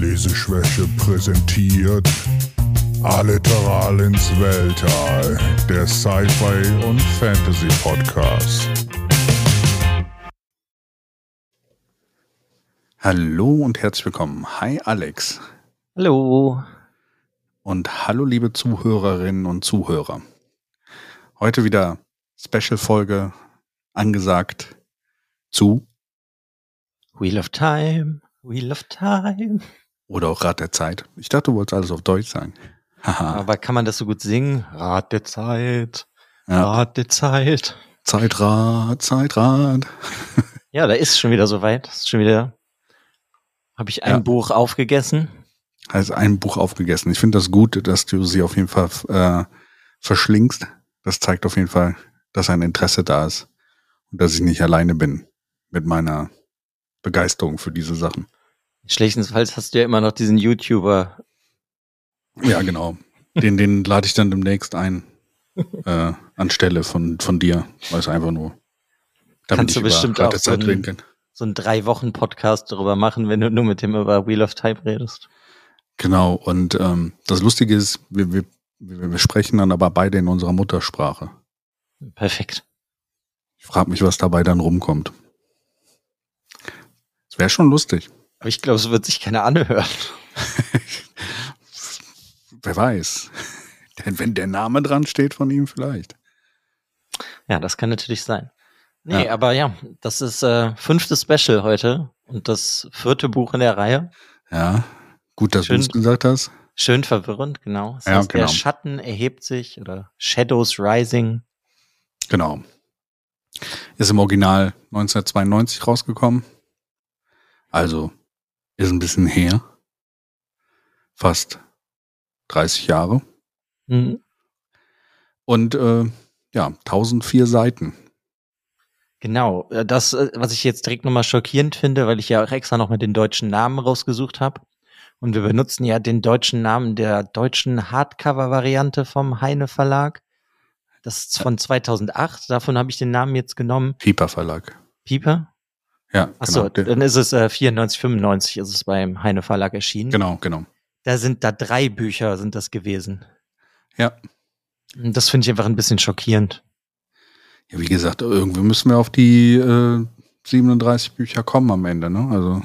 Leseschwäche präsentiert Alliteral ins Weltall, der Sci-Fi und Fantasy Podcast. Hallo und herzlich willkommen. Hi Alex. Hallo. Und hallo liebe Zuhörerinnen und Zuhörer. Heute wieder Special-Folge angesagt zu Wheel of Time, Wheel of Time. Oder auch Rat der Zeit. Ich dachte, du wolltest alles auf Deutsch sagen. Haha. Aber kann man das so gut singen? Rat der Zeit, Ja. Rat der Zeit. Zeitrad, Zeitrad. Ja, da ist schon wieder soweit. Ist schon wieder. Habe ich ein Ja. Buch aufgegessen? Heißt ein Buch aufgegessen. Ich finde das gut, dass du sie auf jeden Fall äh, verschlingst. Das zeigt auf jeden Fall, dass ein Interesse da ist und dass ich nicht alleine bin mit meiner Begeisterung für diese Sachen. Schlechtestenfalls hast du ja immer noch diesen YouTuber. Ja, genau. Den, den lade ich dann demnächst ein. Äh, anstelle von, von dir. Weil es einfach nur. Kannst du bestimmt auch so Zeit ein- reden kann. So einen drei Wochen Podcast darüber machen, wenn du nur mit dem über Wheel of Time redest. Genau. Und ähm, das Lustige ist, wir, wir, wir wir sprechen dann aber beide in unserer Muttersprache. Perfekt. Ich frage mich, was dabei dann rumkommt. Es wäre schon lustig. Aber ich glaube, es wird sich keiner anhören. Wer weiß. Denn wenn der Name dran steht von ihm vielleicht. Ja, das kann natürlich sein. Nee, Ja. aber ja, das ist äh, fünftes Special heute und das vierte Buch in der Reihe. Ja. Gut, dass du es gesagt hast. Schön verwirrend, genau. Das Ja, heißt, genau. Der Schatten erhebt sich oder Shadows Rising. Genau. Ist im Original 1992 rausgekommen. Also ist ein bisschen her. Fast 30 Jahre. Hm, Und äh, ja, 1004 Seiten. Genau, äh, das, äh, was ich jetzt direkt nochmal schockierend finde, weil ich ja auch extra noch mal den deutschen Namen rausgesucht habe. Und wir benutzen ja den deutschen Namen der deutschen Hardcover-Variante vom Heine Verlag. Das ist von 2008, davon habe ich den Namen jetzt genommen. Pieper Verlag. Pieper? Ja, Achso, genau. Dann ist es äh, 94, 95 ist es beim Heine Verlag erschienen. genau, genau. Da sind da drei Bücher sind das gewesen. Ja. Und Das finde ich einfach ein bisschen schockierend. Ja, wie gesagt, irgendwie müssen wir auf die äh, 37 Bücher kommen am Ende, ne? Also.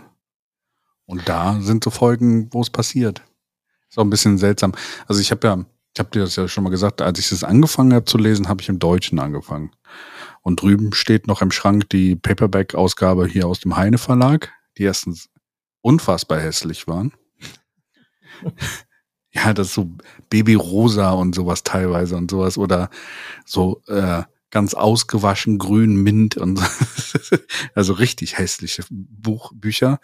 Und da sind so Folgen, wo es passiert. Ist auch ein bisschen seltsam. Also ich habe ja, ich habe dir das ja schon mal gesagt, als ich es angefangen habe zu lesen, habe ich im Deutschen angefangen. Und drüben steht noch im Schrank die Paperback-Ausgabe hier aus dem Heine Verlag, die erstens unfassbar hässlich waren. ja, das ist so Babyrosa und sowas teilweise und sowas oder so äh, ganz ausgewaschen grün Mint und also richtig hässliche Buchbücher.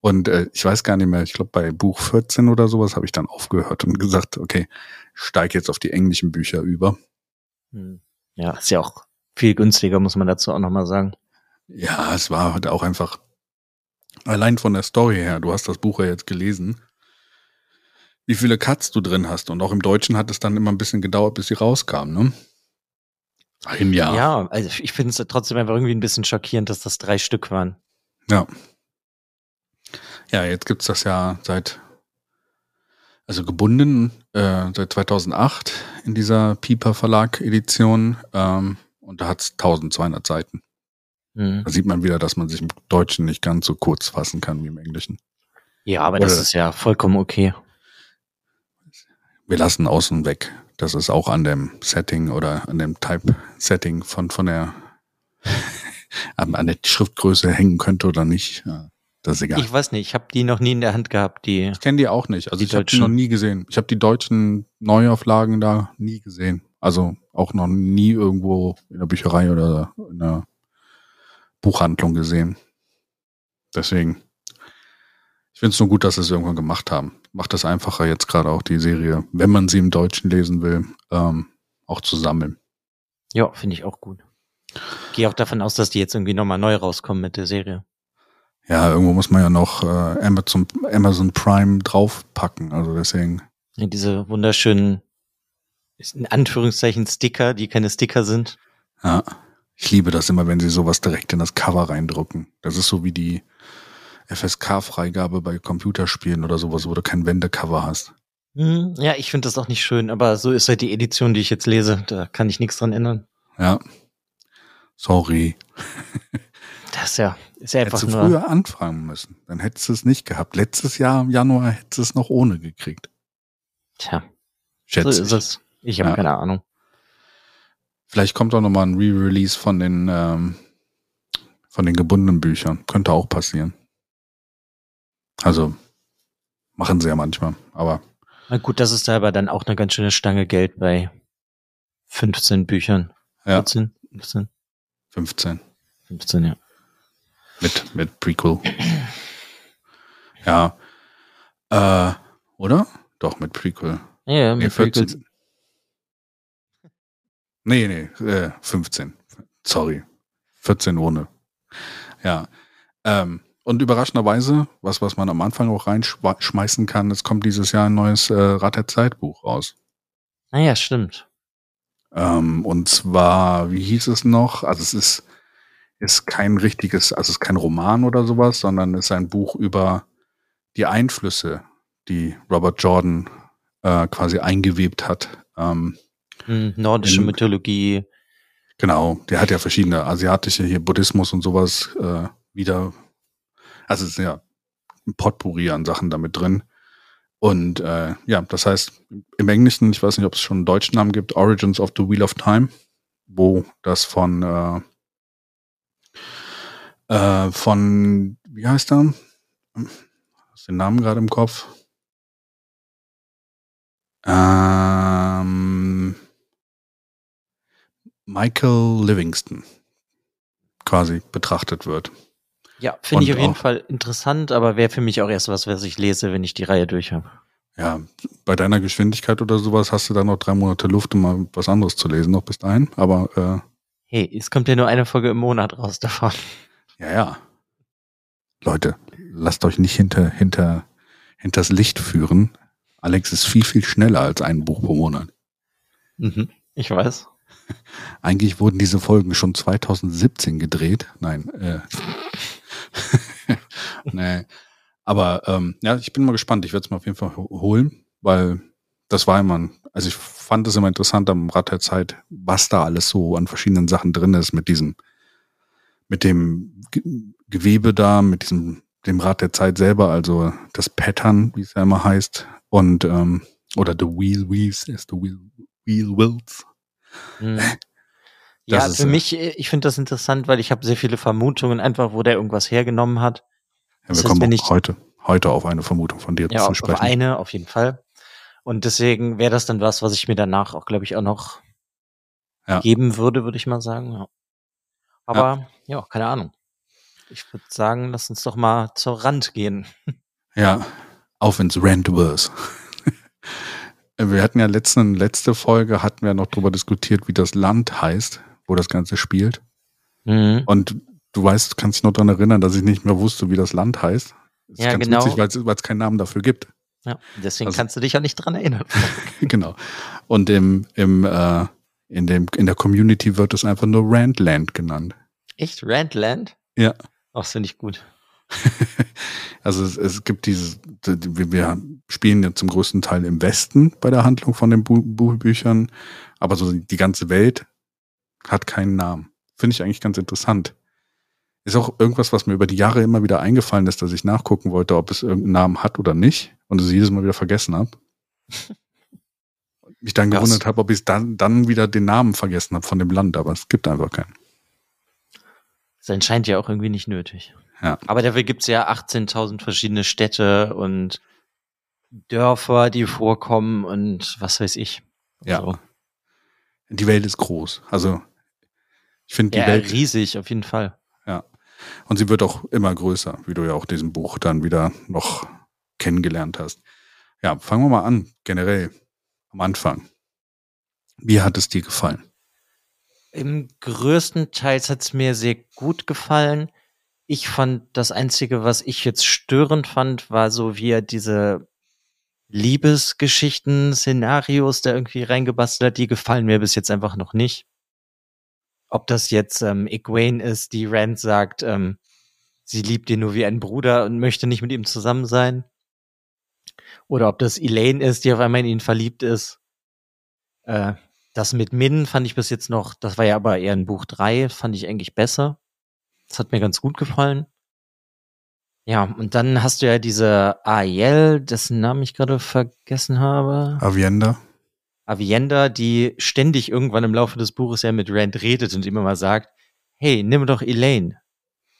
Und äh, ich weiß gar nicht mehr, ich glaube bei Buch 14 oder sowas habe ich dann aufgehört und gesagt, okay, steig jetzt auf die englischen Bücher über. Hm. Ja, ist ja auch viel günstiger, muss man dazu auch nochmal sagen. Ja, es war halt auch einfach allein von der Story her, du hast das Buch ja jetzt gelesen, wie viele Cuts du drin hast. Und auch im Deutschen hat es dann immer ein bisschen gedauert, bis sie rauskam, ne? Ein Jahr. Ja, also ich finde es trotzdem einfach irgendwie ein bisschen schockierend, dass das drei Stück waren. Ja. Ja, jetzt gibt's das ja seit, also gebunden, äh, seit 2008 in dieser Piper Verlag Edition. Ähm, und da hat's 1200 Seiten. Hm. Da sieht man wieder, dass man sich im Deutschen nicht ganz so kurz fassen kann wie im Englischen. Ja, aber das Oder- ist ja vollkommen okay. Wir lassen außen weg, dass es auch an dem Setting oder an dem Type-Setting von, von der, an, der Schriftgröße hängen könnte oder nicht. Das ist egal. Ich weiß nicht, ich habe die noch nie in der Hand gehabt, die. Ich kenne die auch nicht. Also ich habe die deutschen- noch nie gesehen. Ich habe die deutschen Neuauflagen da nie gesehen. Also auch noch nie irgendwo in der Bücherei oder in der Buchhandlung gesehen. Deswegen. Ich finde es nur gut, dass sie es irgendwann gemacht haben. Macht es einfacher jetzt gerade auch die Serie, wenn man sie im Deutschen lesen will, ähm, auch zu sammeln. Ja, finde ich auch gut. Gehe auch davon aus, dass die jetzt irgendwie nochmal neu rauskommen mit der Serie. Ja, irgendwo muss man ja noch äh, Amazon, Amazon Prime draufpacken. Also deswegen. Ja, diese wunderschönen, in Anführungszeichen Sticker, die keine Sticker sind. Ja. Ich liebe das immer, wenn sie sowas direkt in das Cover reindrucken. Das ist so wie die FSK-Freigabe bei Computerspielen oder sowas, wo du kein Wendecover hast. Hm, ja, ich finde das auch nicht schön, aber so ist halt die Edition, die ich jetzt lese. Da kann ich nichts dran ändern. Ja. Sorry. Das ist ja, ist ja einfach Hättest du nur. früher anfangen müssen. Dann hättest du es nicht gehabt. Letztes Jahr im Januar hättest du es noch ohne gekriegt. Tja, so Schätze ist ich. es. Ich habe Ja. keine Ahnung. Vielleicht kommt auch nochmal ein Re-Release von den, ähm, von den gebundenen Büchern. Könnte auch passieren. Also, machen sie ja manchmal. Aber Na gut, das ist da aber dann auch eine ganz schöne Stange Geld bei 15 Büchern. ja, 14, 15, 15. 15, ja. Mit, mit Prequel. Ja. Äh, oder? Doch, mit Prequel. Ja, Nee, mit Prequels. 14. Nee, nee, äh, 15. Sorry. 14 ohne. Ja. Ähm, und überraschenderweise, was, was man am Anfang auch reinschmeißen kann, es kommt dieses Jahr ein neues äh, Rat der Zeitbuch raus. Naja, stimmt. Ähm, und zwar, wie hieß es noch? Also es ist, ist kein richtiges, also es ist kein Roman oder sowas, sondern es ist ein Buch über die Einflüsse, die Robert Jordan äh, quasi eingewebt hat. Ähm, Hm, nordische In- Mythologie. Genau, der hat ja verschiedene asiatische hier Buddhismus und sowas äh, wieder. Also es ist ja ein Potpourri an Sachen damit drin. Und äh, ja, das heißt im Englischen, ich weiß nicht, ob es schon einen deutschen Namen gibt, Origins of the Wheel of Time, wo das von äh, äh, von wie heißt er? Hast den Namen gerade im Kopf? Ähm, Michael Livingston quasi betrachtet wird. Ja, finde ich auf jeden Fall interessant, aber wäre für mich auch erst was, was ich lese, wenn ich die Reihe durch habe. Ja, bei deiner Geschwindigkeit oder sowas hast du da noch drei Monate Luft, um mal was anderes zu lesen, noch bis dahin. Aber Hey, es kommt ja nur eine Folge im Monat raus davon. äh, ja, ja. Leute, lasst euch nicht hinter, hinter, hinters Licht führen. Alex ist viel, viel schneller als ein Buch pro Monat. Mhm, ich weiß. Eigentlich wurden diese Folgen schon 2017 gedreht. Nein, äh. nee. Aber ähm, ja, ich bin mal gespannt. Ich werde es mir auf jeden Fall ho- holen, weil das war immer, ein, also ich fand es immer interessant am Rad der Zeit, was da alles so an verschiedenen Sachen drin ist mit diesem, mit dem Ge Gewebe da, mit diesem, dem Rad der Zeit selber, also das Pattern, wie es ja immer heißt, und ähm, oder the wheel weaves is the wheel wheel wills. Mhm. Das Ja, für mich, äh, ich finde das interessant, weil ich habe sehr viele Vermutungen einfach, wo der irgendwas hergenommen hat. Ja, Das wir heißt, kommen ich- heute, heute auf eine Vermutung von dir Ja, zu auf sprechen. eine auf jeden Fall. Und deswegen wäre das dann was, was ich mir danach auch, glaube ich, auch noch Ja. geben würde, würde ich mal sagen. Ja. Aber ja. keine Ahnung. Ich würde sagen, lass uns doch mal zur Rand gehen. Ja, auf ins Rantverse. wir hatten ja letzten, letzte Folge hatten wir noch drüber diskutiert, wie das Land heißt, wo das Ganze spielt. Mhm. Und du weißt, kannst dich noch daran erinnern, dass ich nicht mehr wusste, wie das Land heißt. Das ist Ja, ganz genau. witzig, weil es- keinen Namen dafür gibt. Ja, deswegen Also- kannst du dich auch nicht dran erinnern. genau. Und im, im, äh, in, dem, in der Community wird es einfach nur Randland genannt. Echt? Randland? Ja. Ach, finde ich gut. Also es, es gibt dieses, die- wir spielen ja zum größten Teil im Westen bei der Handlung von den Bu Buchbüchern, aber so die ganze Welt hat keinen Namen. Finde ich eigentlich ganz interessant. Ist auch irgendwas, was mir über die Jahre immer wieder eingefallen ist, dass ich nachgucken wollte, ob es irgendeinen Namen hat oder nicht und es jedes Mal wieder vergessen habe. Mich dann gewundert habe, ob ich dann, dann wieder den Namen vergessen habe von dem Land, aber es gibt einfach keinen. Das scheint ja auch irgendwie nicht nötig. Ja. Aber dafür gibt's ja 18.000 verschiedene Städte und Dörfer, die vorkommen und was weiß ich. Ja. So. Die Welt ist groß. Also ich finde die Ja, Welt riesig, auf jeden Fall. Und sie wird auch immer größer, wie du ja auch diesem Buch dann wieder noch kennengelernt hast. Ja, fangen wir mal an, generell am Anfang. Wie hat es dir gefallen? Im größten Teils hat's mir sehr gut gefallen. Ich fand, das Einzige, was ich jetzt störend fand, war so, wie er diese Liebesgeschichten, Szenarios da irgendwie reingebastelt hat, die gefallen mir bis jetzt einfach noch nicht. Ob das jetzt ähm, Egwene ist, die Rand sagt, ähm, sie liebt ihn nur wie ein Bruder und möchte nicht mit ihm zusammen sein. Oder ob das Elaine ist, die auf einmal in ihn verliebt ist. Äh, das mit Min fand ich bis jetzt noch, das war ja aber eher ein Buch 3, fand ich eigentlich besser. Das hat mir ganz gut gefallen. Ja, und dann hast du ja diese Ariel, dessen Namen ich gerade vergessen habe. Avienda. Avienda, die ständig irgendwann im Laufe des Buches ja mit Rand redet und immer mal sagt, hey, nimm doch Elaine.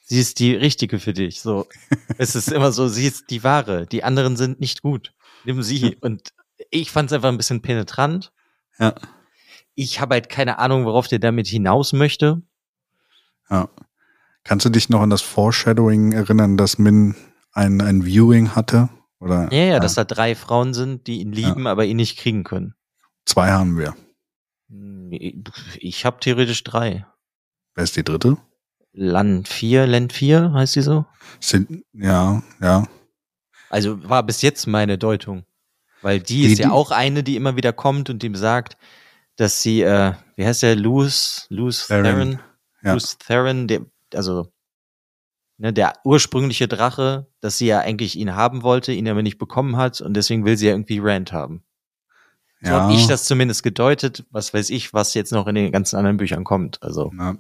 Sie ist die richtige für dich. So, es ist immer so, sie ist die wahre. Die anderen sind nicht gut. Nimm sie. Und ich fand es einfach ein bisschen penetrant. Ja. Ich habe halt keine Ahnung, worauf der damit hinaus möchte. Ja. Kannst du dich noch an das Foreshadowing erinnern, dass Min ein, ein Viewing hatte? Oder, ja, ja, dass da drei Frauen sind, die ihn lieben, ja. aber ihn nicht kriegen können. Zwei haben wir. Ich habe theoretisch drei. Wer ist die dritte? Land 4, Land 4, heißt die so? Sind, ja, ja. Also war bis jetzt meine Deutung. Weil die, die ist ja die, auch eine, die immer wieder kommt und ihm sagt, dass sie, äh, wie heißt der, Luz, Luz Theron, Theron ja. Luz Theron, der, also ne, der ursprüngliche Drache, dass sie ja eigentlich ihn haben wollte, ihn aber nicht bekommen hat und deswegen will sie ja irgendwie Rand haben. So ja. habe ich das zumindest gedeutet. Was weiß ich, was jetzt noch in den ganzen anderen Büchern kommt. Also. Ja.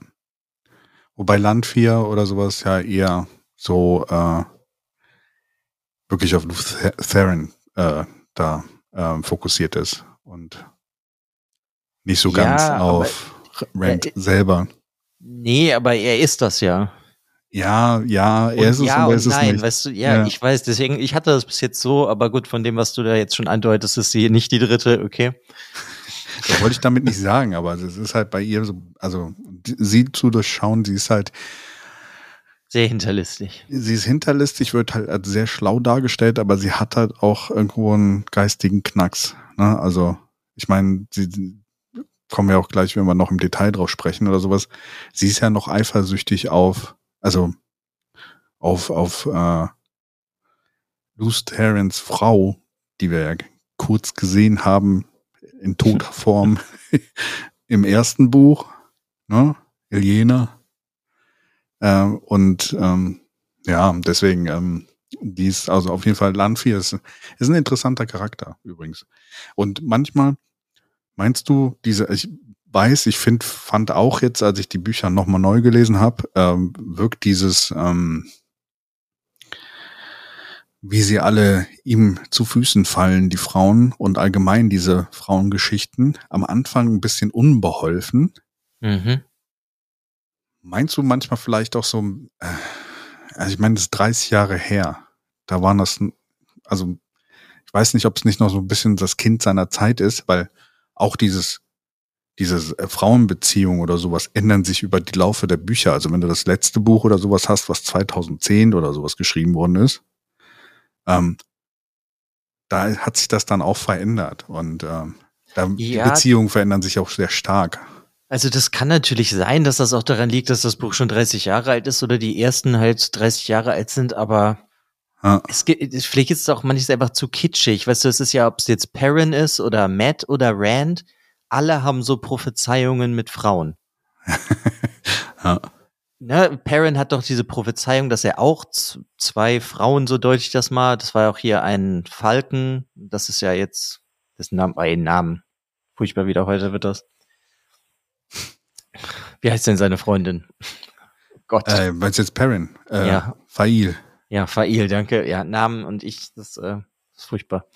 Wobei Land 4 oder sowas ja eher so äh, wirklich auf Theron äh, da äh, fokussiert ist und nicht so ganz ja, auf Rand äh, selber. Nee, aber er ist das ja. Ja, ja, er und ist es ja und er ist und es nein, nicht. weißt du, ja, ja, ich weiß, deswegen, ich hatte das bis jetzt so, aber gut, von dem, was du da jetzt schon andeutest, ist sie nicht die dritte, okay. Das wollte ich damit nicht sagen, aber es ist halt bei ihr so, also sie zu durchschauen, sie ist halt sehr hinterlistig. Sie ist hinterlistig, wird halt als sehr schlau dargestellt, aber sie hat halt auch irgendwo einen geistigen Knacks. Ne? Also, ich meine, sie kommen ja auch gleich, wenn wir noch im Detail drauf sprechen oder sowas. Sie ist ja noch eifersüchtig auf also auf, auf äh, Luce Terrence Frau, die wir ja kurz gesehen haben in toter Form im ersten Buch, ne? Elena. Äh, und ähm, ja, deswegen, ähm, die ist also auf jeden Fall Landvieh ist, ist ein interessanter Charakter übrigens. Und manchmal meinst du, diese, ich weiß, ich finde, fand auch jetzt, als ich die Bücher nochmal neu gelesen habe, ähm, wirkt dieses, ähm, wie sie alle ihm zu Füßen fallen, die Frauen und allgemein diese Frauengeschichten, am Anfang ein bisschen unbeholfen. Mhm. Meinst du manchmal vielleicht auch so, äh, also ich meine, das ist 30 Jahre her. Da waren das, also ich weiß nicht, ob es nicht noch so ein bisschen das Kind seiner Zeit ist, weil auch dieses diese äh, Frauenbeziehungen oder sowas ändern sich über die Laufe der Bücher. Also wenn du das letzte Buch oder sowas hast, was 2010 oder sowas geschrieben worden ist, ähm, da hat sich das dann auch verändert und ähm, da, ja, die Beziehungen verändern sich auch sehr stark. Also das kann natürlich sein, dass das auch daran liegt, dass das Buch schon 30 Jahre alt ist oder die ersten halt 30 Jahre alt sind, aber ja. es gibt, vielleicht ist es auch manchmal einfach zu kitschig. Weißt du, es ist ja, ob es jetzt Perrin ist oder Matt oder Rand, alle haben so Prophezeiungen mit Frauen. ja. Ne, Perrin hat doch diese Prophezeiung, dass er auch zwei Frauen, so deute ich das mal, das war auch hier ein Falken, das ist ja jetzt, das Name, oh, ein Namen, furchtbar wieder heute wird das. Wie heißt denn seine Freundin? Gott. Äh, meinst jetzt Perrin? Äh, ja. Fail. Ja, Fail, danke. Ja, Namen und ich, das, äh, ist furchtbar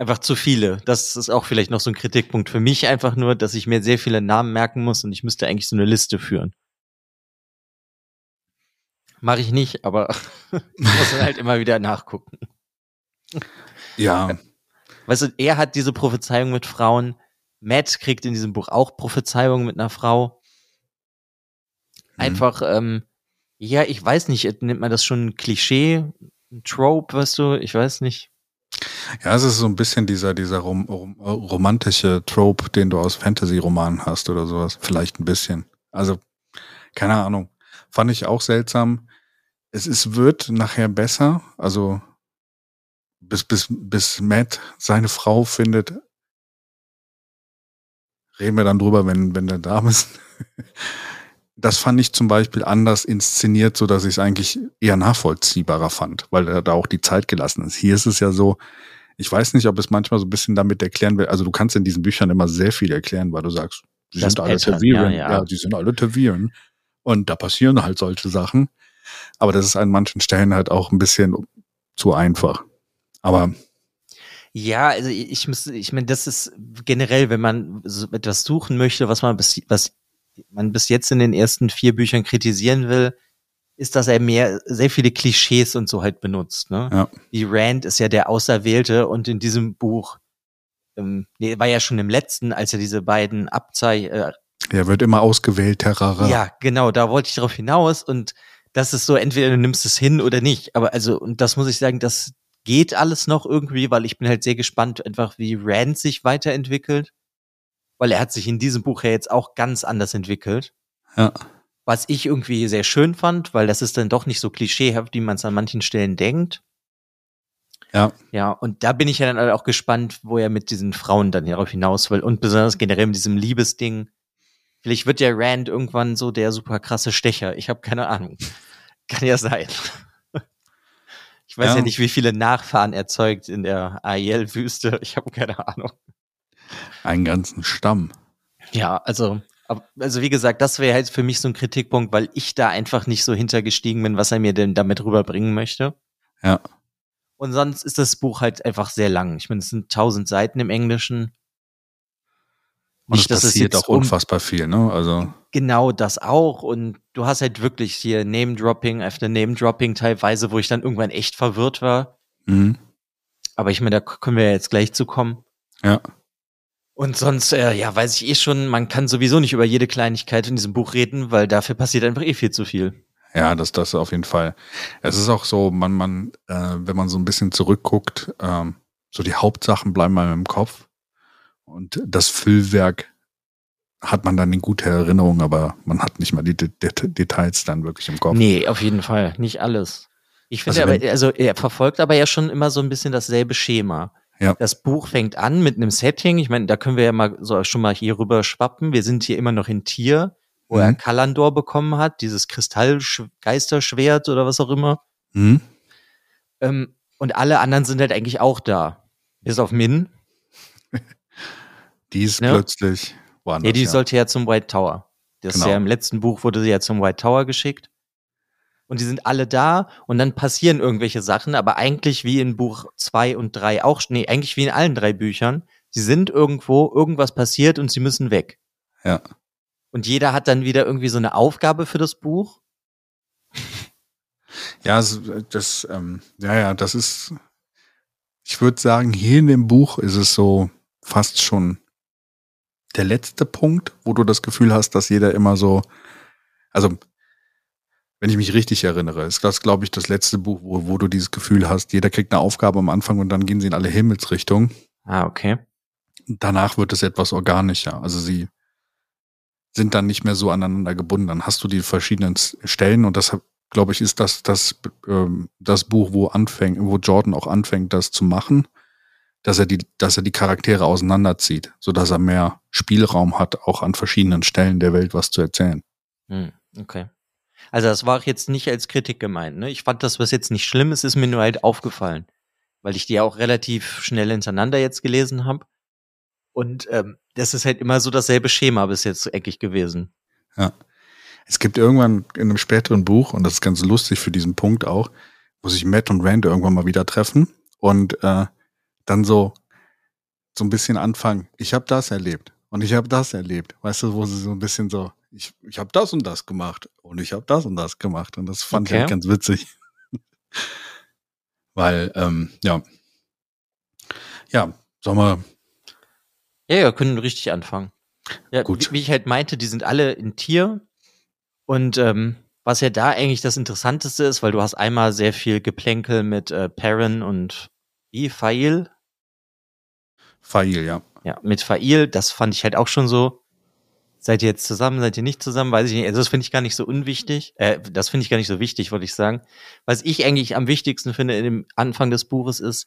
einfach zu viele. Das ist auch vielleicht noch so ein Kritikpunkt für mich einfach nur, dass ich mir sehr viele Namen merken muss und ich müsste eigentlich so eine Liste führen. Mache ich nicht, aber ich muss halt immer wieder nachgucken. Ja. Weißt du, er hat diese Prophezeiung mit Frauen. Matt kriegt in diesem Buch auch Prophezeiungen mit einer Frau. Mhm. Einfach, ähm, ja, ich weiß nicht, nimmt man das schon ein Klischee, ein Trope, weißt du, ich weiß nicht. Ja, es ist so ein bisschen dieser, dieser rom rom romantische Trope, den du aus Fantasy-Romanen hast oder sowas. Vielleicht ein bisschen. Also, keine Ahnung. Fand ich auch seltsam. Es ist, wird nachher besser. Also, bis, bis, bis Matt seine Frau findet, reden wir dann drüber, wenn, wenn der da ist. das fand ich zum Beispiel anders inszeniert, so dass ich es eigentlich eher nachvollziehbarer fand, weil er da auch die Zeit gelassen ist. Hier ist es ja so, ich weiß nicht, ob es manchmal so ein bisschen damit erklären will. Also du kannst in diesen Büchern immer sehr viel erklären, weil du sagst, die Das sind alle Taviren. ja, Ja, ja. die sind alle Taviren. Und da passieren halt solche Sachen. Aber das ist an manchen Stellen halt auch ein bisschen zu einfach. Aber Ja, also ich muss, ich meine, das ist generell, wenn man so etwas suchen möchte, was man was man bis jetzt in den ersten vier Büchern kritisieren will, ist, dass er mehr, sehr viele Klischees und so halt benutzt, ne? Ja. Wie Rand ist ja der Auserwählte und in diesem Buch, ähm, nee, war ja schon im letzten, als er diese beiden Abzeichen, äh, er wird immer ausgewählt, Terrara. ja, genau, da wollte ich drauf hinaus und das ist so, entweder du nimmst es hin oder nicht. Aber also, und das muss ich sagen, das geht alles noch irgendwie, weil ich bin halt sehr gespannt, einfach wie Rand sich weiterentwickelt. Weil er hat sich in diesem Buch ja jetzt auch ganz anders entwickelt. Ja. Was ich irgendwie sehr schön fand, weil das ist dann doch nicht so klischeehaft, wie man es an manchen Stellen denkt. Ja. Ja, und da bin ich ja dann halt auch gespannt, wo er mit diesen Frauen dann hierauf hinaus will. Und besonders generell mit diesem Liebesding. Vielleicht wird der Rand irgendwann so der super krasse Stecher. Ich habe keine Ahnung. Kann ja sein. Ich weiß ja. Ja. nicht, wie viele Nachfahren erzeugt in der Aiel-Wüste. Ich habe keine Ahnung. Einen ganzen Stamm. Ja, also, also wie gesagt, das wäre halt für mich so ein Kritikpunkt, weil ich da einfach nicht so hintergestiegen bin, was er mir denn damit rüberbringen möchte. Ja. Und sonst ist das Buch halt einfach sehr lang. Ich meine, es sind tausend Seiten im Englischen. Und Nicht, es dass es passiert jetzt auch um- unfassbar viel, ne? Also, Genau das auch. Und du hast halt wirklich hier Name-Dropping after Name-Dropping teilweise, wo ich dann irgendwann echt verwirrt war. mhm. Aber ich meine, da können wir ja jetzt gleich zu kommen. ja. Und sonst, äh, ja, weiß ich eh schon, man kann sowieso nicht über jede Kleinigkeit in diesem Buch reden, weil dafür passiert einfach eh viel zu viel. Ja, das, das auf jeden Fall. Es ist auch so, man, man, äh, wenn man so ein bisschen zurückguckt, ähm, so die Hauptsachen bleiben mal im Kopf. Und das Füllwerk hat man dann in guter Erinnerung, aber man hat nicht mal die Det Det Details dann wirklich im Kopf. Nee, auf jeden Fall. Nicht alles. Ich finde Also aber, also er verfolgt aber ja schon immer so ein bisschen dasselbe Schema. Ja. Das Buch fängt an mit einem Setting. Ich meine, da können wir ja mal so schon mal hier rüber schwappen. Wir sind hier immer noch in Tier, wo Mhm. er Kalandor bekommen hat, dieses Kristallgeisterschwert oder was auch immer. Mhm. Ähm, und alle anderen sind halt eigentlich auch da. Bis auf Min. Die ist Ja. plötzlich woanders. Ja, die ja. sollte ja zum White Tower. Das ist Genau. ja im letzten Buch wurde sie ja zum White Tower geschickt. Und die sind alle da und dann passieren irgendwelche Sachen, aber eigentlich wie in Buch zwei und drei auch, nee, eigentlich wie in allen drei Büchern. Sie sind irgendwo, irgendwas passiert und sie müssen weg. Ja. Und jeder hat dann wieder irgendwie so eine Aufgabe für das Buch. Ja, es- das, ähm, ja, ja, das ist, ich würde sagen, hier in dem Buch ist es so fast schon der letzte Punkt, wo du das Gefühl hast, dass jeder immer so, also, wenn ich mich richtig erinnere, ist das, glaube ich, das letzte Buch, wo, wo du dieses Gefühl hast, jeder kriegt eine Aufgabe am Anfang und dann gehen sie in alle Himmelsrichtungen. Ah, okay. Danach wird es etwas organischer. Also sie sind dann nicht mehr so aneinander gebunden. Dann hast du die verschiedenen Stellen und das, glaube ich, ist das, das, ähm, das Buch, wo anfängt, wo Jordan auch anfängt, das zu machen, dass er die, dass er die Charaktere auseinanderzieht, so dass er mehr Spielraum hat, auch an verschiedenen Stellen der Welt was zu erzählen. Hm, okay. Also das war jetzt nicht als Kritik gemeint. Ne? Ich fand das was jetzt nicht schlimm, es ist mir nur halt aufgefallen, weil ich die ja auch relativ schnell hintereinander jetzt gelesen habe. Und ähm, das ist halt immer so dasselbe Schema bis jetzt eigentlich gewesen. Es gibt irgendwann in einem späteren Buch, und das ist ganz lustig für diesen Punkt auch, wo sich Matt und Rand irgendwann mal wieder treffen und äh, dann so so ein bisschen anfangen, ich habe das erlebt und ich habe das erlebt. Weißt du, wo sie so ein bisschen so, ich, ich habe das und das gemacht und ich habe das und das gemacht. Und das fand ich Okay. halt ganz witzig. Weil, ähm, ja. Ja, sollen wir, Ja, ja, können richtig anfangen. Ja, Gut. Wie, wie ich halt meinte, die sind alle in Tier. Und ähm, was ja da eigentlich das Interessanteste ist, weil du hast einmal sehr viel Geplänkel mit äh, Perrin und wie, Fail? Fail, ja. Ja, mit Fail, das fand ich halt auch schon so. Seid ihr jetzt zusammen, seid ihr nicht zusammen, weiß ich nicht. Also das finde ich gar nicht so unwichtig. Äh, das finde ich gar nicht so wichtig, wollte ich sagen. Was ich eigentlich am wichtigsten finde in dem Anfang des Buches ist,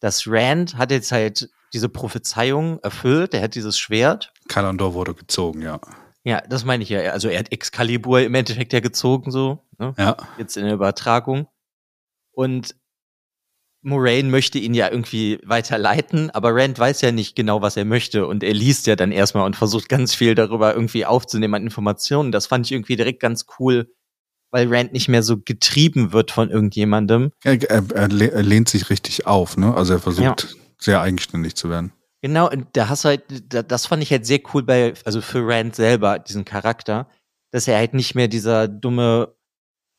dass Rand hat jetzt halt diese Prophezeiung erfüllt. Er hat dieses Schwert. Kalandor wurde gezogen, ja. Ja, das meine ich ja. Also er hat Excalibur im Endeffekt ja gezogen, so. Ne? Ja. Jetzt in der Übertragung. Und Moraine möchte ihn ja irgendwie weiterleiten, aber Rand weiß ja nicht genau, was er möchte. Und er liest ja dann erstmal und versucht ganz viel darüber irgendwie aufzunehmen an Informationen. Das fand ich irgendwie direkt ganz cool, weil Rand nicht mehr so getrieben wird von irgendjemandem. Er, er, er lehnt sich richtig auf, ne? Also er versucht ja. sehr eigenständig zu werden. Genau, und da hast du halt, das fand ich halt sehr cool bei, also für Rand selber, diesen Charakter, dass er halt nicht mehr dieser dumme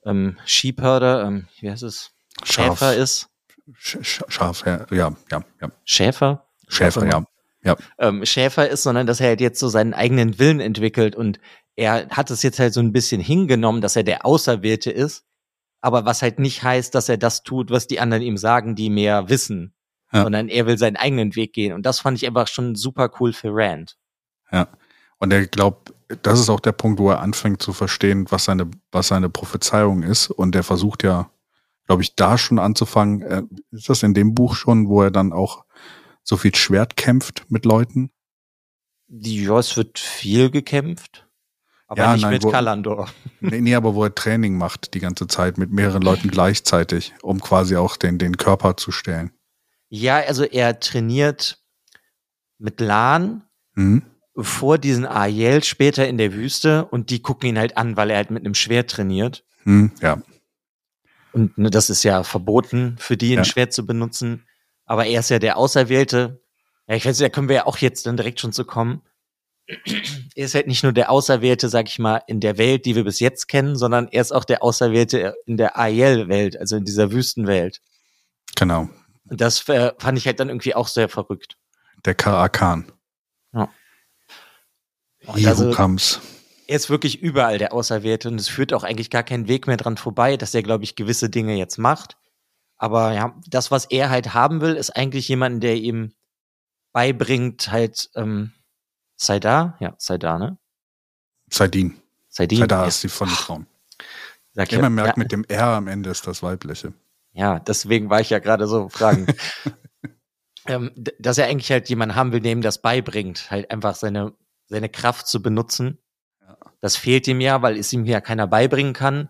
ähm, Sheepherder, ähm, wie heißt es? Scharf. Schäfer ist. Sch Schaf, ja, ja, ja. Schäfer? Schäfer, ja. ja. Ähm, Schäfer ist, sondern dass er halt jetzt so seinen eigenen Willen entwickelt und er hat es jetzt halt so ein bisschen hingenommen, dass er der Auserwählte ist, aber was halt nicht heißt, dass er das tut, was die anderen ihm sagen, die mehr wissen, ja. sondern er will seinen eigenen Weg gehen und das fand ich einfach schon super cool für Rand. Ja. Und er glaubt, das ist auch der Punkt, wo er anfängt zu verstehen, was seine, was seine Prophezeiung ist. Und er versucht ja glaube ich, da schon anzufangen. Äh, ist das in dem Buch schon, wo er dann auch so viel Schwert kämpft mit Leuten? Ja, es wird viel gekämpft. Aber ja, nicht nein, mit wo, Kalandor. Nee, nee, aber wo er Training macht die ganze Zeit mit mehreren Leuten gleichzeitig, um quasi auch den, den Körper zu stellen. Ja, also er trainiert mit Lan mhm. vor diesen Ariel später in der Wüste und die gucken ihn halt an, weil er halt mit einem Schwert trainiert. Mhm, ja. Und ne, das ist ja verboten für die, ein ja. Schwert zu benutzen. Aber er ist ja der Auserwählte. Ja, ich weiß, da können wir ja auch jetzt dann direkt schon zu kommen. er ist halt nicht nur der Auserwählte, sag ich mal, in der Welt, die wir bis jetzt kennen, sondern er ist auch der Auserwählte in der Aiel-Welt, also in dieser Wüstenwelt. Genau. Und das äh, fand ich halt dann irgendwie auch sehr verrückt. Der Karakan. Ja. Also, Kams er ist wirklich überall der Auserwählte und es führt auch eigentlich gar keinen Weg mehr dran vorbei, dass er, glaube ich, gewisse Dinge jetzt macht. Aber ja, das, was er halt haben will, ist eigentlich jemanden, der ihm beibringt, halt, ähm, sei da, ja, sei da, ne? Seidin. Seidin. Sei da ist die von Frauen. Sag ja, man merkt, ja. mit dem R am Ende ist das weibliche. Ja, deswegen war ich ja gerade so fragen. ähm, dass er eigentlich halt jemanden haben will, der ihm das beibringt, halt einfach seine, seine Kraft zu benutzen das fehlt ihm ja, weil es ihm ja keiner beibringen kann,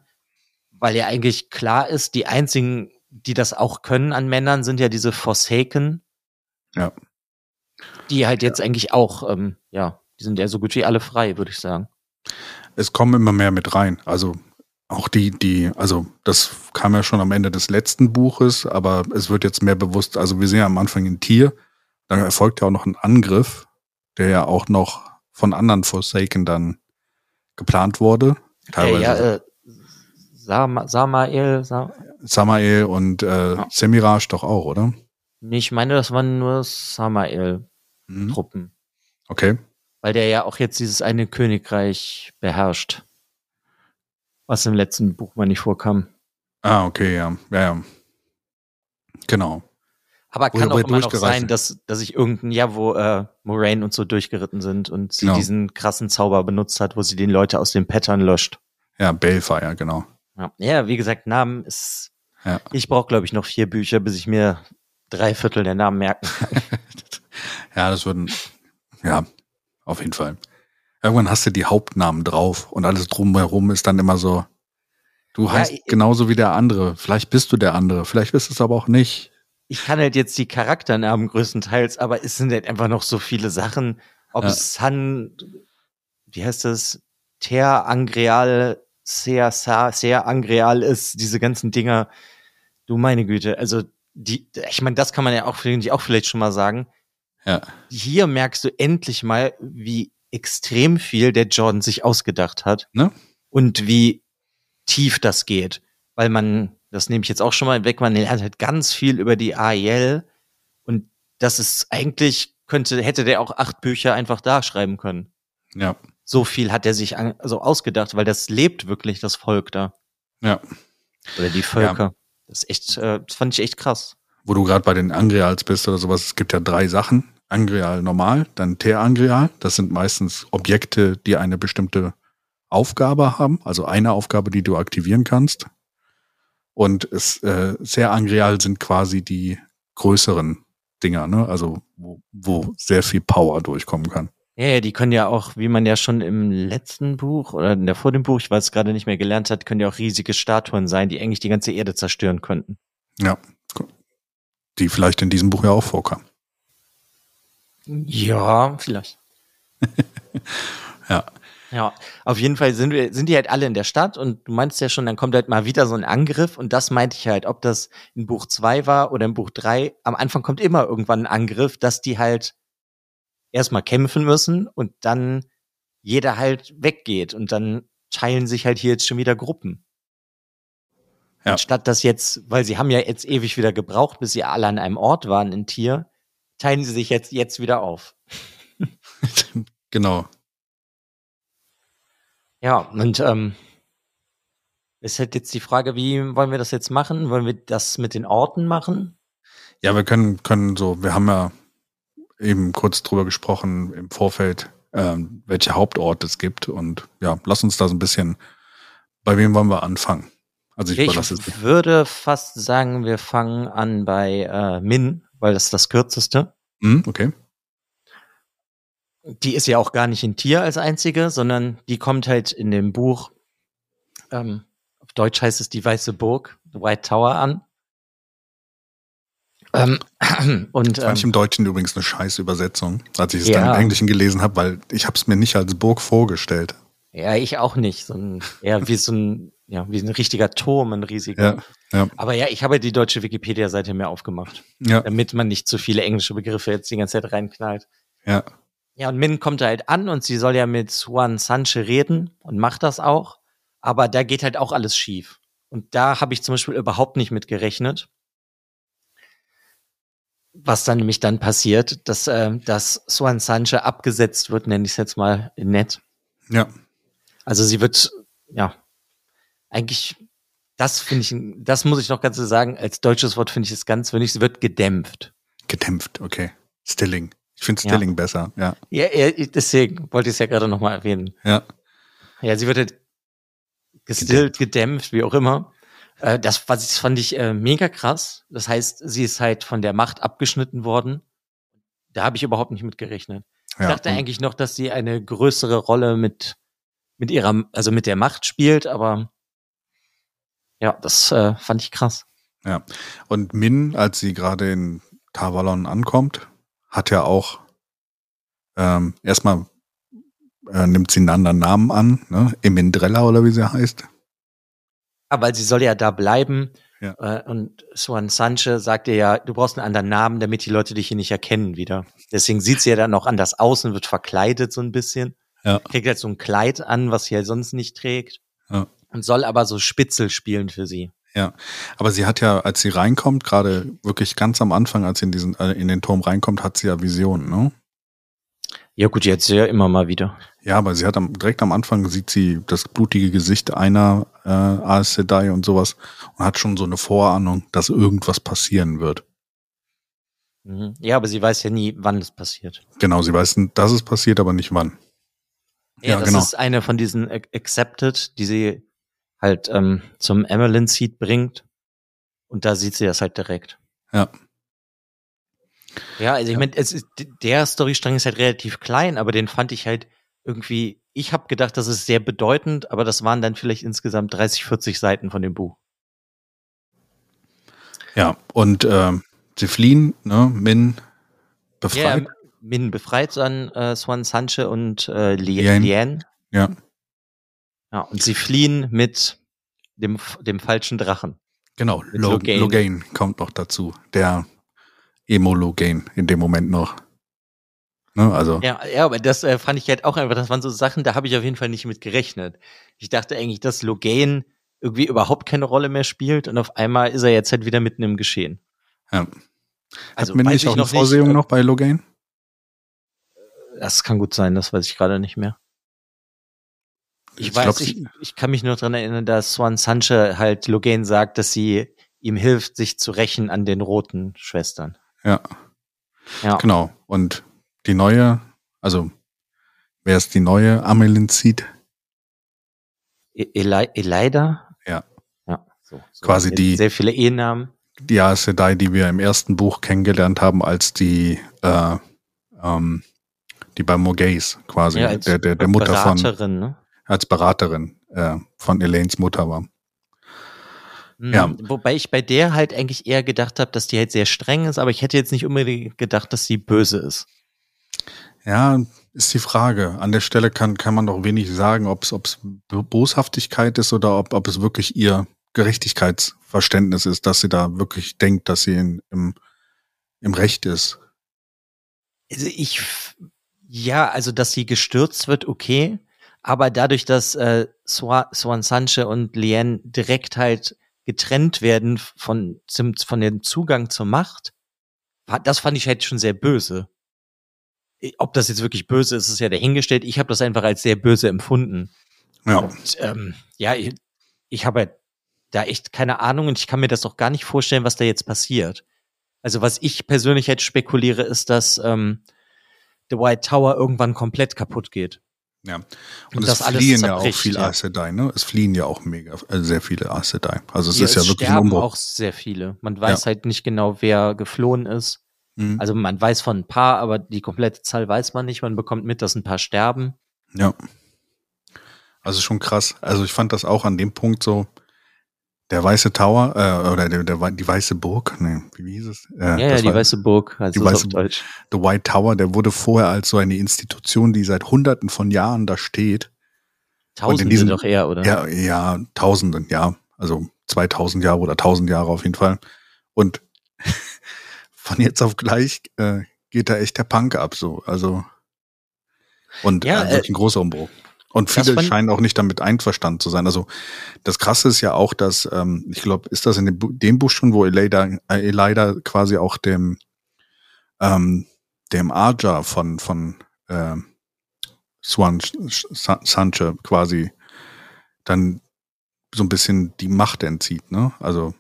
weil ja eigentlich klar ist, die einzigen, die das auch können an Männern, sind ja diese Forsaken. Ja. Die halt jetzt ja. eigentlich auch, ähm, ja, die sind ja so gut wie alle frei, würde ich sagen. Es kommen immer mehr mit rein. Also auch die, die, also das kam ja schon am Ende des letzten Buches, aber es wird jetzt mehr bewusst, also wir sehen ja am Anfang ein Tier, dann erfolgt ja auch noch ein Angriff, der ja auch noch von anderen Forsaken dann geplant wurde. Teilweise. Ja, ja, äh, Sam Samael, Sam Samael und äh, ja. Semiraj doch auch, oder? Nee, ich meine, das waren nur Samael-Truppen. Mhm. Okay. Weil der ja auch jetzt dieses eine Königreich beherrscht. Was im letzten Buch mal nicht vorkam. Ah, okay, ja. Ja, ja. Genau. Aber kann auch immer noch sein, dass, dass ich irgendein Jahr, wo äh, Moraine und so durchgeritten sind und sie genau. diesen krassen Zauber benutzt hat, wo sie den Leute aus dem Pattern löscht. Ja, Balefire, genau. Ja, ja wie gesagt, Namen ist. Ja. Ich brauche, glaube ich, noch vier Bücher, bis ich mir drei Viertel der Namen merken kann. ja, das würden. Ja, auf jeden Fall. Irgendwann hast du die Hauptnamen drauf und alles drumherum ist dann immer so. Du ja, heißt genauso wie der andere. Vielleicht bist du der andere. Vielleicht bist du es aber auch nicht ich kann halt jetzt die Charakternamen größtenteils, aber es sind halt einfach noch so viele Sachen. Ob ja. es San, wie heißt das? Ter Angreal, Ser, Sa, Ser Angreal ist, diese ganzen Dinger. Du meine Güte, also die, ich meine, das kann man ja auch, ich, auch vielleicht schon mal sagen. Ja. Hier merkst du endlich mal, wie extrem viel der Jordan sich ausgedacht hat. Ne? Und wie tief das geht. Weil man das nehme ich jetzt auch schon mal weg. Man lernt halt ganz viel über die AEL. Und das ist eigentlich, könnte, hätte der auch acht Bücher einfach da schreiben können. Ja. So viel hat er sich an, also ausgedacht, weil das lebt wirklich, das Volk da. Ja. Oder die Völker. Ja. Das ist echt, äh, das fand ich echt krass. Wo du gerade bei den Angreals bist oder sowas, es gibt ja drei Sachen. Angreal normal, dann Ter-Angreal. Das sind meistens Objekte, die eine bestimmte Aufgabe haben, also eine Aufgabe, die du aktivieren kannst. Und es, äh, sehr angreal sind quasi die größeren Dinger, ne? Also wo, wo sehr viel Power durchkommen kann. Ja, ja, die können ja auch, wie man ja schon im letzten Buch oder in der vor dem Buch, ich weiß gerade nicht mehr gelernt hat, können ja auch riesige Statuen sein, die eigentlich die ganze Erde zerstören könnten. Ja. Die vielleicht in diesem Buch ja auch vorkam. Ja, vielleicht. Ja. Ja, auf jeden Fall sind wir, sind die halt alle in der Stadt und du meinst ja schon, dann kommt halt mal wieder so ein Angriff und das meinte ich halt, ob das in Buch zwei war oder in Buch drei. Am Anfang kommt immer irgendwann ein Angriff, dass die halt erstmal kämpfen müssen und dann jeder halt weggeht und dann teilen sich halt hier jetzt schon wieder Gruppen. Ja. Anstatt dass jetzt, weil sie haben ja jetzt ewig wieder gebraucht, bis sie alle an einem Ort waren in Tier, teilen sie sich jetzt, jetzt wieder auf. Genau. Ja, und ähm, ist halt jetzt die Frage, wie wollen wir das jetzt machen? Wollen wir das mit den Orten machen? Ja, wir können, können so, wir haben ja eben kurz drüber gesprochen im Vorfeld, ähm, welche Hauptorte es gibt. Und ja, lass uns da so ein bisschen, bei wem wollen wir anfangen? Also ich, Ich es würde fast sagen, wir fangen an bei äh, Min, weil das ist das kürzeste. Hm, okay. Die ist ja auch gar nicht in Tier als einzige, sondern die kommt halt in dem Buch, ähm, auf Deutsch heißt es die Weiße Burg, The White Tower an. Ähm, und Fand ich ähm, im Deutschen übrigens eine scheiß Übersetzung, als ich es Ja. dann im Englischen gelesen habe, weil ich habe es mir nicht als Burg vorgestellt. ja, ich auch nicht. So ein, eher wie so ein, ja, wie ein richtiger Turm, ein riesiger. Ja, ja. Aber ja, ich habe die deutsche Wikipedia-Seite mir aufgemacht, Ja, damit man nicht zu viele englische Begriffe jetzt die ganze Zeit reinknallt. ja, Ja, und Min kommt da halt an und sie soll ja mit Swan Sanche reden und macht das auch. Aber da geht halt auch alles schief. Und da habe ich zum Beispiel überhaupt nicht mit gerechnet. Was dann nämlich dann passiert, dass, äh, dass Swan Sanche abgesetzt wird, nenne ich es jetzt mal nett. ja, Also sie wird, ja, eigentlich, das finde ich, das muss ich noch ganz so sagen, als deutsches Wort finde ich es ganz, ich, sie wird gedämpft. gedämpft, okay. Stilling. Ich finde Ja. Stilling besser, ja. Ja, ja, deswegen wollte ich es ja gerade nochmal erwähnen. Ja, Ja, sie wird halt gestillt, gedämpft, wie auch immer. Äh, das, ich, fand ich äh, mega krass. Das heißt, sie ist halt von der Macht abgeschnitten worden. Da habe ich überhaupt nicht mit gerechnet. Ich ja. dachte eigentlich noch, dass sie eine größere Rolle mit, mit ihrer, also mit der Macht spielt, aber ja, das äh, fand ich krass. Und Min, als sie gerade in Tavalon ankommt, hat ja auch ähm, erstmal äh, nimmt sie einen anderen Namen an, ne? Emindrella oder wie sie heißt. Aber sie soll ja da bleiben. Ja. Äh, und Swan Sanche sagt ihr ja, du brauchst einen anderen Namen, damit die Leute dich hier nicht erkennen wieder. Deswegen sieht sie ja dann auch anders aus und wird verkleidet so ein bisschen. Ja. Kriegt halt so ein Kleid an, was sie ja sonst nicht trägt. Ja. Und soll aber so Spitzel spielen für sie. Aber sie hat ja, als sie reinkommt, gerade wirklich ganz am Anfang, als sie in diesen äh, in den Turm reinkommt, hat sie ja Visionen, ne? Ja gut, jetzt ja immer mal wieder. Ja, aber sie hat am, direkt am Anfang sieht sie das blutige Gesicht einer äh, Aes Sedai und sowas und hat schon so eine Vorahnung, dass irgendwas passieren wird. Mhm. Ja, aber sie weiß ja nie, wann es passiert. Genau, sie weiß, dass es passiert, aber nicht wann. Ja, Ja, das genau. ist eine von diesen Ac- Accepted, die sie halt ähm, zum Emerald Seed bringt. Und da sieht sie das halt direkt. Ja. Ja, also ich Ja. meine, der Storystrang ist halt relativ klein, aber den fand ich halt irgendwie, ich habe gedacht, das ist sehr bedeutend, aber das waren dann vielleicht insgesamt 30, 40 Seiten von dem Buch. Ja, und ähm, sie fliehen, ne, Min befreit. Ja, Min befreit dann äh, Swan Sanche und äh, Li- Lien. Lien. Ja. Ja, und sie fliehen mit dem, dem falschen Drachen. Genau, Mit Lo Loghain. Loghain kommt noch dazu. Der Emo Loghain in dem Moment noch. Ne, also, Ja, ja, aber das äh, fand ich halt auch einfach, das waren so Sachen, da habe ich auf jeden Fall nicht mit gerechnet. Ich dachte eigentlich, dass Logain irgendwie überhaupt keine Rolle mehr spielt und auf einmal ist er jetzt halt wieder mitten im Geschehen. ja. Also Hat weiß nicht ich auch eine Vorsehung nicht, noch bei Loghain? äh, Das kann gut sein, das weiß ich gerade nicht mehr. Ich, Ich weiß, glaub, ich, ich kann mich nur dran erinnern, dass Swan Sanche halt Logain sagt, dass sie ihm hilft, sich zu rächen an den roten Schwestern. Ja, Ja, genau. Und die neue, also wer ist die neue Amelin Seed? E- Eli Elida? Ja. Ja, so. so Quasi sehr, die- Sehr viele E-Namen. Die Aes Sedai, die wir im ersten Buch kennengelernt haben, als die, äh, ähm, die bei Morgaze quasi, Ja, als der, der, der Mutter von, ne? Als Beraterin äh, von Elaines Mutter war. Mhm. Ja. Wobei ich bei der halt eigentlich eher gedacht habe, dass die halt sehr streng ist, aber ich hätte jetzt nicht unbedingt gedacht, dass sie böse ist. Ja, ist die Frage. An der Stelle kann, kann man doch wenig sagen, ob es Boshaftigkeit ist oder ob, ob es wirklich ihr Gerechtigkeitsverständnis ist, dass sie da wirklich denkt, dass sie in, im, im Recht ist. Also ich, ja, also dass sie gestürzt wird, okay. Aber dadurch, dass äh, Swan, Sanche und Lien direkt halt getrennt werden von, zum, von dem Zugang zur Macht, das fand ich halt schon sehr böse. Ob das jetzt wirklich böse ist, ist ja dahingestellt. Ich habe das einfach als sehr böse empfunden. Ja. Und ähm, ja, ich, ich habe halt da echt keine Ahnung und ich kann mir das auch gar nicht vorstellen, was da jetzt passiert. Also was ich persönlich jetzt spekuliere, ist, dass ähm, The White Tower irgendwann komplett kaputt geht. Ja. Und, Und es fliehen ja auch viele ja. Aes Sedai, ne? Es fliehen ja auch mega, äh, sehr viele Aes Sedai. Also es Ja, ist ja wirklich ein sterben Umbruch. auch sehr viele. Man weiß halt nicht genau, wer geflohen ist. Mhm. Also man weiß von ein paar, aber die komplette Zahl weiß man nicht. Man bekommt mit, dass ein paar sterben. Ja. Also schon krass. Also ich fand das auch an dem Punkt so, der Weiße Tower, äh, oder der, der, die Weiße Burg, nee, wie hieß es? Äh, Ja, ja, die Weiße Burg, also die Weiße auf Deutsch. The White Tower, der wurde vorher als so eine Institution, die seit hunderten von Jahren da steht. Tausende diesem- doch eher, oder? Ja, ja, Tausenden, ja. Also 2000 Jahre oder 1000 Jahre auf jeden Fall. Und von jetzt auf gleich äh, geht da echt der Punk ab, so. Also, und Ja, ja, wirklich ein großer Umbruch. Und viele scheinen auch nicht damit einverstanden zu sein. Also das Krasse ist ja auch, dass, ähm, ich glaube, ist das in dem, Bu dem Buch schon, wo Elida, äh, Elida quasi auch dem, ähm, dem Arja von, von ähm, Swan Sa- Sanche quasi dann so ein bisschen die Macht entzieht, ne? Also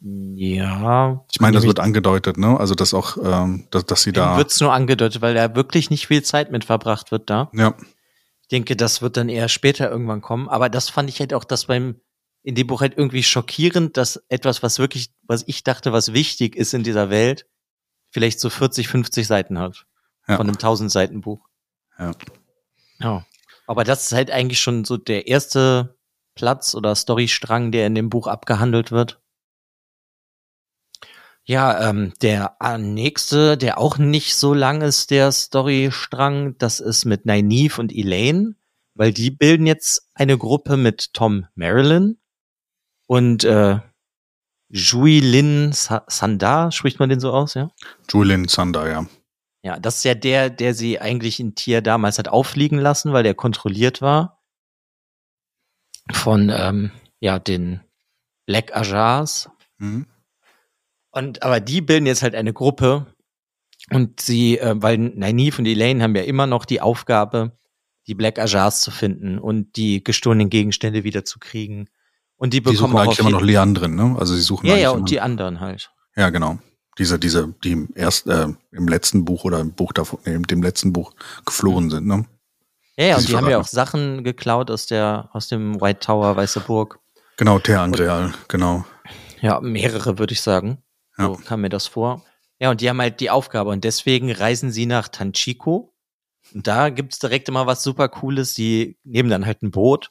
Ja. ich meine, das wird angedeutet, ne? Also dass auch, ähm, dass, dass sie da. Wird es nur angedeutet, weil da wirklich nicht viel Zeit mit verbracht wird da. Ja, Ich denke, das wird dann eher später irgendwann kommen. Aber das fand ich halt auch das beim, in dem Buch halt irgendwie schockierend, dass etwas, was wirklich, was ich dachte, was wichtig ist in dieser Welt, vielleicht so 40, 50 Seiten hat. Ja. Von einem 1000 Seiten Buch. Ja. Ja. Aber das ist halt eigentlich schon so der erste Platz oder Storystrang, der in dem Buch abgehandelt wird. Ja, ähm, der äh, nächste, der auch nicht so lang ist, der Storystrang, das ist mit Nynaeve und Elaine, weil die bilden jetzt eine Gruppe mit Tom Marilyn und äh, Jui Lin Sa Sandar, spricht man den so aus, ja? Julian Sander, ja. Ja, das ist ja der, der sie eigentlich in Tier damals hat auffliegen lassen, weil der kontrolliert war von ähm, ja den Black Ajars. Mhm. Und aber die bilden jetzt halt eine Gruppe und sie, äh, weil Nynaeve und Elaine haben ja immer noch die Aufgabe, die Black Ajars zu finden und die gestohlenen Gegenstände wieder zu kriegen. Und die Die bekommen suchen auch eigentlich immer noch Leandrin, ne? Also sie suchen Ja, ja, und die anderen halt. Ja, genau. Diese, diese, die im erst, äh, im letzten Buch oder im Buch davon, nee, dem letzten Buch geflohen sind, ne? Ja, ja, Die und die haben ja auch Sachen geklaut aus der, aus dem White Tower, Weiße Burg. Genau, Ter Angreal, genau. Ja, mehrere, würde ich sagen. Ja. So kam mir das vor. Ja, und die haben halt die Aufgabe und deswegen reisen sie nach Tanchico. Und da gibt's direkt immer was super Cooles. Die nehmen dann halt ein Boot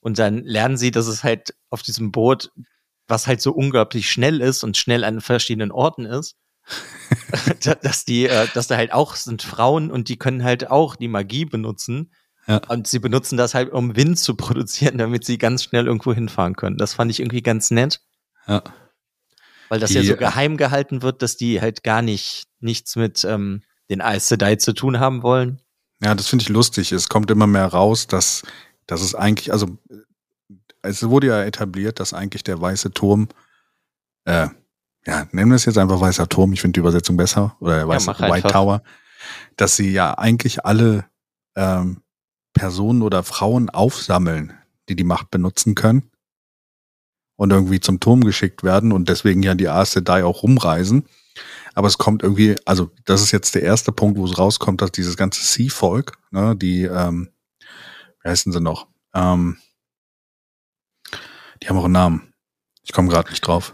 und dann lernen sie, dass es halt auf diesem Boot, was halt so unglaublich schnell ist und schnell an verschiedenen Orten ist, da- dass die, äh, dass da halt auch sind Frauen und die können halt auch die Magie benutzen. Ja. Und sie benutzen das halt, um Wind zu produzieren, damit sie ganz schnell irgendwo hinfahren können. Das fand ich irgendwie ganz nett. Ja. Weil das Die, ja so geheim gehalten wird, dass die halt gar nicht nichts mit ähm, den Aes Sedai zu tun haben wollen. Ja, das finde ich lustig. Es kommt immer mehr raus, dass, dass es eigentlich, also äh, es wurde ja etabliert, dass eigentlich der weiße Turm, äh, ja, nennen wir es jetzt einfach weißer Turm, ich finde die Übersetzung besser, oder der weiße White einfach. Tower, dass sie ja eigentlich alle ähm, Personen oder Frauen aufsammeln, die die Macht benutzen können und irgendwie zum Turm geschickt werden und deswegen ja die Aes Sedai auch rumreisen. Aber es kommt irgendwie, also das ist jetzt der erste Punkt, wo es rauskommt, dass dieses ganze Sea-Volk, ne, die, ähm, wie heißen sie noch? Ähm, die haben auch einen Namen. Ich komme gerade nicht drauf.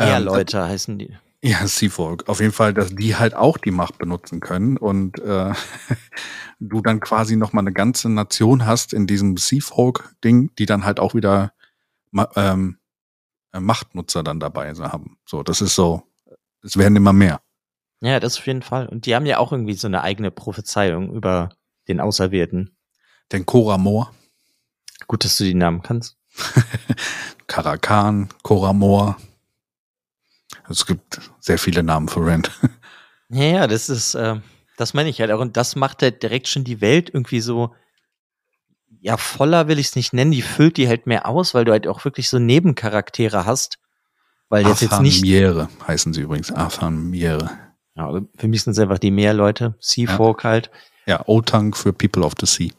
Ja, Ähm, Leute heißen die. Ja, Seafolk. Auf jeden Fall, dass die halt auch die Macht benutzen können und äh, du dann quasi nochmal eine ganze Nation hast in diesem Seafolk-Ding, die dann halt auch wieder ähm, äh, Machtnutzer dann dabei haben. So, das ist so, es werden immer mehr. Ja, das auf jeden Fall. Und die haben ja auch irgendwie so eine eigene Prophezeiung über den Auserwählten. Den Koramor. Gut, dass du die Namen kannst. Karakan, Koramor. Es gibt sehr viele Namen für Rand. Ja, ja, das ist, äh, das meine ich halt auch. Und das macht halt direkt schon die Welt irgendwie so, ja, voller will ich es nicht nennen. Die füllt die halt mehr aus, weil du halt auch wirklich so Nebencharaktere hast. Weil jetzt jetzt nicht. Miere heißen sie übrigens. Afan Miere. Ja, für mich sind es einfach die Meerleute. Sea Folk ja. halt. Ja, Otang für People of the Sea.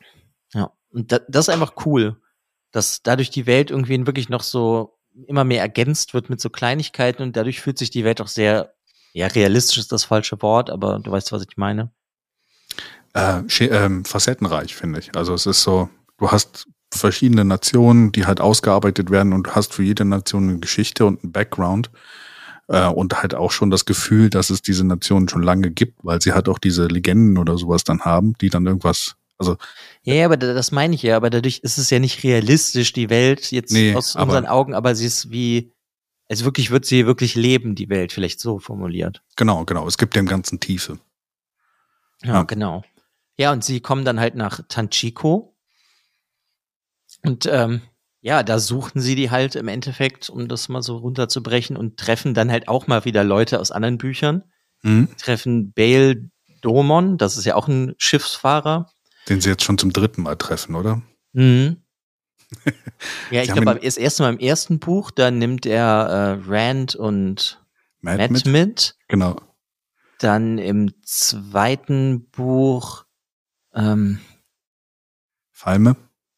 Ja, und da, das ist einfach cool, dass dadurch die Welt irgendwie wirklich noch so immer mehr ergänzt wird mit so Kleinigkeiten und dadurch fühlt sich die Welt auch sehr, ja, realistisch ist das falsche Wort, aber du weißt, was ich meine. Äh, ähm, facettenreich, finde ich. Also es ist so, du hast verschiedene Nationen, die halt ausgearbeitet werden und du hast für jede Nation eine Geschichte und einen Background äh, und halt auch schon das Gefühl, dass es diese Nationen schon lange gibt, weil sie halt auch diese Legenden oder sowas dann haben, die dann irgendwas, also. Ja, aber das meine ich ja, aber dadurch ist es ja nicht realistisch, die Welt jetzt nee, aus unseren Augen, aber sie ist wie, also wirklich wird sie wirklich leben, die Welt, vielleicht so formuliert. Genau, genau. Es gibt dem Ganzen Tiefe. Ja, ja. genau. Ja, und sie kommen dann halt nach Tanchiko. Und ähm, ja, da suchten sie die halt im Endeffekt, um das mal so runterzubrechen und treffen dann halt auch mal wieder Leute aus anderen Büchern. Mhm. Treffen Bale Domon, das ist ja auch ein Schiffsfahrer. Den sie jetzt schon zum dritten Mal treffen, oder? Mhm. ja, ich glaube, das erste Mal im ersten Buch, da nimmt er äh, Rand und Matt, Matt mit. mit. Genau. Dann im zweiten Buch ähm, Falme.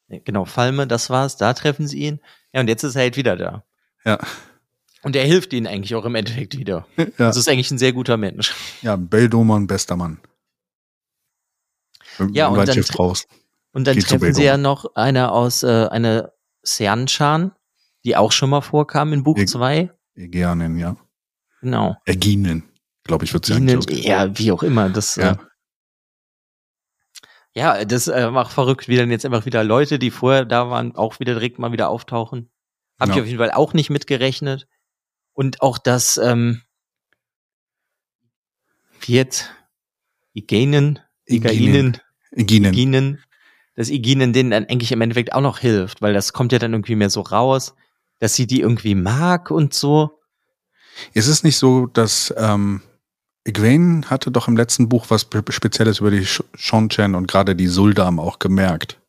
Genau, Falme, das war's, da treffen sie ihn. Ja, und jetzt ist er halt wieder da. Ja. Und er hilft ihnen eigentlich auch im Endeffekt wieder. Ja. Das ist eigentlich ein sehr guter Mensch. Ja, Beldoman, bester Mann. Ja, und dann, raus. und dann treffen sie ja noch eine aus, äh, eine Seanchan, die auch schon mal vorkam in Buch 2. Ägeanen, ja. Genau. Äginen, glaube ich, wird sie eigentlich Ja, wie auch immer. Das, ja. Ja, das äh, macht verrückt, wie dann jetzt einfach wieder Leute, die vorher da waren, auch wieder direkt mal wieder auftauchen. Habe genau. ich auf jeden Fall auch nicht mitgerechnet. Und auch das, ähm, wie jetzt, Igenen, Igainen, Iginen. Iginen, dass Iginen denen dann eigentlich im Endeffekt auch noch hilft, weil das kommt ja dann irgendwie mehr so raus, dass sie die irgendwie mag und so. Ist es nicht so, dass ähm, Egwene hatte doch im letzten Buch was Spezielles über die Shonchen und gerade die Suldam auch gemerkt.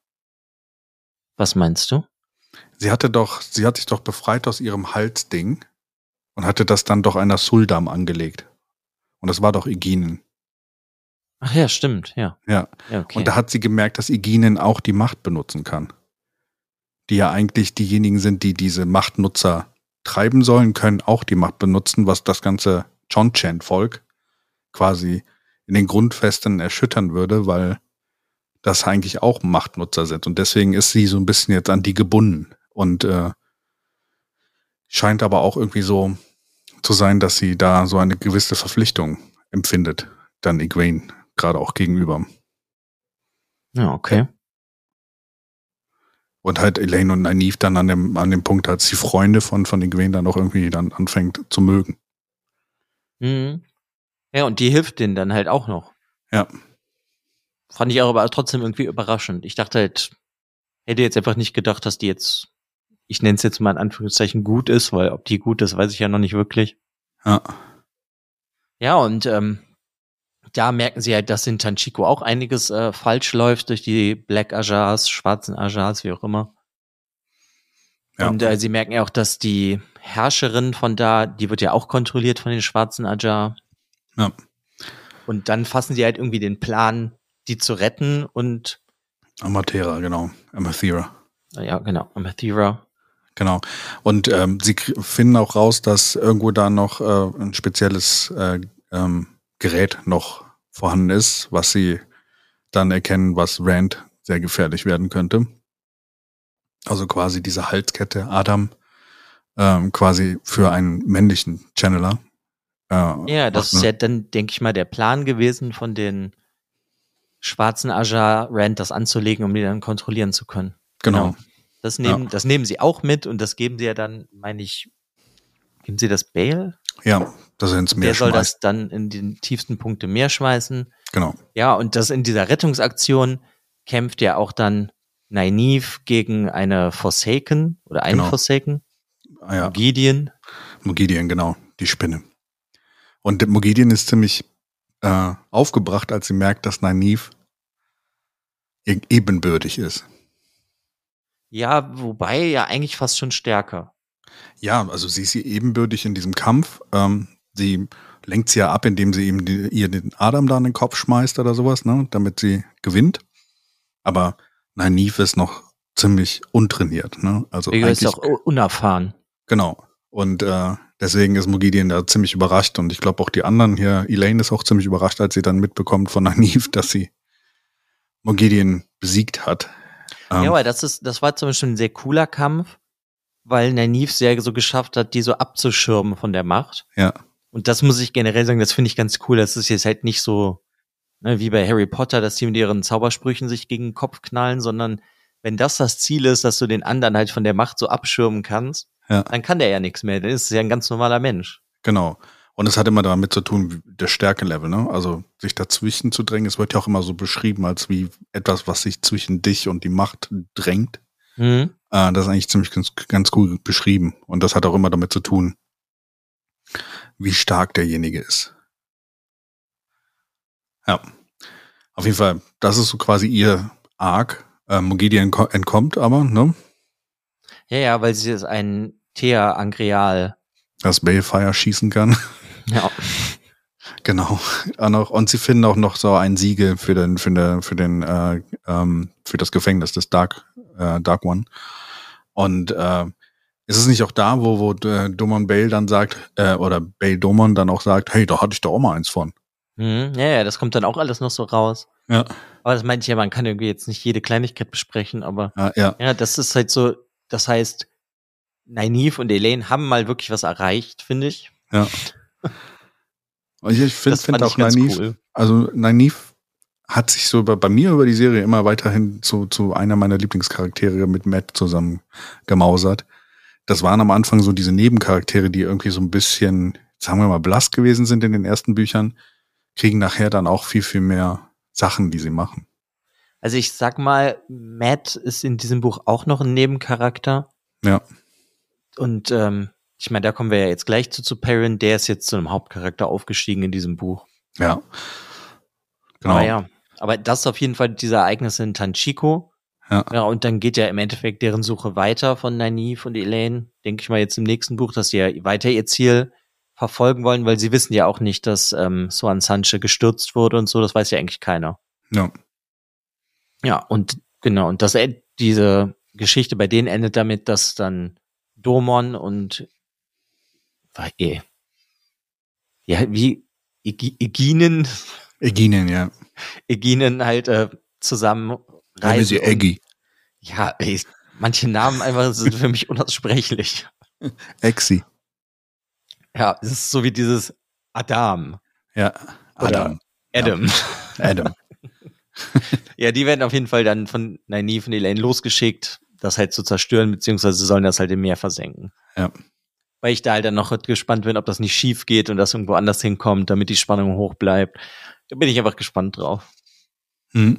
Was meinst du? Sie hatte doch, sie hat sich doch befreit aus ihrem Halsding und hatte das dann doch einer Suldam angelegt. Und das war doch Eginen. Ach ja, stimmt, ja. Ja. ja okay. Und da hat sie gemerkt, dass Eginen auch die Macht benutzen kann. Die ja eigentlich diejenigen sind, die diese Machtnutzer treiben sollen, können auch die Macht benutzen, was das ganze Chonchen-Volk quasi in den Grundfesten erschüttern würde, weil das eigentlich auch Machtnutzer sind. Und deswegen ist sie so ein bisschen jetzt an die gebunden. Und äh, scheint aber auch irgendwie so zu sein, dass sie da so eine gewisse Verpflichtung empfindet, dann Egwene gerade auch gegenüber. Ja, okay. Und halt Elaine und Nynaeve dann an dem, an dem Punkt, als die Freunde von, von Egwene dann auch irgendwie dann anfängt zu mögen. Mhm. Ja, und die hilft denen dann halt auch noch. Ja. Fand ich aber trotzdem irgendwie überraschend. Ich dachte halt, hätte jetzt einfach nicht gedacht, dass die jetzt, ich nenne es jetzt mal in Anführungszeichen gut ist, weil ob die gut ist, weiß ich ja noch nicht wirklich. Ja. Ja, und ähm, da merken sie halt, dass in Tanchiko auch einiges äh, falsch läuft durch die Black Ajars, schwarzen Ajars, wie auch immer. Ja. Und äh, sie merken ja auch, dass die Herrscherin von da, die wird ja auch kontrolliert von den schwarzen Ajar. Ja. Und dann fassen sie halt irgendwie den Plan, die zu retten und Amathera, genau. Amathera. Ja, genau. Amathera. Genau. Und ähm, sie finden auch raus, dass irgendwo da noch äh, ein spezielles äh, ähm, Gerät noch vorhanden ist, was sie dann erkennen, was Rand sehr gefährlich werden könnte. Also quasi diese Halskette Adam ähm, quasi für einen männlichen Channeler Äh, Ja, das ne? ist ja dann, denke ich mal, der Plan gewesen von den schwarzen Aja Rand, das anzulegen, um die dann kontrollieren zu können. Genau. Das nehmen, Ja. das nehmen sie auch mit und das geben sie ja dann, meine ich, geben sie das Bale? Ja, dass er ins Meer Der soll das dann in den tiefsten Punkt im Meer schmeißen. Genau. Ja, und das in dieser Rettungsaktion kämpft ja auch dann Nynaeve gegen eine Forsaken oder einen Genau. Forsaken, Ah, ja. Gideon. Mogidian, genau, die Spinne. Und der Mogidian ist ziemlich äh, aufgebracht, als sie merkt, dass Nynaeve ihr ebenbürtig ist. Ja, wobei ja eigentlich fast schon stärker. Ja, also sie ist ihr ebenbürtig in diesem Kampf. Ähm, sie lenkt sie ja ab, indem sie ihm die, ihr den Adam da in den Kopf schmeißt oder sowas, ne, damit sie gewinnt. Aber Nynaeve ist noch ziemlich untrainiert, ne? Also Vega ist auch unerfahren. genau. Und äh, deswegen ist Mogidian da ziemlich überrascht und ich glaube auch die anderen hier, Elaine ist auch ziemlich überrascht, als sie dann mitbekommt von Nynaeve, dass sie Mogidian besiegt hat. Ähm, Ja, aber das ist, das war zum Beispiel ein sehr cooler Kampf, weil Nynaeve sehr so geschafft hat, die so abzuschirmen von der Macht. ja, Und das muss ich generell sagen, das finde ich ganz cool. Das ist jetzt halt nicht so, ne, wie bei Harry Potter, dass die mit ihren Zaubersprüchen sich gegen den Kopf knallen, sondern wenn das das Ziel ist, dass du den anderen halt von der Macht so abschirmen kannst, Ja. dann kann der ja nichts mehr. Dann ist es ja ein ganz normaler Mensch. Genau. Und es hat immer damit zu tun, der Stärkelevel, ne? Also sich dazwischen zu drängen. Es wird ja auch immer so beschrieben als wie etwas, was sich zwischen dich und die Macht drängt. Mhm. Äh, das ist eigentlich ziemlich ganz, ganz cool beschrieben. Und das hat auch immer damit zu tun, wie stark derjenige ist. Ja. Auf jeden Fall, das ist so quasi ihr Arc. Äh, Mogidi entko- entkommt aber, ne? Ja, ja, weil sie ist ein Thea Angreal. Dass Balefire schießen kann. Ja. Genau. Auch und sie finden auch noch so ein Siegel für den, für den, für den, äh, ähm, für das Gefängnis des Dark, äh, Dark One. Und äh, ist es nicht auch da, wo, wo äh, Domon Bale dann sagt, äh, oder Bale Domon dann auch sagt, hey, da hatte ich da auch mal eins von. Mhm. Ja, ja, das kommt dann auch alles noch so raus. Ja. Aber das meinte ich ja, man kann irgendwie jetzt nicht jede Kleinigkeit besprechen, aber Ja, ja, ja, das ist halt so, das heißt, Nynaeve und Elaine haben mal wirklich was erreicht, finde ich. ja. Ich, finde find auch Nynaeve, cool. also Nynaeve hat sich so bei, bei mir über die Serie immer weiterhin zu, zu einer meiner Lieblingscharaktere mit Matt zusammen gemausert. Das waren am Anfang so diese Nebencharaktere, die irgendwie so ein bisschen, sagen wir mal, blass gewesen sind in den ersten Büchern, kriegen nachher dann auch viel, viel mehr Sachen, die sie machen. Also ich sag mal, Matt ist in diesem Buch auch noch ein Nebencharakter. Ja. Und ähm, ich meine, da kommen wir ja jetzt gleich zu, zu Perrin, der ist jetzt zu einem Hauptcharakter aufgestiegen in diesem Buch. Ja. Genau. Aber ja, aber das ist auf jeden Fall diese Ereignisse in Tanchiko. Ja. Ja, und dann geht ja im Endeffekt deren Suche weiter von Nynaeve und Elaine. Denke ich mal jetzt im nächsten Buch, dass sie ja weiter ihr Ziel verfolgen wollen, weil sie wissen ja auch nicht, dass ähm, Swan Sanche gestürzt wurde und so. Das weiß ja eigentlich keiner. Ja. Ja, und genau, und das diese Geschichte bei denen endet damit, dass dann Domon und war eh. Ja, wie Egi- Eginen, Eginen, ja. Eginen halt äh, zusammen reisen. sie Eggy. Ja, ey, manche Namen einfach sind für mich unaussprechlich. Exi. Ja, es ist so wie dieses Adam. Ja. Oder- Adam. Adam. Adam. Ja, die werden auf jeden Fall dann von Nynaeve und Elaine losgeschickt, das halt zu zerstören, beziehungsweise sollen das halt im Meer versenken. Ja. Weil ich da halt dann noch gespannt bin, ob das nicht schief geht und das irgendwo anders hinkommt, damit die Spannung hoch bleibt. Da bin ich einfach gespannt drauf. Hm.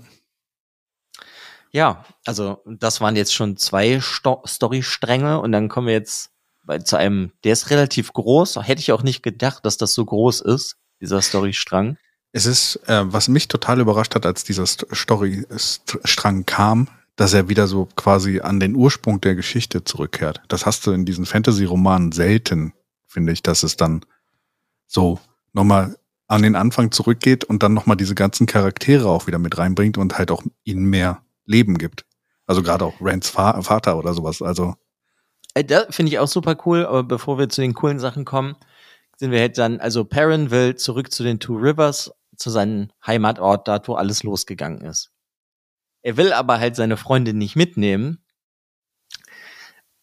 Ja, also das waren jetzt schon zwei Sto Storystränge und dann kommen wir jetzt bei, zu einem, der ist relativ groß. Hätte ich auch nicht gedacht, dass das so groß ist, dieser Storystrang. Es ist, äh, was mich total überrascht hat, als dieser St Storystrang kam, dass er wieder so quasi an den Ursprung der Geschichte zurückkehrt. Das hast du in diesen Fantasy-Romanen selten, finde ich, dass es dann so nochmal an den Anfang zurückgeht und dann nochmal diese ganzen Charaktere auch wieder mit reinbringt und halt auch ihnen mehr Leben gibt. Also gerade auch Rands Vater oder sowas. Also Äh, Da finde ich auch super cool, aber bevor wir zu den coolen Sachen kommen, sind wir halt dann, also Perrin will zurück zu den Two Rivers, zu seinem Heimatort, dort wo alles losgegangen ist. Er will aber halt seine Freundin nicht mitnehmen.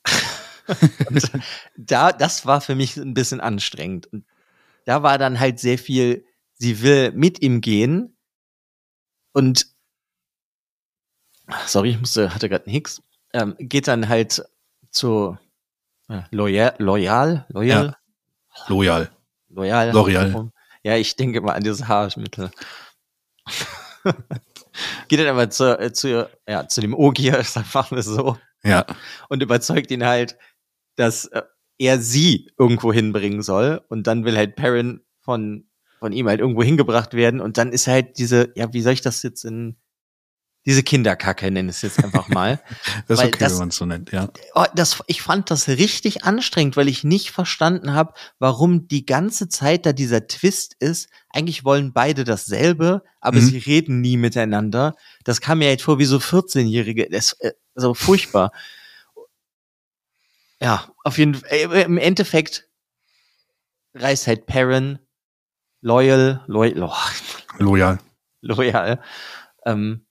Und da, das war für mich ein bisschen anstrengend. Und da war dann halt sehr viel, sie will mit ihm gehen und sorry, ich musste, hatte gerade einen Hicks, ähm, geht dann halt zu äh, Loyal, Loyal, Loyal, Ja. Loyal. Loyal. L'Oreal. Ja, ich denke mal an dieses Haarmittel. geht dann aber zu, äh, zu, ja, zu dem Ogier, sagen wir es so, Ja. und überzeugt ihn halt, dass äh, er sie irgendwo hinbringen soll und dann will halt Perrin von von ihm halt irgendwo hingebracht werden und dann ist halt diese ja wie soll ich das jetzt in diese Kinderkacke nenne ich es jetzt einfach mal Das ist okay, das- wenn man es so nennt, ja. oh, das ich fand das richtig anstrengend weil ich nicht verstanden habe warum die ganze Zeit da dieser Twist ist eigentlich wollen beide dasselbe aber Mhm. sie reden nie miteinander das kam mir halt vor wie so 14-jährige das äh, so furchtbar ja, auf jeden Fall. Äh, Im Endeffekt reißt halt Perrin loyal, loyal, oh, Loyal. loyal, ähm,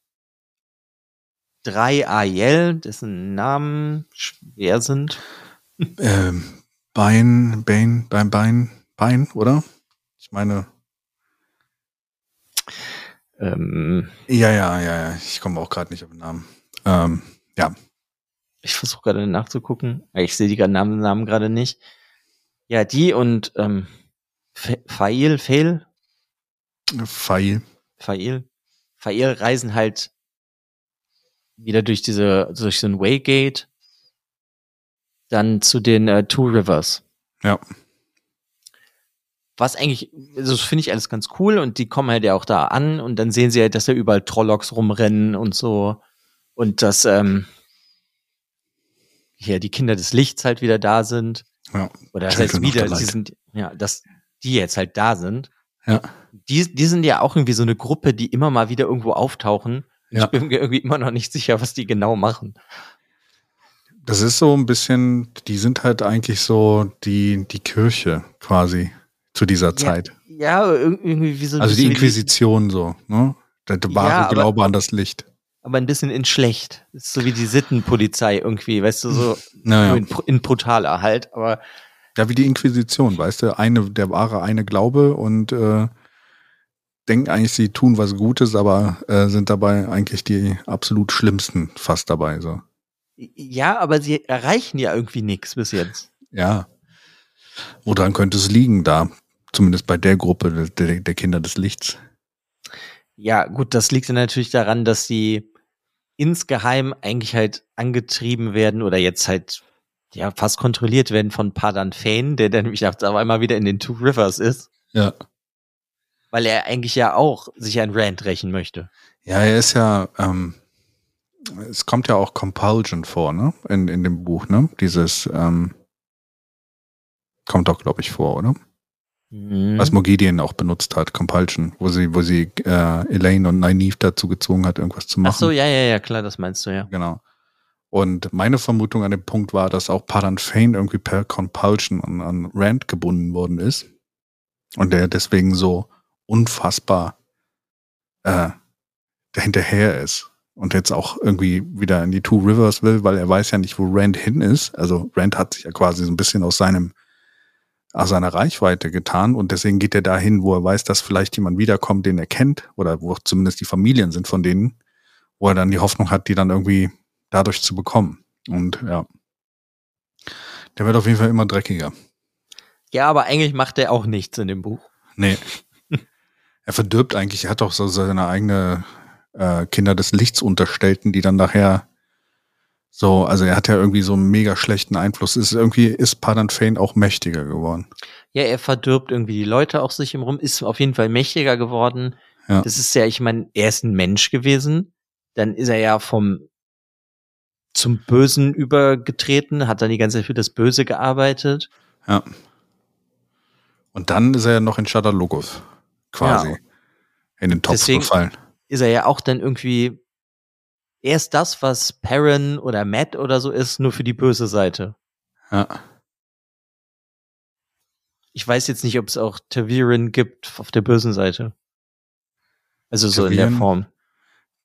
drei Aiel, dessen Namen schwer sind. Ähm, Bein, Bein, Bein, Bein, Bein, oder? Ich meine, Ähm, ja, ja, ja, ja. Ich komme auch gerade nicht auf den Namen. Ähm, ja, ich versuche gerade nachzugucken. Ich sehe die Namen, Namen gerade nicht. Ja, die und ähm, Fa- Fail, Fail, Pfeil. Fail, Fail reisen halt wieder durch diese, durch so ein Waygate, dann zu den äh, Two Rivers. Ja. Was eigentlich, also das finde ich alles ganz cool und die kommen halt ja auch da an und dann sehen sie halt, dass da überall Trollocks rumrennen und so und dass ähm, hier die Kinder des Lichts halt wieder da sind. Ja. Oder das heißt wieder, sie sind, ja, dass die jetzt halt da sind. Ja. Die, die sind ja auch irgendwie so eine Gruppe, die immer mal wieder irgendwo auftauchen. Ja. Ich bin mir irgendwie immer noch nicht sicher, was die genau machen. Das ist so ein bisschen, die sind halt eigentlich so die, die Kirche quasi zu dieser Zeit. Ja, ir- irgendwie wie so ein Also die Inquisition so, ne? Der wahre Ja, aber- Glaube an das Licht. aber ein bisschen in schlecht. Das ist so wie die Sittenpolizei irgendwie, weißt du, so Naja. in, in brutaler halt, aber Ja, wie die Inquisition, weißt du, eine, der wahre eine Glaube und äh, denken eigentlich, sie tun was Gutes, aber äh, sind dabei eigentlich die absolut schlimmsten fast dabei. So. ja, aber sie erreichen ja irgendwie nichts bis jetzt. Ja. Woran könnte es liegen da? Zumindest bei der Gruppe der, der Kinder des Lichts. Ja, gut, das liegt dann natürlich daran, dass sie insgeheim eigentlich halt angetrieben werden oder jetzt halt ja fast kontrolliert werden von Padan Fane, der dann nämlich auf einmal wieder in den Two Rivers ist, Ja. Weil er eigentlich ja auch sich an Rand rächen möchte. Ja, er ist ja, ähm, es kommt ja auch Compulsion vor, ne? In, in dem Buch, ne? Dieses, ähm, kommt doch, glaube ich, vor, oder? Mhm. Was Mogideon auch benutzt hat, Compulsion, wo sie, wo sie äh, Elaine und Nynaeve dazu gezwungen hat, irgendwas zu machen. Ach so, ja, ja, ja, klar, das meinst du ja. Genau. Und meine Vermutung an dem Punkt war, dass auch Padan Fane irgendwie per Compulsion an, an Rand gebunden worden ist. Und der deswegen so unfassbar äh, dahinterher ist. Und jetzt auch irgendwie wieder in die Two Rivers will, weil er weiß ja nicht, wo Rand hin ist. Also Rand hat sich ja quasi so ein bisschen aus seinem aus seiner Reichweite getan und deswegen geht er dahin, wo er weiß, dass vielleicht jemand wiederkommt, den er kennt oder wo zumindest die Familien sind von denen, wo er dann die Hoffnung hat, die dann irgendwie dadurch zu bekommen. Und ja, der wird auf jeden Fall immer dreckiger. Ja, aber eigentlich macht er auch nichts in dem Buch. Nee. Er verdirbt eigentlich, er hat doch so seine eigene äh, Kinder des Lichts Unterstellten, die dann nachher so, also er hat ja irgendwie so einen mega schlechten Einfluss. Ist irgendwie, ist Padan Fane auch mächtiger geworden. Ja, er verdirbt irgendwie die Leute auch sich im Rum, ist auf jeden Fall mächtiger geworden. Ja. Das ist ja, ich meine, er ist ein Mensch gewesen. Dann ist er ja vom zum Bösen übergetreten, hat dann die ganze Zeit für das Böse gearbeitet. Ja. Und dann ist er ja noch in Shadalogos quasi Ja. in den Topf Deswegen- gefallen. Ist er ja auch dann irgendwie er ist das, was Perrin oder Matt oder so ist, nur für die böse Seite. Ja. Ich weiß jetzt nicht, ob es auch Taviren gibt auf der bösen Seite. Also so in der Taviren? Form.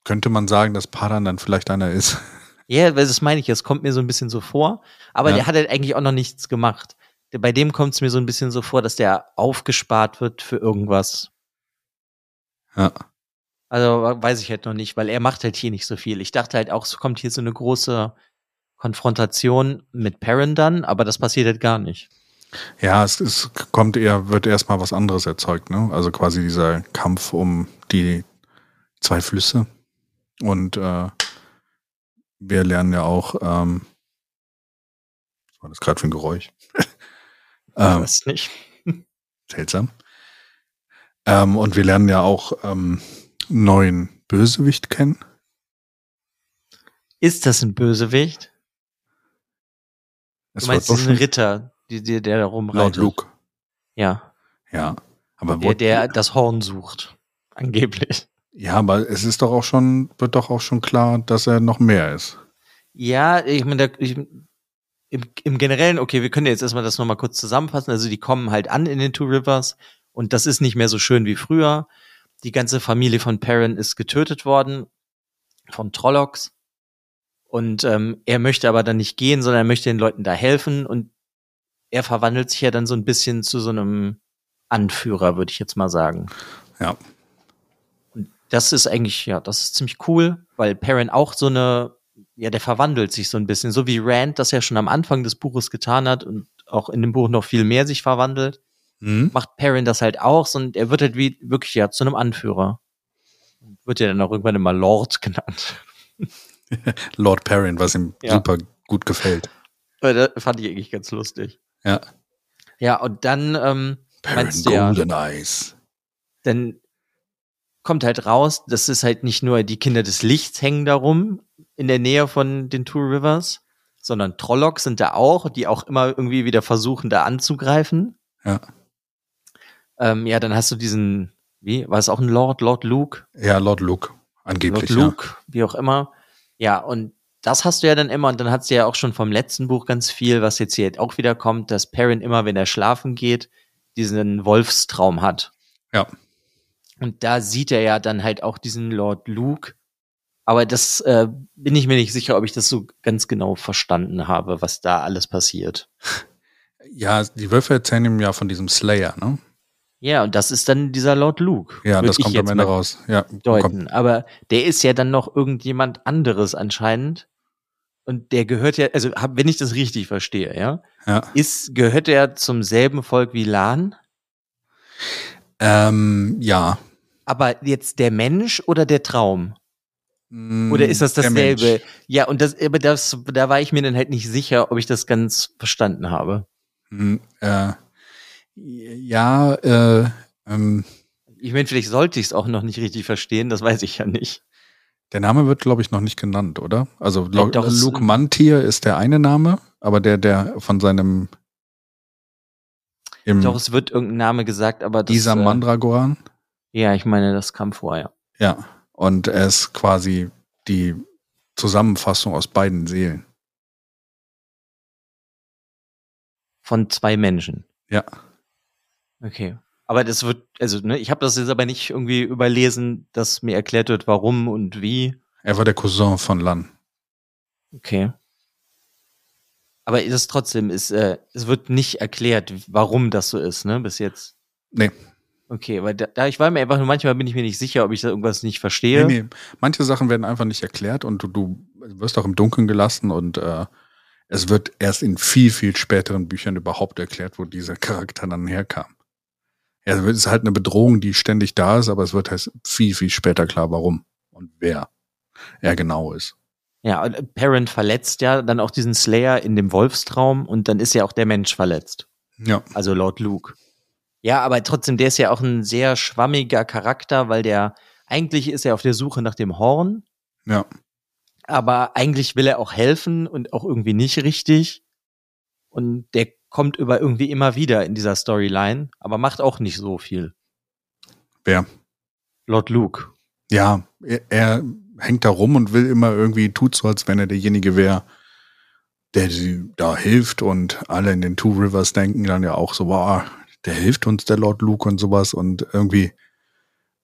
Könnte man sagen, dass Padan dann vielleicht einer ist. Ja, weil das meine ich, es kommt mir so ein bisschen so vor, aber Ja. der hat halt eigentlich auch noch nichts gemacht. bei dem kommt es mir so ein bisschen so vor, dass der aufgespart wird für irgendwas. Ja. Also weiß ich halt noch nicht, weil er macht halt hier nicht so viel. Ich dachte halt auch, es kommt hier so eine große Konfrontation mit Perrin dann, aber das passiert halt gar nicht. Ja, es, es kommt eher, wird erstmal was anderes erzeugt, ne? Also quasi dieser Kampf um die zwei Flüsse. Und äh, wir lernen ja auch, ähm, was war das gerade für ein Geräusch? ähm, weiß nicht. Seltsam. Ähm, und wir lernen ja auch ähm, neuen Bösewicht kennen. Ist das ein Bösewicht? Es du meinst diesen Ritter, die, die, der da laut rumreitet? Luke. Ja, Ja. Aber der, der das Horn sucht. Angeblich. ja, aber es ist doch auch schon, wird doch auch schon klar, dass er noch mehr ist. Ja, ich meine, im, im Generellen, okay, wir können jetzt erstmal das nochmal kurz zusammenfassen. Also die kommen halt an in den Two Rivers und das ist nicht mehr so schön wie früher. Die ganze Familie von Perrin ist getötet worden von Trollocs. Und ähm, er möchte aber dann nicht gehen, sondern er möchte den Leuten da helfen und er verwandelt sich ja dann so ein bisschen zu so einem Anführer, würde ich jetzt mal sagen. Ja. Und das ist eigentlich, ja, das ist ziemlich cool, weil Perrin auch so eine, ja, der verwandelt sich so ein bisschen, so wie Rand das ja schon am Anfang des Buches getan hat und auch in dem Buch noch viel mehr sich verwandelt, Hm? macht Perrin das halt auch und er wird halt wie wirklich ja zu einem Anführer. Wird ja dann auch irgendwann immer Lord genannt. Lord Perrin, was ihm Ja. super gut gefällt. Weil Das fand ich eigentlich ganz lustig. Ja. Ja, und dann, ähm, Perrin du ja? Golden Eyes. dann kommt halt raus, das ist halt nicht nur die Kinder des Lichts hängen da rum in der Nähe von den Two Rivers, sondern Trollocs sind da auch, die auch immer irgendwie wieder versuchen, da anzugreifen. Ja. Ähm, ja, dann hast du diesen, wie, war es auch ein Lord, Lord Luke? Ja, Lord Luke. Angeblich, Lord Luke, wie auch immer. Ja, und das hast du ja dann immer, und dann hast du ja auch schon vom letzten Buch ganz viel, was jetzt hier auch wieder kommt, dass Perrin immer, wenn er schlafen geht, diesen Wolfstraum hat. Ja. Und da sieht er ja dann halt auch diesen Lord Luke. Aber das äh, bin ich mir nicht sicher, ob ich das so ganz genau verstanden habe, was da alles passiert. Ja. ja, die Wölfe erzählen ihm ja von diesem Slayer, ne? Ja, und das ist dann dieser Lord Luke. Ja, das ich kommt am Ende raus. Ja, deuten. kommt, Aber der ist ja dann noch irgendjemand anderes anscheinend. Und der gehört ja, also hab, wenn ich das richtig verstehe, ja, ja. ist, gehört er zum selben Volk wie Lan? Ähm, ja. Aber jetzt der Mensch oder der Traum? Mm, Oder ist das dasselbe? Ja, und das, aber das, da war ich mir dann halt nicht sicher, ob ich das ganz verstanden habe. Hm, äh, ja, äh, ähm, Ich meine, vielleicht sollte ich es auch noch nicht richtig verstehen, das weiß ich ja nicht. der Name wird, glaube ich, noch nicht genannt, oder? Also es- Luke Mantier ist der eine Name, aber der, der von seinem im Doch, es wird irgendein Name gesagt, aber das. dieser äh, Mandragoran. Ja, ich meine, das kam vorher. Ja. Und er ist quasi die Zusammenfassung aus beiden Seelen. Von zwei Menschen. Ja. Okay. Aber das wird, also, ne, ich habe das jetzt aber nicht irgendwie überlesen, dass mir erklärt wird, warum und wie. Er war der Cousin von Lan. Okay. Aber es ist trotzdem, ist, äh, es wird nicht erklärt, warum das so ist, ne, bis jetzt. Nee. Okay, weil da, da ich war mir einfach nur manchmal bin ich mir nicht sicher, ob ich da irgendwas nicht verstehe. Nee, nee. Manche Sachen werden einfach nicht erklärt und du, du wirst auch im Dunkeln gelassen und äh, es wird erst in viel, viel späteren Büchern überhaupt erklärt, wo dieser Charakter dann herkam. Ja, es ist halt eine Bedrohung, die ständig da ist, aber es wird halt viel, viel später klar, warum und wer er genau ist. Ja, und Perrin verletzt ja dann auch diesen Slayer in dem Wolfstraum und dann ist ja auch der Mensch verletzt. Ja, Also Lord Luke. Ja, aber trotzdem, der ist ja auch ein sehr schwammiger Charakter, weil der, eigentlich ist er auf der Suche nach dem Horn, ja. aber eigentlich will er auch helfen und auch irgendwie nicht richtig. Und der kommt über irgendwie immer wieder in dieser Storyline, aber macht auch nicht so viel. Wer? Lord Luke. Ja, er, er hängt da rum und will immer irgendwie, tut so, als wenn er derjenige wäre, der sie da hilft und alle in den Two Rivers denken dann ja auch so, wow, der hilft uns, der Lord Luke und sowas und irgendwie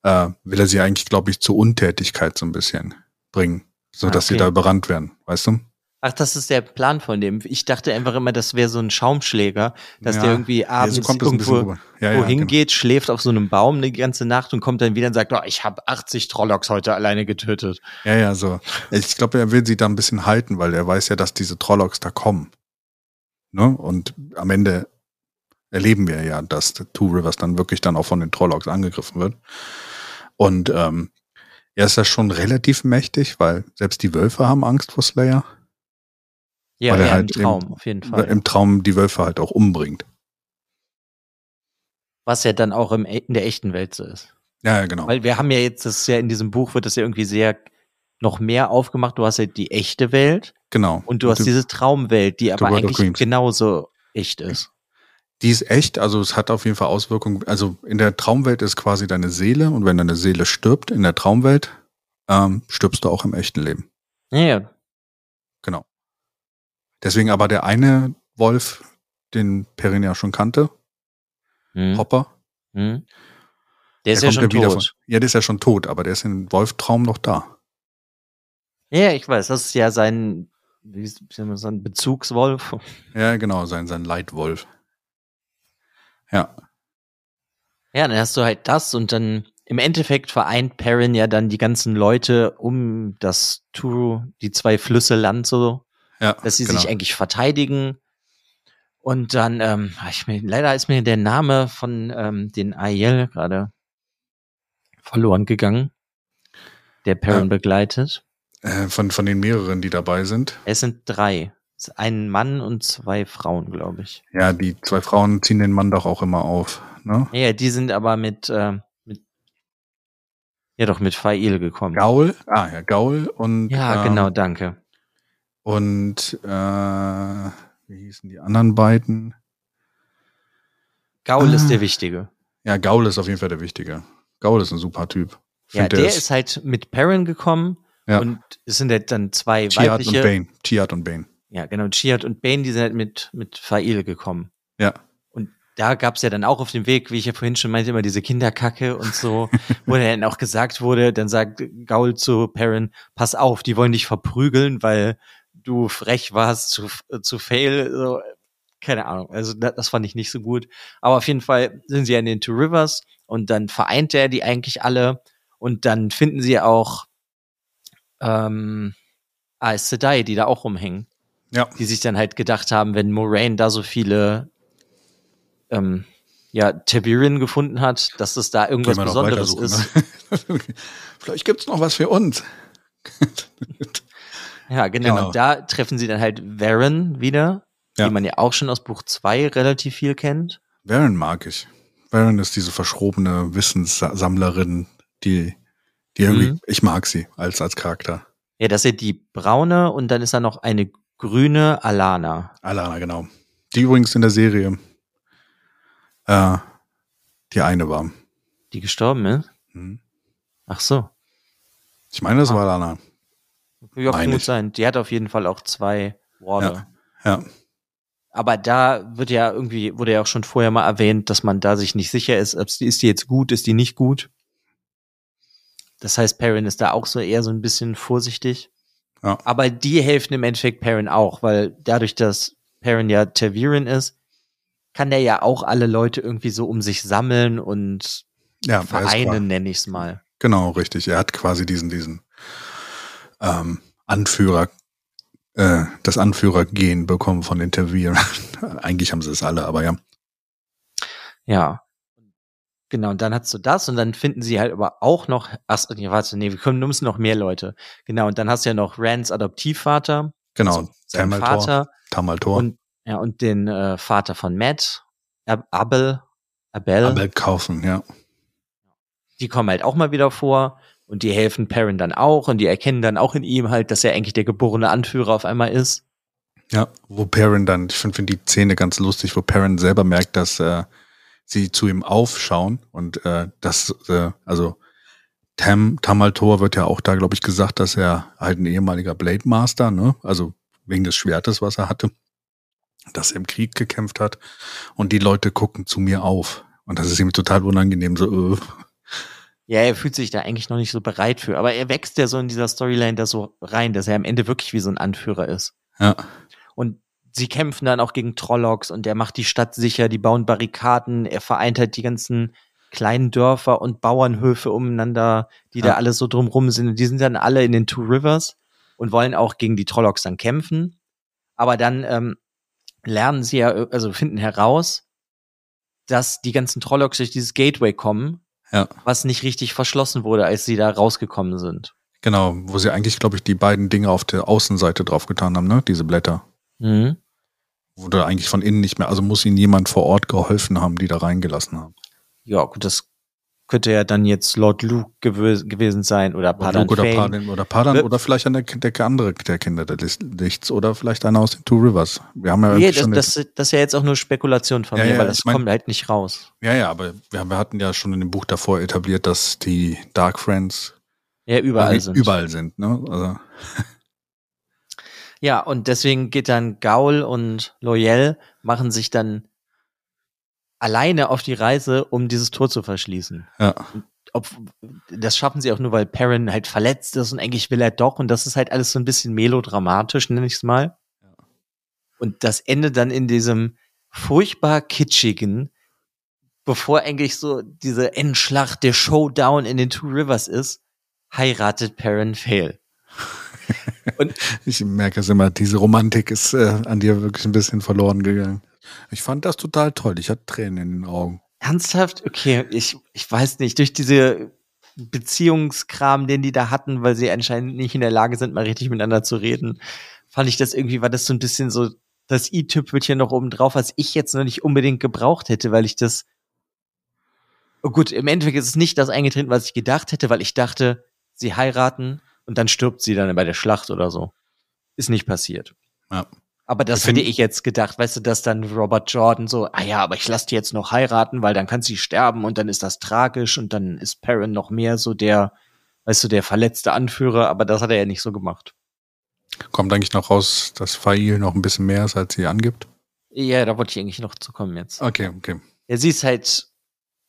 äh, will er sie eigentlich, glaube ich, zur Untätigkeit so ein bisschen bringen, so Ah, dass sie okay. da überrannt werden, weißt du? Ach, das ist der Plan von dem. Ich dachte einfach immer, das wäre so ein Schaumschläger, dass Ja, der irgendwie Ja, abends so bisschen irgendwo. Ja, ja, wohin genau. geht, schläft auf so einem Baum eine ganze Nacht und kommt dann wieder und sagt, oh, ich habe 80 Trollocks heute alleine getötet. Ja, ja, so. Ich glaube, er will sie da ein bisschen halten, weil er weiß ja, dass diese Trollocs da kommen. Ne? Und am Ende erleben wir ja, dass Two Rivers dann wirklich dann auch von den Trollocs angegriffen wird. Und ähm, er ist ja schon relativ mächtig, weil selbst die Wölfe haben Angst vor Slayer. Ja, Weil er ja halt im Traum, auf jeden Fall. Im Traum die Wölfe halt auch umbringt. Was ja dann auch im, e- in der echten Welt so ist. Ja, ja, genau. Weil wir haben ja jetzt, das ist ja in diesem Buch wird das ja irgendwie sehr noch mehr aufgemacht. Du hast ja die echte Welt genau. und du hast diese Traumwelt, die aber eigentlich genauso echt ist. Die ist echt, also es hat auf jeden Fall Auswirkungen. Also in der Traumwelt ist quasi deine Seele und wenn deine Seele stirbt in der Traumwelt, ähm, stirbst du auch im echten Leben. Ja. Genau. Deswegen aber der eine Wolf, den Perrin ja schon kannte, Hm. Hopper, Hm. Der ist ja schon tot. Von, ja, der ist ja schon tot, aber der ist im Wolftraum noch da. Ja, ich weiß, das ist ja sein, wie sagen, Bezugswolf. Ja, genau, sein, sein Leitwolf. Ja, Ja, dann hast du halt das und dann im Endeffekt vereint Perrin ja dann die ganzen Leute um das Turu, die zwei Flüsse Land so, ja. dass sie genau. sich eigentlich verteidigen. Und dann, ähm, ich mir, leider ist mir der Name von ähm, den Aiel gerade verloren gegangen, der Perrin Ähm. begleitet. äh, von, von den mehreren, die dabei sind. Es sind drei. Es ist Ein Mann und zwei Frauen, glaube ich. Ja, die zwei Frauen ziehen den Mann doch auch immer auf. Ne? Ja, die sind aber mit, ähm, mit ja doch, mit Fail gekommen. Gaul, ah ja, Gaul und Ja, ähm, genau, danke. Und äh, wie hießen die anderen beiden? Gaul Ah. ist der Wichtige. Ja, Gaul ist auf jeden Fall der Wichtige. Gaul ist ein super Typ. Ja, Find, der ist halt mit Perrin gekommen ja, und es sind halt dann zwei Chiat und weibliche. Bane. Chiat und Bane. Ja, genau, Chiat und Bane, die sind halt mit, mit Fail gekommen. Ja. Und da gab's ja dann auch auf dem Weg, wie ich ja vorhin schon meinte, immer diese Kinderkacke und so, wo dann auch gesagt wurde, dann sagt Gaul zu Perrin, pass auf, die wollen dich verprügeln, weil du frech warst zu, zu fail, so, keine Ahnung, also das, das fand ich nicht so gut. Aber auf jeden Fall sind sie ja in den Two Rivers und dann vereint er die eigentlich alle und dann finden sie auch ähm, Aes Sedai, die da auch rumhängen Ja. die sich dann halt gedacht haben, wenn Moraine da so viele ähm, ja, Tiberin gefunden hat, dass es da irgendwas Besonderes ist. Ne? Vielleicht gibt's noch was für uns. Ja, genau. Genau. Und da treffen sie dann halt Varen wieder, Ja. die man ja auch schon aus Buch 2 relativ viel kennt. Varen mag ich. Varen ist diese verschrobene Wissenssammlerin, die, die irgendwie, Mhm. ich mag sie als, als Charakter. Ja, das ist ja die braune und dann ist da noch eine grüne Alana. Alana, genau. Die übrigens in der Serie äh, die eine war. Die gestorben ist? Hm. Ach so. Ich meine, das Ah. war Alana. Ja, kann gut sein. Die hat auf jeden Fall auch zwei Warder. Ja. Aber da wird ja irgendwie, wurde ja auch schon vorher mal erwähnt, dass man da sich nicht sicher ist, ob die, ist die jetzt gut, ist die nicht gut. Das heißt, Perrin ist da auch so eher so ein bisschen vorsichtig. Ja. Aber die helfen im Endeffekt Perrin auch, weil dadurch, dass Perrin ja Taviran ist, kann der ja auch alle Leute irgendwie so um sich sammeln und Ja, er vereinen, nenne ich es mal. Genau, richtig. Er hat quasi diesen, diesen ähm, Anführer, äh, das Anführergen bekommen von Taviren. Eigentlich haben sie es alle, aber ja. Ja. Genau, und dann hast du das und dann finden sie halt aber auch noch, ach, nee, warte, nee, wir wir müssen noch mehr Leute. Genau, und dann hast du ja noch Rands Adoptivvater, Genau. also sein Tamaltor, Vater Tamaltor. und, ja, und den äh, Vater von Matt, Ab Abel, Abel, Abel kaufen, ja. die kommen halt auch mal wieder vor und die helfen Perrin dann auch und die erkennen dann auch in ihm halt, dass er eigentlich der geborene Anführer auf einmal ist. Ja, wo Perrin dann, ich finde find die Szene ganz lustig, wo Perrin selber merkt, dass äh, sie zu ihm aufschauen und äh, das, äh, also Tam, Tamaltor wird ja auch da, glaube ich, gesagt, dass er halt ein ehemaliger Blade Master, ne? Also wegen des Schwertes, was er hatte, dass er im Krieg gekämpft hat. Und die Leute gucken zu mir auf. Und das ist ihm total unangenehm, so, äh, Ja, er fühlt sich da eigentlich noch nicht so bereit für, aber er wächst ja so in dieser Storyline da so rein, dass er am Ende wirklich wie so ein Anführer ist. Ja. Und sie kämpfen dann auch gegen Trollocs und er macht die Stadt sicher, die bauen Barrikaden, er vereint halt die ganzen kleinen Dörfer und Bauernhöfe umeinander, die Ja. da alle so drumrum sind. Und die sind dann alle in den Two Rivers und wollen auch gegen die Trollocs dann kämpfen. Aber dann ähm, lernen sie ja, also finden heraus, dass die ganzen Trollocs durch dieses Gateway kommen, Ja. was nicht richtig verschlossen wurde, als sie da rausgekommen sind. Genau, wo sie eigentlich, glaube ich, die beiden Dinge auf der Außenseite draufgetan haben, ne? Diese Blätter. Mhm. Wurde eigentlich von innen nicht mehr, also muss ihnen jemand vor Ort geholfen haben, die da reingelassen haben. Ja, gut, das könnte ja dann jetzt Lord Luke gew gewesen sein oder Padan Luke oder Fane. Padan oder Padan oder vielleicht einer der, der andere der Kinder des Lichts oder vielleicht einer aus den Two Rivers. Wir haben ja Nee, schon das, das, das ist ja jetzt auch nur Spekulation von Ja, mir, ja, weil das mein- kommt halt nicht raus. ja, ja, aber wir, wir hatten ja schon in dem Buch davor etabliert, dass die Dark Friends Ja, überall sind. überall sind. Ne? Also, Ja, und deswegen geht dann Gaul und Loyal machen sich dann alleine auf die Reise, um dieses Tor zu verschließen. ja, Ob, das schaffen sie auch nur, weil Perrin halt verletzt ist und eigentlich will er doch. Und das ist halt alles so ein bisschen melodramatisch, nenne ich es mal. Und das endet dann in diesem furchtbar kitschigen, bevor eigentlich so diese Endschlacht, der Showdown in den Two Rivers ist, heiratet Perrin Fail. ich merke es immer, diese Romantik ist äh, an dir wirklich ein bisschen verloren gegangen. Ich fand das total toll. Ich hatte Tränen in den Augen. Ernsthaft? Okay, ich, ich weiß nicht, durch diese Beziehungskram, den die da hatten, weil sie anscheinend nicht in der Lage sind, mal richtig miteinander zu reden, fand ich das irgendwie, war das so ein bisschen so das i-Tüpfelchen noch oben drauf, was ich jetzt noch nicht unbedingt gebraucht hätte, weil ich das oh gut, im Endeffekt ist es nicht das eingetreten, was ich gedacht hätte, weil ich dachte, sie heiraten und dann stirbt sie dann bei der Schlacht oder so. Ist nicht passiert. Ja. Aber das hätte ich jetzt gedacht, weißt du, dass dann Robert Jordan so, ah ja, aber ich lasse die jetzt noch heiraten, weil dann kann sie sterben und dann ist das tragisch und dann ist Perrin noch mehr so der, weißt du, der verletzte Anführer, aber das hat er ja nicht so gemacht. Kommt eigentlich noch raus, dass Fail noch ein bisschen mehr ist, als sie angibt? Ja, da wollte ich eigentlich noch zu kommen jetzt. Okay, okay. Ja, sie ist halt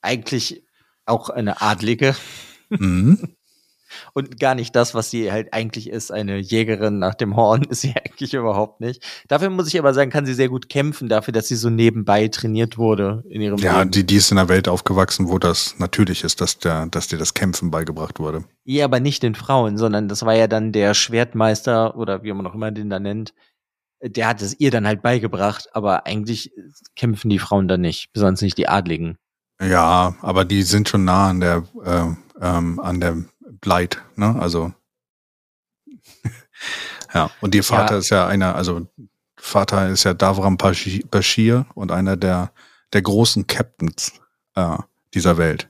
eigentlich auch eine Adlige Mhm. und gar nicht das, was sie halt eigentlich ist. Eine Jägerin nach dem Horn ist sie eigentlich überhaupt nicht. Dafür muss ich aber sagen, kann sie sehr gut kämpfen, dafür, dass sie so nebenbei trainiert wurde in ihrem Ja, Leben. die, die ist in einer Welt aufgewachsen, wo das natürlich ist, dass, der, dass dir das Kämpfen beigebracht wurde. Ja, aber nicht den Frauen, sondern das war ja dann der Schwertmeister oder wie man auch immer den da nennt. Der hat es ihr dann halt beigebracht, aber eigentlich kämpfen die Frauen da nicht, besonders nicht die Adligen. Ja, aber die sind schon nah an der, äh, ähm, an der Bleit, ne? Also. ja, und ihr Vater Ja. ist ja einer, also Vater ist ja Davram Bashi- Bashir und einer der, der großen Captains äh, dieser Welt.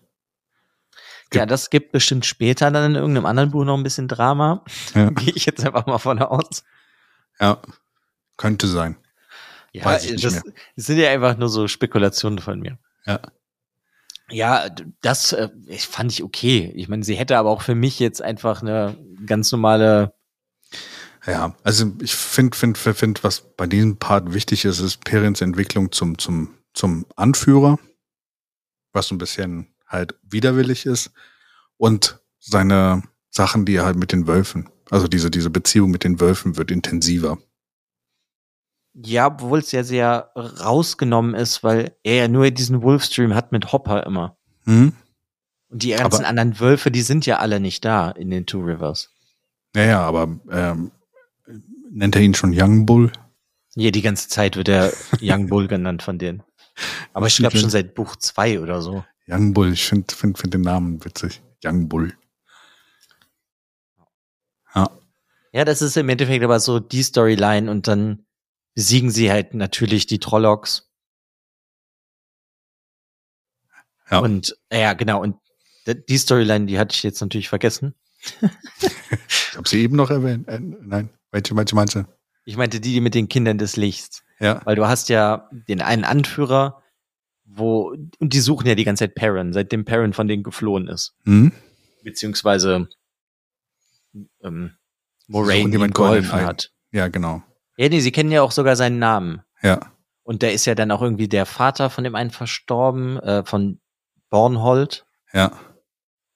Ja, das gibt bestimmt später dann in irgendeinem anderen Buch noch ein bisschen Drama. Ja, Gehe ich jetzt einfach mal von aus. ja könnte sein. Ja, Weiß ich nicht das, das sind ja einfach nur so Spekulationen von mir. Ja. Ja, das äh, fand ich okay. Ich meine, sie hätte aber auch für mich jetzt einfach eine ganz normale. Ja, also ich finde, find, find, find, was bei diesem Part wichtig ist, ist Perins Entwicklung zum, zum, zum Anführer, was so ein bisschen halt widerwillig ist und seine Sachen, die er halt mit den Wölfen, also diese, diese Beziehung mit den Wölfen wird intensiver. Ja, obwohl es ja sehr rausgenommen ist, weil er ja nur diesen Wolfstream hat mit Hopper immer. Hm? Und die ganzen Aber- anderen Wölfe, die sind ja alle nicht da in den Two Rivers. Ja, ja, aber ähm, nennt er ihn schon Young Bull? Ja, die ganze Zeit wird er Young Bull genannt von denen. Aber ich glaube schon seit Buch zwei oder so. Young Bull, ich finde find, find den Namen witzig. Young Bull. Ja, Ja, das ist im Endeffekt aber so die Storyline und dann besiegen sie halt natürlich die Trollocs. Ja. Und ja, genau. Und die Storyline, die hatte ich jetzt natürlich vergessen. ich habe sie eben noch erwähnt. Äh, nein, welche, welche meinst du? Ich meinte die, die mit den Kindern des Lichts. Ja, Weil du hast ja den einen Anführer, wo, und die suchen ja die ganze Zeit Perrin, seitdem Perrin von denen geflohen ist. hm? Beziehungsweise ähm, Moraine Goldenen geholfen hat. ja, genau. Ja, nee, sie kennen ja auch sogar seinen Namen. Ja, Und der ist ja dann auch irgendwie der Vater von dem einen verstorben, äh, von Bornhold. ja.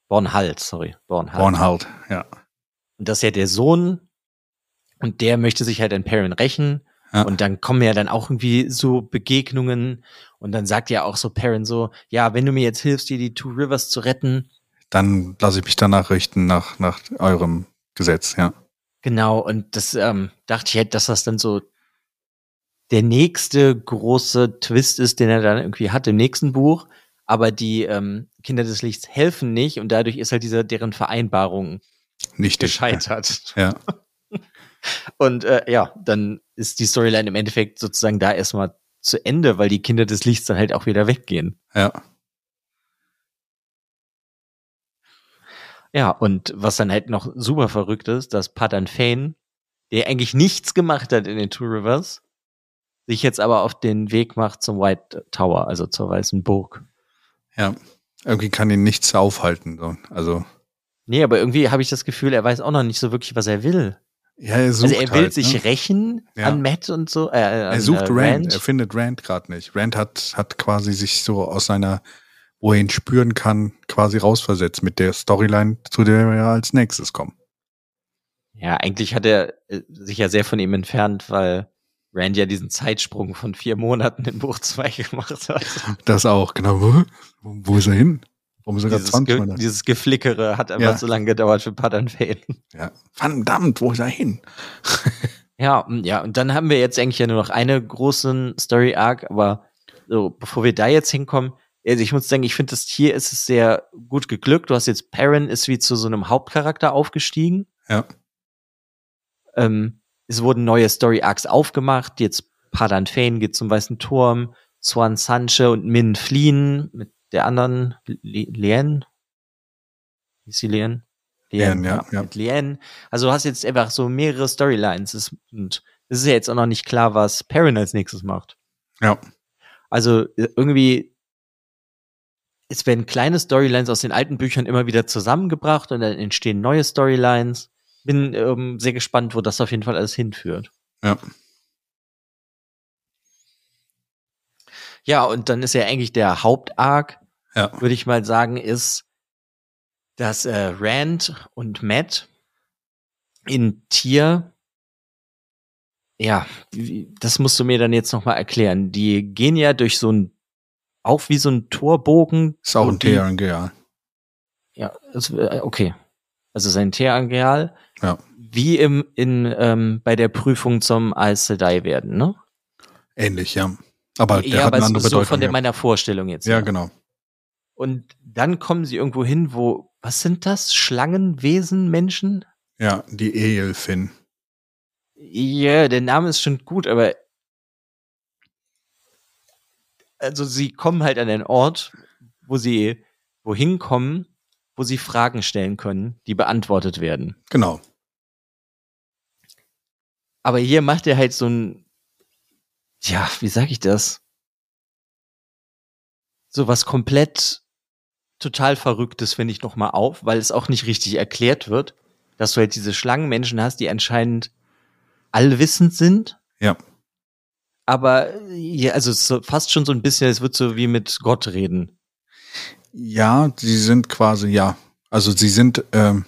Bornhalt, sorry. Bornhalt. Bornhalt, ja. Und das ist ja der Sohn Und der möchte sich halt an Perrin rächen. Ja. Und dann kommen ja dann auch irgendwie so Begegnungen. Und dann sagt ja auch so Perrin so, ja, wenn du mir jetzt hilfst, dir die Two Rivers zu retten, Dann lasse ich mich danach richten nach, nach eurem Gesetz, ja. Genau, und das ähm, dachte ich halt, dass das dann so der nächste große Twist ist, den er dann irgendwie hat im nächsten Buch. Aber die ähm, Kinder des Lichts helfen nicht und dadurch ist halt diese deren Vereinbarung Nicht gescheitert. Ja. Und äh, ja, dann ist die Storyline im Endeffekt sozusagen da erstmal zu Ende, weil die Kinder des Lichts dann halt auch wieder weggehen. Ja. Ja, und was dann halt noch super verrückt ist, dass Padan Fane, der eigentlich nichts gemacht hat in den Two Rivers, sich jetzt aber auf den Weg macht zum White Tower, also zur Weißen Burg. Ja. Irgendwie kann ihn nichts aufhalten. So. Also, Nee, aber irgendwie habe ich das Gefühl, er weiß auch noch nicht so wirklich, was er will. ja, er sucht also er will halt, sich ne? rächen Ja. an Matt und so. Äh, an, Er sucht äh, Rand. Er findet Rand gerade nicht. Rand hat, hat quasi sich so aus seiner, wo er ihn spüren kann, quasi rausversetzt mit der Storyline, zu der wir als nächstes kommen. Ja, eigentlich hat er äh, sich ja sehr von ihm entfernt, weil Rand ja diesen Zeitsprung von vier Monaten in Buch 2 gemacht hat. Das auch, genau. Wo, wo ist er hin? Warum ist er gerade Dieses, 20 Ge Monate? dieses Geflickere hat einfach Ja. so lange gedauert für Padan Fane. Ja. Verdammt, wo ist er hin? Ja, ja, und dann haben wir jetzt eigentlich ja nur noch eine großen Story Arc, aber so, bevor wir da jetzt hinkommen, also ich muss sagen, ich finde, das hier ist es sehr gut geglückt. Du hast jetzt Perrin ist wie zu so einem Hauptcharakter aufgestiegen. Ja. Ähm, es wurden neue Story Arcs aufgemacht. Jetzt Padan Fane geht zum Weißen Turm, Swan Sanche und Min fliehen mit der anderen Lien. Ist sie Lien? Lien, ja, ja. Mit Lien. Also du hast jetzt einfach so mehrere Storylines. Es- Und es ist ja jetzt auch noch nicht klar, was Perrin als nächstes macht. Ja. Also äh, irgendwie, es werden kleine Storylines aus den alten Büchern immer wieder zusammengebracht und dann entstehen neue Storylines. Bin ähm, sehr gespannt, wo das auf jeden Fall alles hinführt. Ja. Ja, und dann ist ja eigentlich der Hauptarc, Ja. würde ich mal sagen, ist, dass äh, Rand und Matt in Tier, ja, das musst du mir dann jetzt noch mal erklären. Die gehen ja durch so ein, auch wie so ein Torbogen. Ist auch ein TRNG, Ja, äh, okay. Also sein Teerangeal. Ja. Wie im, in, ähm, bei der Prüfung zum Aes Sedai werden, ne? Ähnlich, ja. Aber der ja, hat aber eine so, andere so Bedeutung. von der, ja. meiner Vorstellung jetzt. ja, ne? genau. Und dann kommen sie irgendwo hin, wo, was sind das? Schlangenwesen, Menschen? Ja, die Eilfin. Ja, der Name ist schon gut, aber also sie kommen halt an einen Ort, wo sie wohin kommen, wo sie Fragen stellen können, die beantwortet werden. Genau. Aber hier macht er halt so ein, ja, wie sag ich das? So was komplett total Verrücktes finde ich noch mal auf, weil es auch nicht richtig erklärt wird, dass du halt diese Schlangenmenschen hast, die anscheinend allwissend sind. Ja. Aber ja, also so fast schon so ein bisschen, es wird so wie mit Gott reden. Ja, sie sind quasi, ja. Also sie sind, ähm,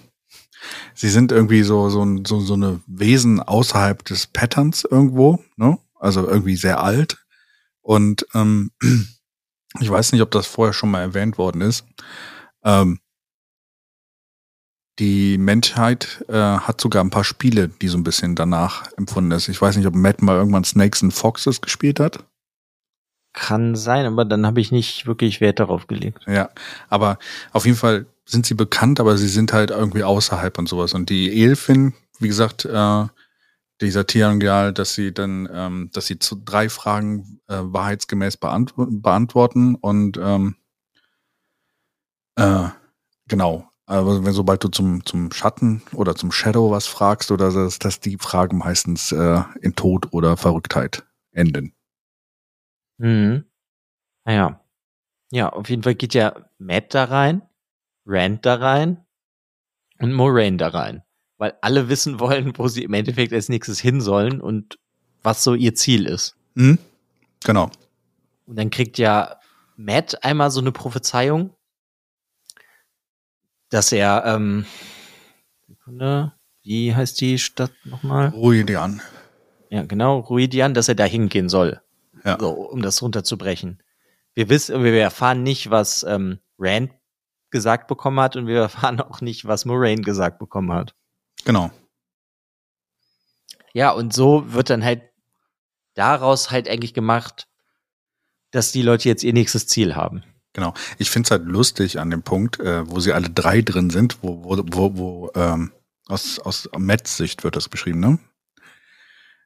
sie sind irgendwie so, so, so, so eine Wesen außerhalb des Patterns irgendwo, ne? Also irgendwie sehr alt. Und ähm, ich weiß nicht, ob das vorher schon mal erwähnt worden ist. Ähm, die Menschheit äh, hat sogar ein paar Spiele, die so ein bisschen danach empfunden ist. Ich weiß nicht, ob Matt mal irgendwann Snakes and Foxes gespielt hat. Kann sein, aber dann habe ich nicht wirklich Wert darauf gelegt. Ja, aber auf jeden Fall sind sie bekannt, aber sie sind halt irgendwie außerhalb und sowas. Und die Elfin, wie gesagt, äh, dieser Triangal, dass sie dann, ähm, dass sie zu drei Fragen äh, wahrheitsgemäß beantw beantworten und ähm, äh, genau. Aber wenn sobald du zum zum Schatten oder zum Shadow was fragst oder dass, dass die Fragen meistens äh, in Tod oder Verrücktheit enden. Mhm. Naja. Ja, auf jeden Fall geht ja Matt da rein, Rand da rein und Moraine da rein. Weil alle wissen wollen, wo sie im Endeffekt als nächstes hin sollen und was so ihr Ziel ist. Hm? Genau. Und dann kriegt ja Matt einmal so eine Prophezeiung, dass er, ähm, Sekunde, wie heißt die Stadt nochmal? Ruidian. Ja, genau, Ruidian, dass er da hingehen soll, Ja. so, um das runterzubrechen. Wir wissen, wir erfahren nicht, was ähm, Rand gesagt bekommen hat und wir erfahren auch nicht, was Moraine gesagt bekommen hat. Genau. Ja, und so wird dann halt daraus halt eigentlich gemacht, dass die Leute jetzt ihr nächstes Ziel haben. Genau. Ich finde es halt lustig an dem Punkt, äh, wo sie alle drei drin sind, wo, wo, wo, wo ähm, aus, aus Mets Sicht wird das beschrieben, ne?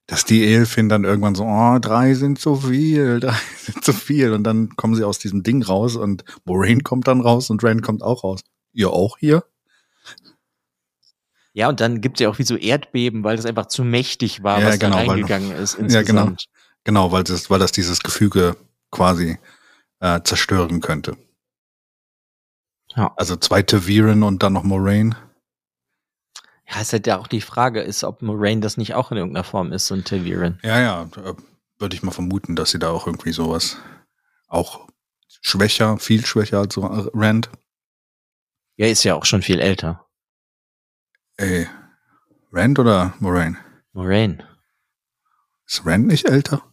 Dass die Elfin dann irgendwann so, oh, drei sind zu viel, drei sind zu viel. Und dann kommen sie aus diesem Ding raus und Moraine kommt dann raus und Rand kommt auch raus. Ihr auch hier? Ja, und dann gibt es ja auch wie so Erdbeben, weil das einfach zu mächtig war, Ja, was genau, da reingegangen ist Ja, insgesamt. Genau, weil das, weil das dieses Gefüge quasi äh, zerstören könnte. Ja. Also zwei Taviren und dann noch Moraine. Ja, ist halt ja auch die Frage, ist, ob Moraine das nicht auch in irgendeiner Form ist, so ein Taviran. Ja, ja, äh, würde ich mal vermuten, dass sie da auch irgendwie sowas auch schwächer, viel schwächer als so Rand. Ja, ist ja auch schon viel älter. Ey, Rand oder Moraine? Moraine. Ist Rand nicht älter?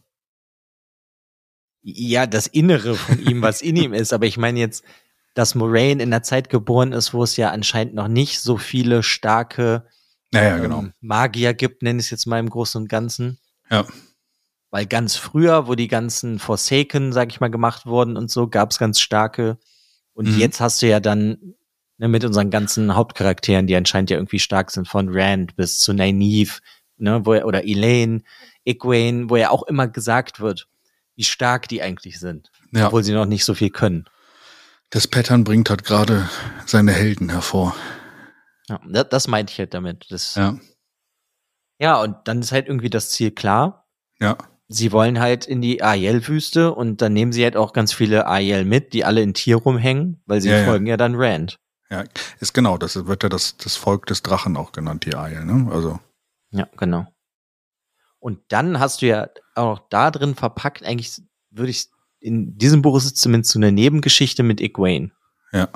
Ja, das Innere von ihm, was in ihm ist. Aber ich meine jetzt, dass Moraine in der Zeit geboren ist, wo es ja anscheinend noch nicht so viele starke Ja, ja, genau. ähm, Magier gibt, nenne ich es jetzt mal im Großen und Ganzen. Ja. Weil ganz früher, wo die ganzen Forsaken, sag ich mal, gemacht wurden und so, gab es ganz starke. Und Mhm. jetzt hast du ja dann ne, mit unseren ganzen Hauptcharakteren, die anscheinend ja irgendwie stark sind, von Rand bis zu Nynaeve, ne, wo er, oder Elaine, Egwene, wo ja auch immer gesagt wird, wie stark die eigentlich sind, Ja, obwohl sie noch nicht so viel können. das Pattern bringt halt gerade seine Helden hervor. Ja, das, das meinte ich halt damit. Das, Ja, ja, und dann ist halt irgendwie das Ziel klar. ja, sie wollen halt in die Aiel-Wüste und dann nehmen sie halt auch ganz viele Aiel mit, die alle in Tier rumhängen, weil sie Ja, ja. folgen ja dann Rand. ja. Ist genau, das wird ja das, das Volk des Drachen auch genannt, die Eier, ne? Also, Ja, genau. Und dann hast du ja auch da drin verpackt, eigentlich würde ich, in diesem Buch ist es zumindest so eine Nebengeschichte mit Egwene. ja,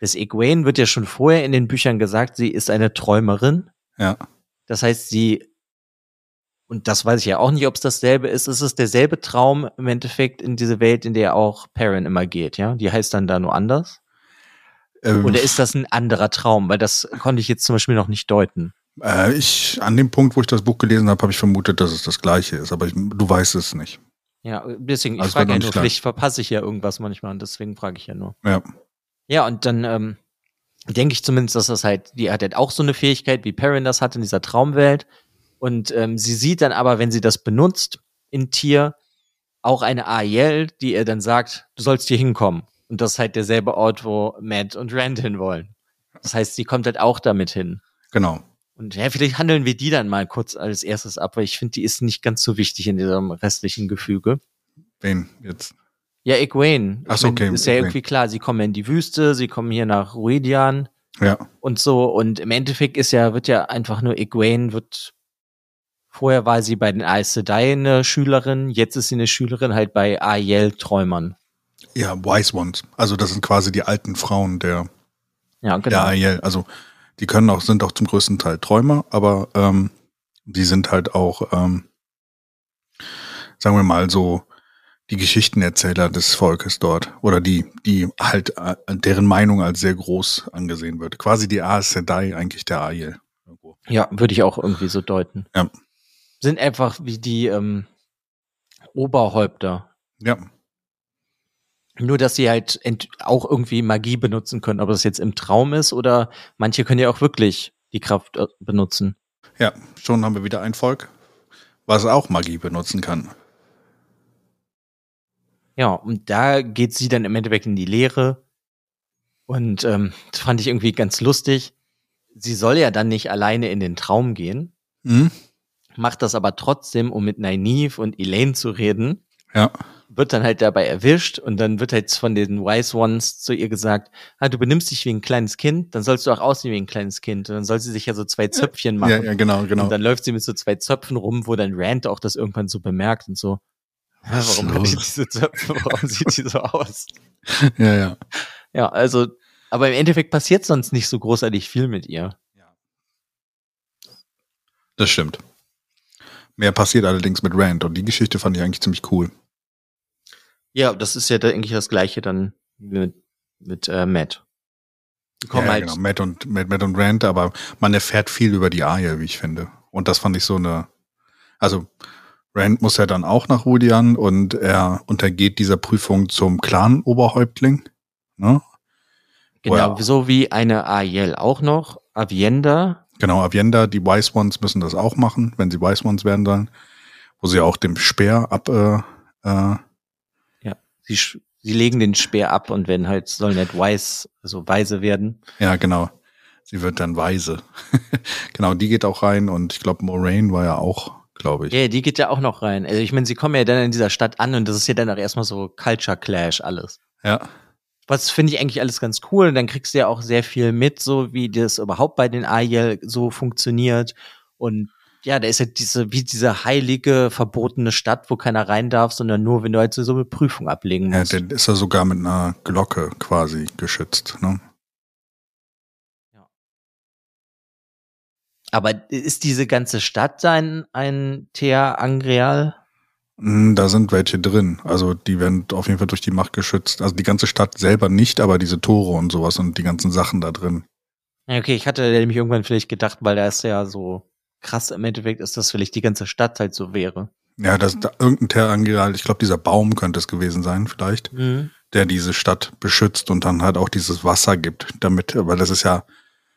Das Egwene wird ja schon vorher in den Büchern gesagt, sie ist eine Träumerin. ja, Das heißt, sie, und das weiß ich ja auch nicht, ob es dasselbe ist, es ist derselbe Traum im Endeffekt in diese Welt, in der auch Perrin immer geht, ja? Die heißt dann da nur anders. ähm, Oder ist das ein anderer Traum? Weil das konnte ich jetzt zum Beispiel noch nicht deuten. Äh, ich, an dem Punkt, wo ich das Buch gelesen habe, habe ich vermutet, dass es das gleiche ist, aber ich, du weißt es nicht. Ja, deswegen, ich Also frage ja nur, klar. vielleicht verpasse ich ja irgendwas manchmal und deswegen frage ich ja nur. Ja, Ja, und dann ähm, denke ich zumindest, dass das halt, die hat halt auch so eine Fähigkeit, wie Perrin das hat in dieser Traumwelt. Und ähm, sie sieht dann aber, wenn sie das benutzt in Tier, auch eine Ariel, die ihr dann sagt, du sollst hier hinkommen. Und das ist halt derselbe Ort, wo Matt und Rand hin wollen. Das heißt, sie kommt halt auch damit hin. genau. Und ja, vielleicht handeln wir die dann mal kurz als erstes ab, weil ich finde, die ist nicht ganz so wichtig in diesem restlichen Gefüge. Wen jetzt? Ja, Egwene. Ach so, Ich mein, okay, Ist ja Egwene. irgendwie klar, sie kommen in die Wüste, sie kommen hier nach Ruidian Ja, und so. Und im Endeffekt ist ja, wird ja einfach nur Egwene wird, vorher war sie bei den Aes Sedai eine Schülerin, jetzt ist sie eine Schülerin halt bei Aiel Träumern. ja, Wise Ones. Also das sind quasi die alten Frauen der, Ja, genau. der Aiel. Also die können auch, sind auch zum größten Teil Träumer, aber ähm, die sind halt auch, ähm, sagen wir mal so, die Geschichtenerzähler des Volkes dort. Oder die, die halt, äh, deren Meinung als sehr groß angesehen wird. Quasi die Aes Sedai eigentlich der Aiel. Ja, würde ich auch irgendwie so deuten. Ja. Sind einfach wie die ähm, Oberhäupter. Ja, Nur, dass sie halt auch irgendwie Magie benutzen können, ob das jetzt im Traum ist oder manche können ja auch wirklich die Kraft äh, benutzen. ja, schon haben wir wieder ein Volk, was auch Magie benutzen kann. Ja, und da geht sie dann im Endeffekt in die Lehre. Und ähm, das fand ich irgendwie ganz lustig. Sie soll ja dann nicht alleine in den Traum gehen, Mhm. macht das aber trotzdem, um mit Nynaeve und Elaine zu reden, Ja, wird dann halt dabei erwischt und dann wird halt von den Wise Ones zu ihr gesagt, ah, du benimmst dich wie ein kleines Kind, dann sollst du auch aussehen wie ein kleines Kind. Und dann soll sie sich ja so zwei Zöpfchen machen. ja, ja, genau, genau. Und dann läuft sie mit so zwei Zöpfen rum, wo dann Rand auch das irgendwann so bemerkt und so, "Hä, Was ist warum hat die los?" diese Zöpfe, warum sieht die so aus? ja, ja. Ja, also, aber im Endeffekt passiert sonst nicht so großartig viel mit ihr. Das stimmt. Mehr passiert allerdings mit Rand und die Geschichte fand ich eigentlich ziemlich cool. Ja, das ist ja da eigentlich das gleiche dann mit, mit äh, Matt. Die kommen ja, halt genau, Matt und, Matt, Matt und Rand, aber man erfährt viel über die Arya, wie ich finde. Und das fand ich so eine, also Rand muss ja dann auch nach Rudian und er untergeht dieser Prüfung zum Clan-Oberhäuptling. Ne? Genau, er, so wie eine Ariel auch noch. Avienda. Genau, Avienda, die Wise Ones müssen das auch machen, wenn sie Wise Ones werden sollen. Wo sie auch dem Speer ab äh, äh, sie sie legen den Speer ab und werden halt, sollen nicht wise, also weise werden. Ja, genau. Sie wird dann weise. genau, die geht auch rein und ich glaube, Moraine war ja auch, glaube ich. Ja, die geht ja auch noch rein. Also ich meine, sie kommen ja dann in dieser Stadt an und das ist ja dann auch erstmal so Culture Clash alles. Ja. Was finde ich eigentlich alles ganz cool. Und dann kriegst du ja auch sehr viel mit, so wie das überhaupt bei den Aiel so funktioniert. Und ja, da ist ja diese, wie diese heilige, verbotene Stadt, wo keiner rein darf, sondern nur, wenn du halt so eine Prüfung ablegen musst. Ja, dann ist er sogar mit einer Glocke quasi geschützt, ne? Ja. Aber ist diese ganze Stadt ein, ein Thea Angreal? Hm, da sind welche drin. Also die werden auf jeden Fall durch die Macht geschützt. Also die ganze Stadt selber nicht, aber diese Tore und sowas und die ganzen Sachen da drin. Okay, ich hatte nämlich irgendwann vielleicht gedacht, weil da ist ja so krass im Endeffekt ist, dass vielleicht die ganze Stadt halt so wäre. Ja, das da, irgendein Terrangeral, ich glaube, dieser Baum könnte es gewesen sein, vielleicht, mhm. der diese Stadt beschützt und dann halt auch dieses Wasser gibt, damit, weil das ist ja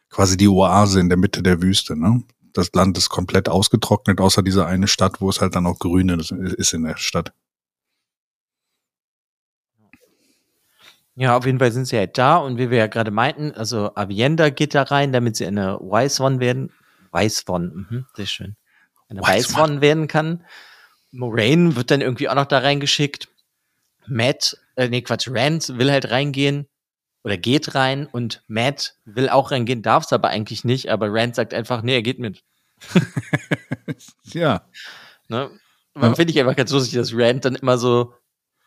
quasi die Oase in der Mitte der Wüste, ne? Das Land ist komplett ausgetrocknet, außer dieser eine Stadt, wo es halt dann auch grün ist in der Stadt. Ja, auf jeden Fall sind sie halt da und wie wir ja gerade meinten, also Avienda geht da rein, damit sie eine Wise One werden, Weißwon, mhm, sehr schön. Eine Weißwon werden kann. Moraine wird dann irgendwie auch noch da reingeschickt. Matt, äh, nee, Quatsch, Rand will halt reingehen oder geht rein und Matt will auch reingehen, darf es aber eigentlich nicht, aber Rand sagt einfach, nee, er geht mit. ja. Ne? Ja. Finde ich einfach ganz lustig, dass Rand dann immer so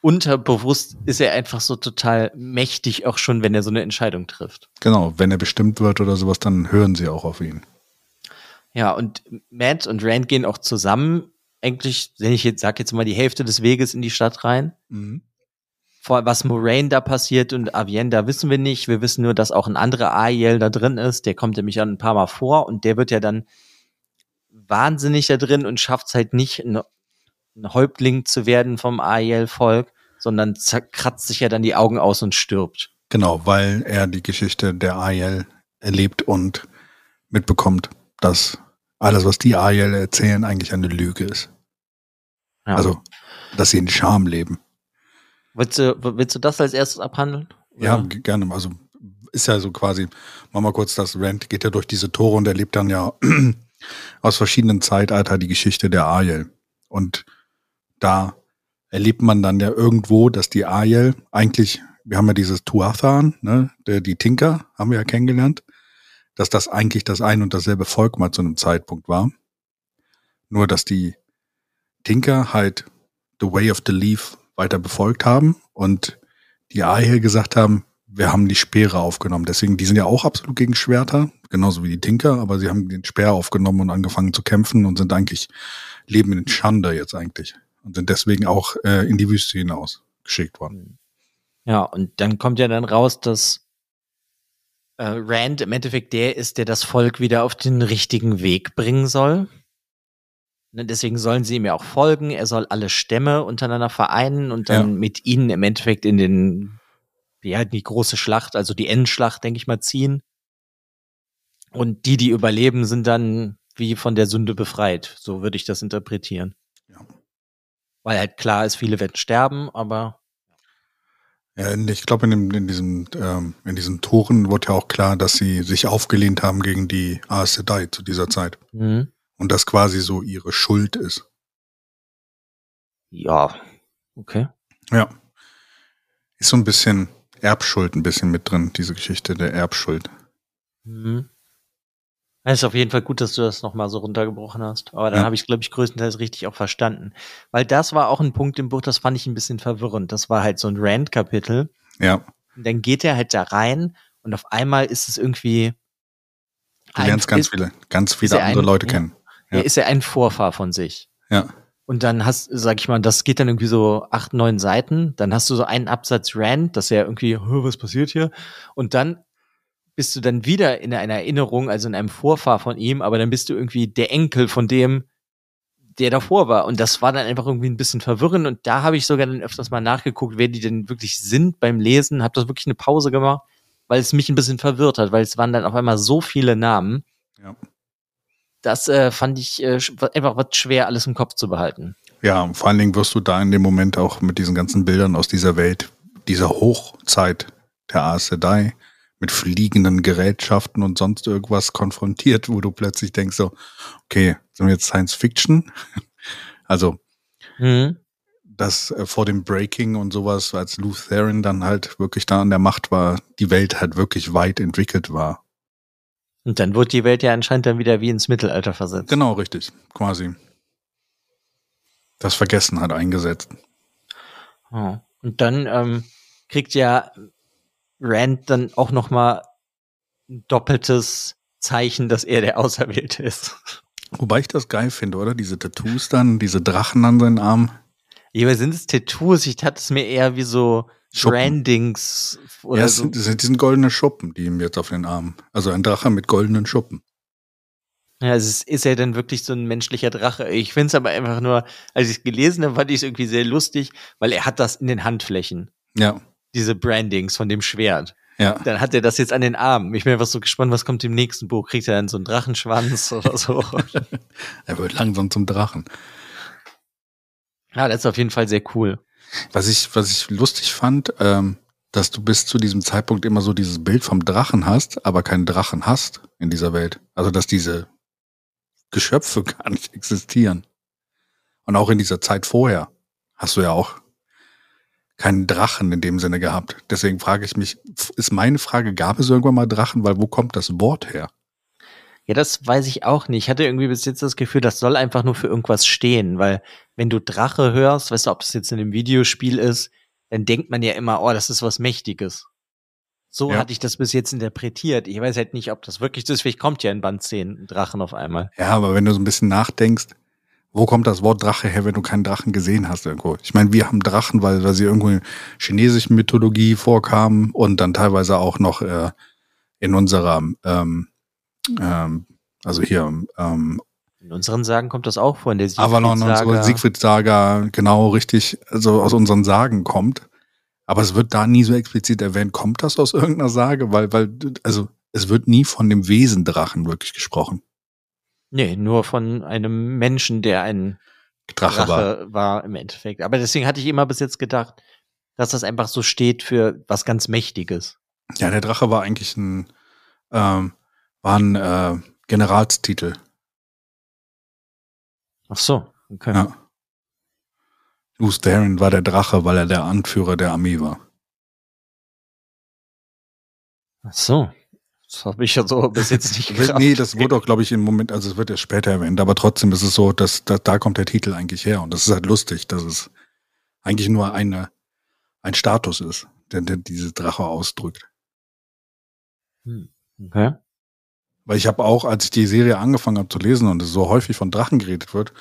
unterbewusst ist er einfach so total mächtig, auch schon, wenn er so eine Entscheidung trifft. Genau, wenn er bestimmt wird oder sowas, dann hören sie auch auf ihn. Ja, und Matt und Rand gehen auch zusammen, eigentlich, wenn ich jetzt sag jetzt mal die Hälfte des Weges in die Stadt rein. Mhm. Vor was Moraine da passiert und Avienda wissen wir nicht. Wir wissen nur, dass auch ein anderer Ariel da drin ist. Der kommt nämlich ein paar Mal vor und der wird ja dann wahnsinnig da drin und schafft es halt nicht, ein, ein Häuptling zu werden vom Ariel-Volk, sondern kratzt sich ja dann die Augen aus und stirbt. Genau, weil er die Geschichte der Ariel erlebt und mitbekommt, dass alles, was die Ariel erzählen, eigentlich eine Lüge ist. Ja. Also, dass sie in Scham leben. Willst du, willst du das als erstes abhandeln? Oder? Ja, gerne. Also ist ja so quasi, machen wir kurz das Rant, geht ja durch diese Tore und erlebt dann ja aus verschiedenen Zeitaltern die Geschichte der Ariel. Und da erlebt man dann ja irgendwo, dass die Ariel eigentlich, wir haben ja dieses Tuathan, ne, der, die Tinker, haben wir ja kennengelernt dass das eigentlich das ein und dasselbe Volk mal zu einem Zeitpunkt war. Nur, dass die Tinker halt The Way of the Leaf weiter befolgt haben und die Ahe gesagt haben, wir haben die Speere aufgenommen. Deswegen, die sind ja auch absolut gegen Schwerter, genauso wie die Tinker, aber sie haben den Speer aufgenommen und angefangen zu kämpfen und sind eigentlich, leben in Schande jetzt eigentlich und sind deswegen auch äh, in die Wüste hinaus geschickt worden. Ja, und dann kommt ja dann raus, dass äh, Rand im Endeffekt der ist, der das Volk wieder auf den richtigen Weg bringen soll. Ne, deswegen sollen sie ihm ja auch folgen. Er soll alle Stämme untereinander vereinen und dann ja. mit ihnen im Endeffekt in den, ja, die große Schlacht, also die Endschlacht, denke ich mal, ziehen. Und die, die überleben, sind dann wie von der Sünde befreit. So würde ich das interpretieren. Ja. Weil halt klar ist, viele werden sterben, aber ja, ich glaube, in, in, diesem, ähm, in diesen Toren wurde ja auch klar, dass sie sich aufgelehnt haben gegen die Aes Sedai zu dieser Zeit. Mhm. Und das quasi so ihre Schuld ist. Ja, okay. Ja. Ist so ein bisschen Erbschuld ein bisschen mit drin, diese Geschichte der Erbschuld. Mhm. Es ist auf jeden Fall gut, dass du das nochmal so runtergebrochen hast. Aber dann ja. habe ich es, glaube ich, größtenteils richtig auch verstanden. Weil das war auch ein Punkt im Buch, das fand ich ein bisschen verwirrend. Das war halt so ein Rand-Kapitel. Ja. Und dann geht er halt da rein und auf einmal ist es irgendwie. Du lernst ganz viele, ganz viele andere ein, Leute kennen. Ja. ist ja ein Vorfahr von sich. Ja. Und dann hast, sag ich mal, das geht dann irgendwie so acht, neun Seiten. Dann hast du so einen Absatz Rand, dass er irgendwie, "Hä, was passiert hier? Und dann bist du dann wieder in einer Erinnerung, also in einem Vorfahr von ihm, aber dann bist du irgendwie der Enkel von dem, der davor war. Und das war dann einfach irgendwie ein bisschen verwirrend. Und da habe ich sogar dann öfters mal nachgeguckt, wer die denn wirklich sind beim Lesen. Habe das wirklich eine Pause gemacht, weil es mich ein bisschen verwirrt hat, weil es waren dann auf einmal so viele Namen. Ja. Das äh, fand ich äh, einfach was schwer, alles im Kopf zu behalten. Ja, und vor allen Dingen wirst du da in dem Moment auch mit diesen ganzen Bildern aus dieser Welt, dieser Hochzeit der Aes Sedai, mit fliegenden Gerätschaften und sonst irgendwas konfrontiert, wo du plötzlich denkst so, okay, sind wir jetzt Science Fiction? Also, Mhm. dass äh, vor dem Breaking und sowas, als Lutheran dann halt wirklich da an der Macht war, die Welt halt wirklich weit entwickelt war. Und dann wird die Welt ja anscheinend dann wieder wie ins Mittelalter versetzt. Genau, richtig, quasi. Das Vergessen hat eingesetzt. Oh. Und dann ähm, kriegt ja Rand dann auch noch mal ein doppeltes Zeichen, dass er der Auserwählte ist. Wobei ich das geil finde, oder? Diese Tattoos dann, diese Drachen an seinen Armen. Ja, aber sind es Tattoos? Ich hatte es mir eher wie so Schuppen. Brandings oder ja, es so. sind, sind diesen goldenen Schuppen, die ihm jetzt auf den Armen. Also ein Drache mit goldenen Schuppen. Ja, es ist, ist er denn wirklich so ein menschlicher Drache? Ich finde es aber einfach nur, als ich es gelesen habe, fand ich es irgendwie sehr lustig, weil er hat das in den Handflächen. Ja, Diese Brandings von dem Schwert. ja. Dann hat er das jetzt an den Armen. Ich bin einfach so gespannt, was kommt im nächsten Buch. Kriegt er dann so einen Drachenschwanz oder so? Er wird langsam zum Drachen. ja, das ist auf jeden Fall sehr cool. Was ich, was ich lustig fand, ähm, dass du bis zu diesem Zeitpunkt immer so dieses Bild vom Drachen hast, aber keinen Drachen hast in dieser Welt. Also dass diese Geschöpfe gar nicht existieren. Und auch in dieser Zeit vorher hast du ja auch keinen Drachen in dem Sinne gehabt. Deswegen frage ich mich, ist meine Frage, gab es irgendwann mal Drachen? Weil wo kommt das Wort her? Ja, das weiß ich auch nicht. Ich hatte irgendwie bis jetzt das Gefühl, das soll einfach nur für irgendwas stehen, weil wenn du Drache hörst, weißt du, ob das jetzt in einem Videospiel ist, dann denkt man ja immer, oh, das ist was Mächtiges. So Ja. hatte ich das bis jetzt interpretiert. Ich weiß halt nicht, ob das wirklich so ist. Vielleicht kommt ja in Band 10 ein Drachen auf einmal. Ja, aber wenn du so ein bisschen nachdenkst, wo kommt das Wort Drache her, wenn du keinen Drachen gesehen hast irgendwo? Ich meine, wir haben Drachen, weil, weil sie irgendwo in chinesischen Mythologie vorkamen und dann teilweise auch noch äh, in unserer, ähm, ähm, also hier, ähm, In unseren Sagen kommt das auch vor, in der Avalon und Siegfried-Saga. Siegfried-Saga, genau richtig, also aus unseren Sagen kommt. Aber es wird da nie so explizit erwähnt, kommt das aus irgendeiner Sage? Weil, weil, also es wird nie von dem Wesen Drachen wirklich gesprochen. Nee, nur von einem Menschen, der ein Drache, Drache war. war. im Endeffekt. Aber deswegen hatte ich immer bis jetzt gedacht, dass das einfach so steht für was ganz Mächtiges. Ja, der Drache war eigentlich ein, ähm, war ein äh, Generalstitel. Ach so, okay. Ja. Luce Darren war der Drache, weil er der Anführer der Armee war. Ach so. Das habe ich ja so bis jetzt nicht gerafft. nee, das wurde auch, glaube ich, im Moment, also es wird erst später erwähnt, aber trotzdem ist es so, dass, dass da kommt der Titel eigentlich her. Und das ist halt lustig, dass es eigentlich nur eine, ein Status ist, der, der diese Drache ausdrückt. Hm, Okay. Weil ich habe auch, als ich die Serie angefangen habe zu lesen und es so häufig von Drachen geredet wird,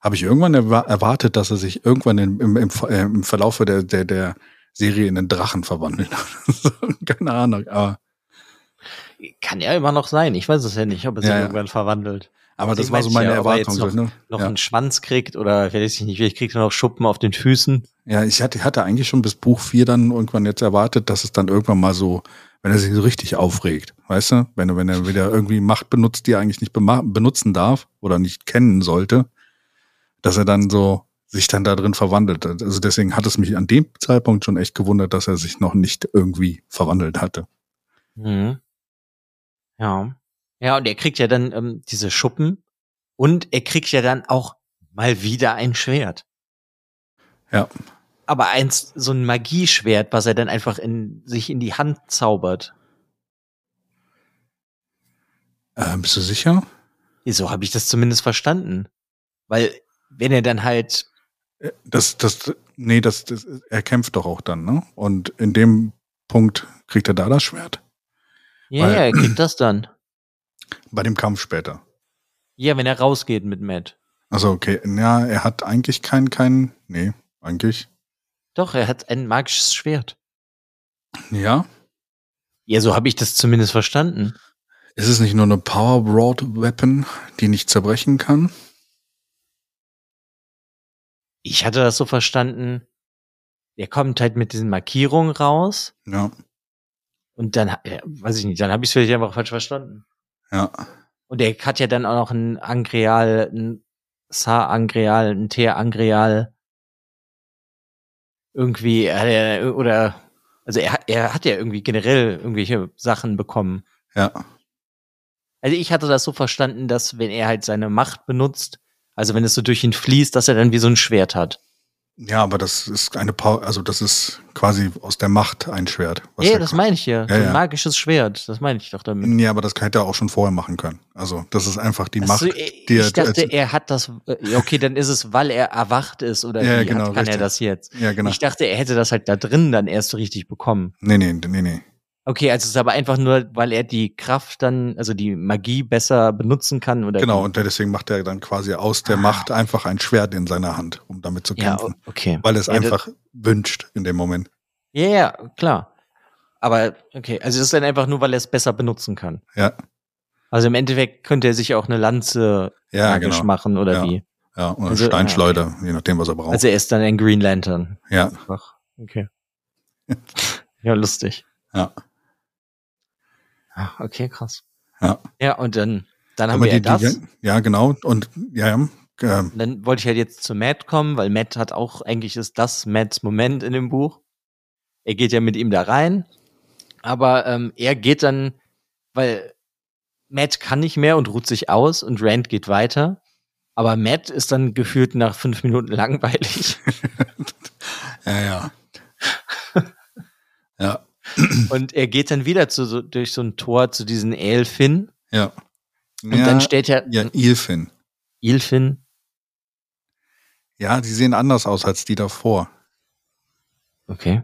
habe ich irgendwann erwa- erwartet, dass er sich irgendwann im, im, im, äh, im Verlaufe der, der, der Serie in einen Drachen verwandelt. Keine Ahnung, aber, Kann ja immer noch sein. Ich weiß es ja nicht, ob er sich Ja, ja. irgendwann verwandelt. aber das Ich war so meine ja, ob er Erwartung. jetzt So, ne? Noch einen Schwanz kriegt oder weiß ich nicht, vielleicht kriegt er noch Schuppen auf den Füßen. ja, ich hatte, hatte eigentlich schon bis Buch 4 dann irgendwann jetzt erwartet, dass es dann irgendwann mal so, wenn er sich so richtig aufregt, weißt du, wenn er, wenn er wieder irgendwie Macht benutzt, die er eigentlich nicht benutzen darf oder nicht kennen sollte, dass er dann so sich dann da drin verwandelt. Also deswegen hat es mich an dem Zeitpunkt schon echt gewundert, dass er sich noch nicht irgendwie verwandelt hatte. Mhm. Ja. Ja, und er kriegt ja dann ähm, diese Schuppen und er kriegt ja dann auch mal wieder ein Schwert. Ja. Aber eins, so ein Magieschwert, was er dann einfach in, sich in die Hand zaubert. Äh, bist du sicher? So habe ich das zumindest verstanden. Weil, wenn er dann halt, Äh, Das, das, nee, das, das, er kämpft doch auch dann, ne? Und in dem Punkt kriegt er da das Schwert. Ja, Weil- ja, er kriegt das dann. Bei dem Kampf später. Ja, wenn er rausgeht mit Matt. Also okay, ja, er hat eigentlich kein, kein, nee, eigentlich. Doch, er hat ein magisches Schwert. Ja. Ja, so habe ich das zumindest verstanden. Ist es nicht nur eine Power Broad Weapon, die nicht zerbrechen kann? Ich hatte das so verstanden, er kommt halt mit diesen Markierungen raus Ja, und dann, ja, weiß ich nicht, dann habe ich es vielleicht einfach falsch verstanden. ja. Und er hat ja dann auch noch ein Angreal, ein Sa-Angreal, ein Teer-Angreal. Irgendwie, er, oder, also er, hat- er hat ja irgendwie generell irgendwelche Sachen bekommen. Ja, Also ich hatte das so verstanden, dass wenn er halt seine Macht benutzt, also wenn es so durch ihn fließt, dass er dann wie so ein Schwert hat. Ja, aber das ist eine Power, also das ist quasi aus der Macht ein Schwert. was Ja, er- das meine ich ja. Ja, ein ja. magisches Schwert, das meine ich doch damit. Ja, aber das hätte er auch schon vorher machen können. Also das ist einfach die Ach Macht, ich die er, dachte, er hat das, äh, okay, dann ist es, weil er erwacht ist oder Ja, wie genau, hat, kann er richtig. das jetzt? ja genau. Ich dachte, er hätte das halt da drin dann erst richtig bekommen. Nee, nee, nee, nee. Okay, also es ist aber einfach nur, weil er die Kraft dann, also die Magie besser benutzen kann oder Genau, wie? und deswegen macht er dann quasi aus der Ah. Macht einfach ein Schwert in seiner Hand, um damit zu ja, kämpfen. o- okay. weil er es Ja, einfach wünscht in dem Moment. Ja, ja, klar. Aber okay, also es ist dann einfach nur, weil er es besser benutzen kann. Ja, Also im Endeffekt könnte er sich auch eine Lanze ja, magisch genau. machen oder Ja. wie. Ja, oder Also, Steinschleuder, je nachdem, was er braucht. Also er ist dann ein Green Lantern. ja, Ach, okay. ja, lustig. ja. Ah, Okay, krass. Ja. Ja, und dann, dann haben Aber wir die, ja das. die, ja, genau. Und ja, ja. ähm, dann wollte ich halt jetzt zu Matt kommen, weil Matt hat auch, eigentlich ist das Matts Moment in dem Buch. Er geht ja mit ihm da rein, aber ähm, er geht dann, weil Matt kann nicht mehr und ruht sich aus und Rand geht weiter. Aber Matt ist dann gefühlt nach fünf Minuten langweilig. ja, ja. ja, und er geht dann wieder zu, so, durch so ein Tor zu diesen Elfin. ja. Und ja, dann steht er, ja, Ilfin. Ilfin, Ja, die sehen anders aus als die davor. okay.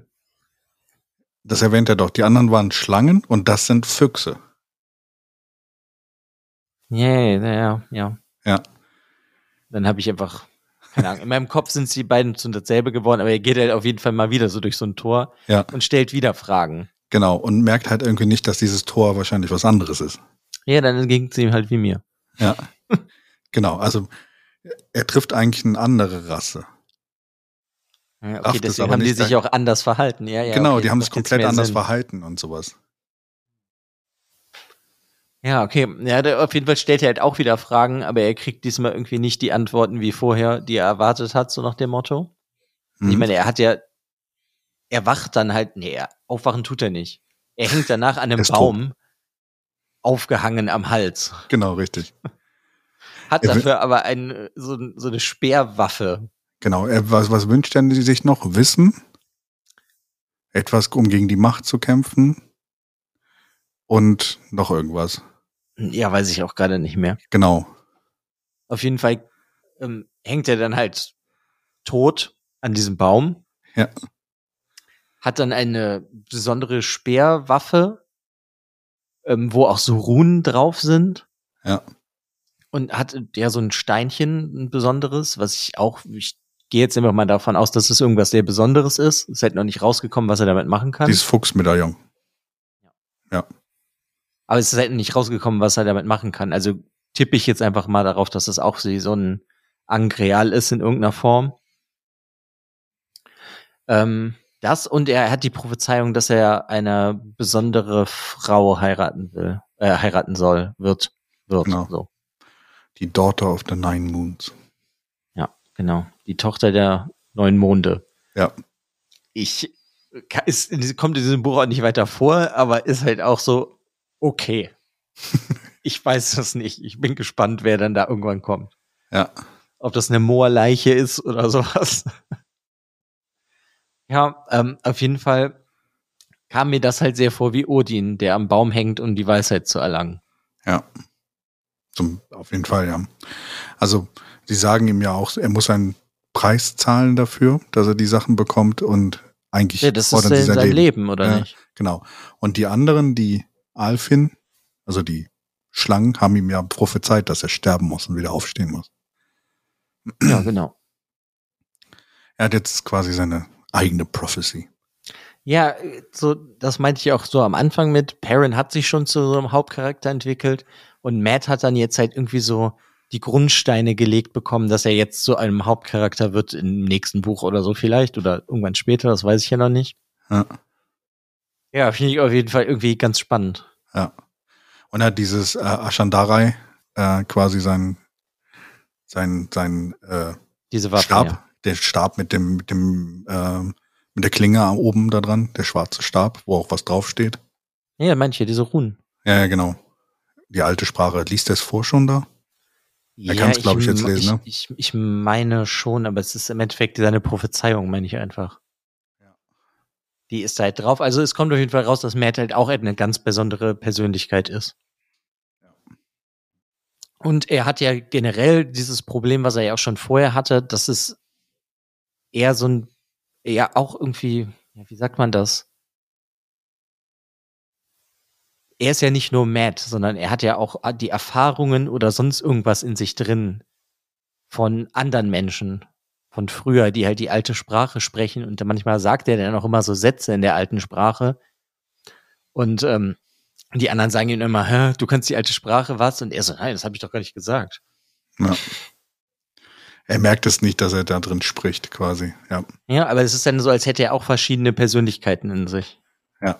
Das erwähnt er doch. Die anderen waren Schlangen und das sind Füchse. Ja, ja, ja, ja. Ja. Dann habe ich einfach, keine Ahnung, in meinem Kopf sind die beiden zu dasselbe geworden, aber er geht halt auf jeden Fall mal wieder so durch so ein Tor Ja, und stellt wieder Fragen. genau. Und merkt halt irgendwie nicht, dass dieses Tor wahrscheinlich was anderes ist. Ja, dann ging es ihm halt wie mir. Ja. genau. Also er trifft eigentlich eine andere Rasse. Ja, okay, es deswegen haben die sich auch anders verhalten. Ja, ja, genau, okay, die haben es komplett anders Sinn. verhalten und sowas. Ja, okay. Ja, der, auf jeden Fall stellt er halt auch wieder Fragen, aber er kriegt diesmal irgendwie nicht die Antworten wie vorher, die er erwartet hat, so nach dem Motto. Ich Mhm. meine, er hat ja, er wacht dann halt, nee, er, aufwachen tut er nicht. Er hängt danach an einem ist tot. Baum, aufgehangen am Hals. Genau, richtig. Hat Er dafür aber ein, so, so eine Speerwaffe. Genau. Er, was, was wünscht denn sie sich noch? Wissen? Etwas, um gegen die Macht zu kämpfen? Und noch irgendwas. Ja, weiß ich auch gerade nicht mehr. Genau. Auf jeden Fall ähm, hängt er dann halt tot an diesem Baum. Ja. Hat dann eine besondere Speerwaffe, ähm, wo auch so Runen drauf sind. Ja. Und hat ja so ein Steinchen, ein besonderes, was ich auch, ich gehe jetzt immer mal davon aus, dass es irgendwas sehr Besonderes ist. Es ist halt noch nicht rausgekommen, was er damit machen kann. Dieses Fuchsmedaillon. Aber es ist halt nicht rausgekommen, was er damit machen kann. Also tippe ich jetzt einfach mal darauf, dass es auch so ein Angreal ist in irgendeiner Form. Ähm, das und er hat die Prophezeiung, dass er eine besondere Frau heiraten will, äh, heiraten soll, wird, wird. Genau. So. Die Daughter of the Nine Moons. Ja, genau. Die Tochter der neun Monde. Ja. Ich ist, kommt in diesem Buch auch nicht weiter vor, aber ist halt auch so, okay. ich weiß das nicht. Ich bin gespannt, wer dann da irgendwann kommt. Ja. Ob das eine Moorleiche ist oder sowas. ja, ähm, auf jeden Fall kam mir das halt sehr vor wie Odin, der am Baum hängt, um die Weisheit zu erlangen. Ja. Zum, auf jeden Fall, ja. Also, sie sagen ihm ja auch, er muss einen Preis zahlen dafür, dass er die Sachen bekommt und eigentlich Ja, das ist fordern sie sein, sein Leben, oder Ja. nicht? Genau. Und die anderen, die Alfin, also die Schlangen haben ihm ja prophezeit, dass er sterben muss und wieder aufstehen muss. Ja, genau. Er hat jetzt quasi seine eigene Prophecy. Ja, so, das meinte ich auch so am Anfang mit. Perrin hat sich schon zu so einem Hauptcharakter entwickelt und Matt hat dann jetzt halt irgendwie so die Grundsteine gelegt bekommen, dass er jetzt zu einem Hauptcharakter wird im nächsten Buch oder so vielleicht oder irgendwann später, das weiß ich ja noch nicht. Ja. Ja, finde ich auf jeden Fall irgendwie ganz spannend. Ja. Und er hat dieses äh, Ashandarai, äh, quasi sein, sein, sein äh, Diese Waffe. Stab, Ja. der Stab mit dem, mit dem, ähm, mit der Klinge oben da dran, der schwarze Stab, wo auch was draufsteht. ja, manche, diese Runen. Ja, ja, genau. Die alte Sprache. Liest er es vor schon da? Er kann's, glaub ich, jetzt lesen, ne? Ich, ich, ich meine schon, aber es ist im Endeffekt seine Prophezeiung, meine ich einfach. Die ist halt drauf. Also es kommt auf jeden Fall raus, dass Matt halt auch eine ganz besondere Persönlichkeit ist. Und er hat ja generell dieses Problem, was er ja auch schon vorher hatte, dass es eher so ein, eher auch irgendwie, ja, wie sagt man das? Er ist ja nicht nur Matt, sondern er hat ja auch die Erfahrungen oder sonst irgendwas in sich drin von anderen Menschen von früher, die halt die alte Sprache sprechen und manchmal sagt er dann auch immer so Sätze in der alten Sprache und ähm, die anderen sagen ihm immer, Hä, du kannst die alte Sprache was und er so, nein, das habe ich doch gar nicht gesagt. Ja. Er merkt es nicht, dass er da drin spricht, quasi. Ja. Ja, aber es ist dann so, als hätte er auch verschiedene Persönlichkeiten in sich. Ja.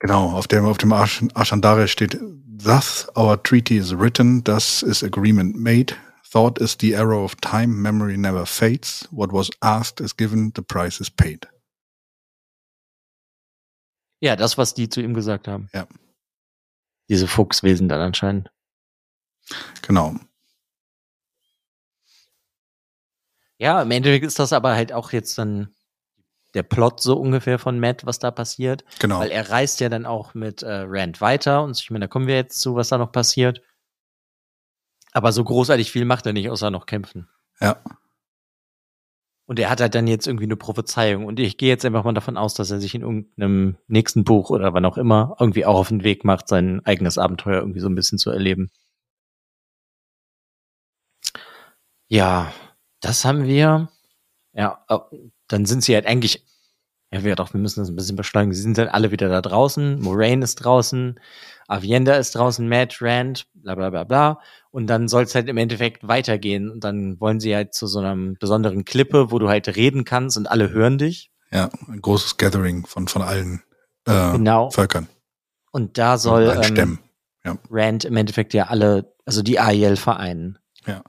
Genau, auf dem, auf dem Ash Ashandare steht, Thus our treaty is written, thus is agreement made. Thought is the arrow of time, memory never fades. What was asked is given, the price is paid. Ja, das, was die zu ihm gesagt haben. Ja. Diese Fuchswesen dann anscheinend. Genau. Ja, im Endeffekt ist das aber halt auch jetzt dann der Plot so ungefähr von Matt, was da passiert. Genau. Weil er reist ja dann auch mit äh, Rand weiter und ich meine, da kommen wir jetzt zu, was da noch passiert. Aber so großartig viel macht er nicht, außer noch kämpfen. Ja. Und er hat halt dann jetzt irgendwie eine Prophezeiung. Und ich gehe jetzt einfach mal davon aus, dass er sich in irgendeinem nächsten Buch oder wann auch immer irgendwie auch auf den Weg macht, sein eigenes Abenteuer irgendwie so ein bisschen zu erleben. Ja, das haben wir. Ja, äh, dann sind sie halt eigentlich, ja, wir doch, wir müssen das ein bisschen beschleunigen. Sie sind dann alle wieder da draußen. Moraine ist draußen, Avienda ist draußen, Matt, Rand, bla bla bla bla. Und dann soll es halt im Endeffekt weitergehen. Und dann wollen sie halt zu so einer besonderen Klippe, wo du halt reden kannst und alle hören dich. Ja, ein großes Gathering von, von allen äh, Genau. Völkern. Und da soll ähm, Stämmen. Rand im Endeffekt ja alle, also die Ariel vereinen. Ja.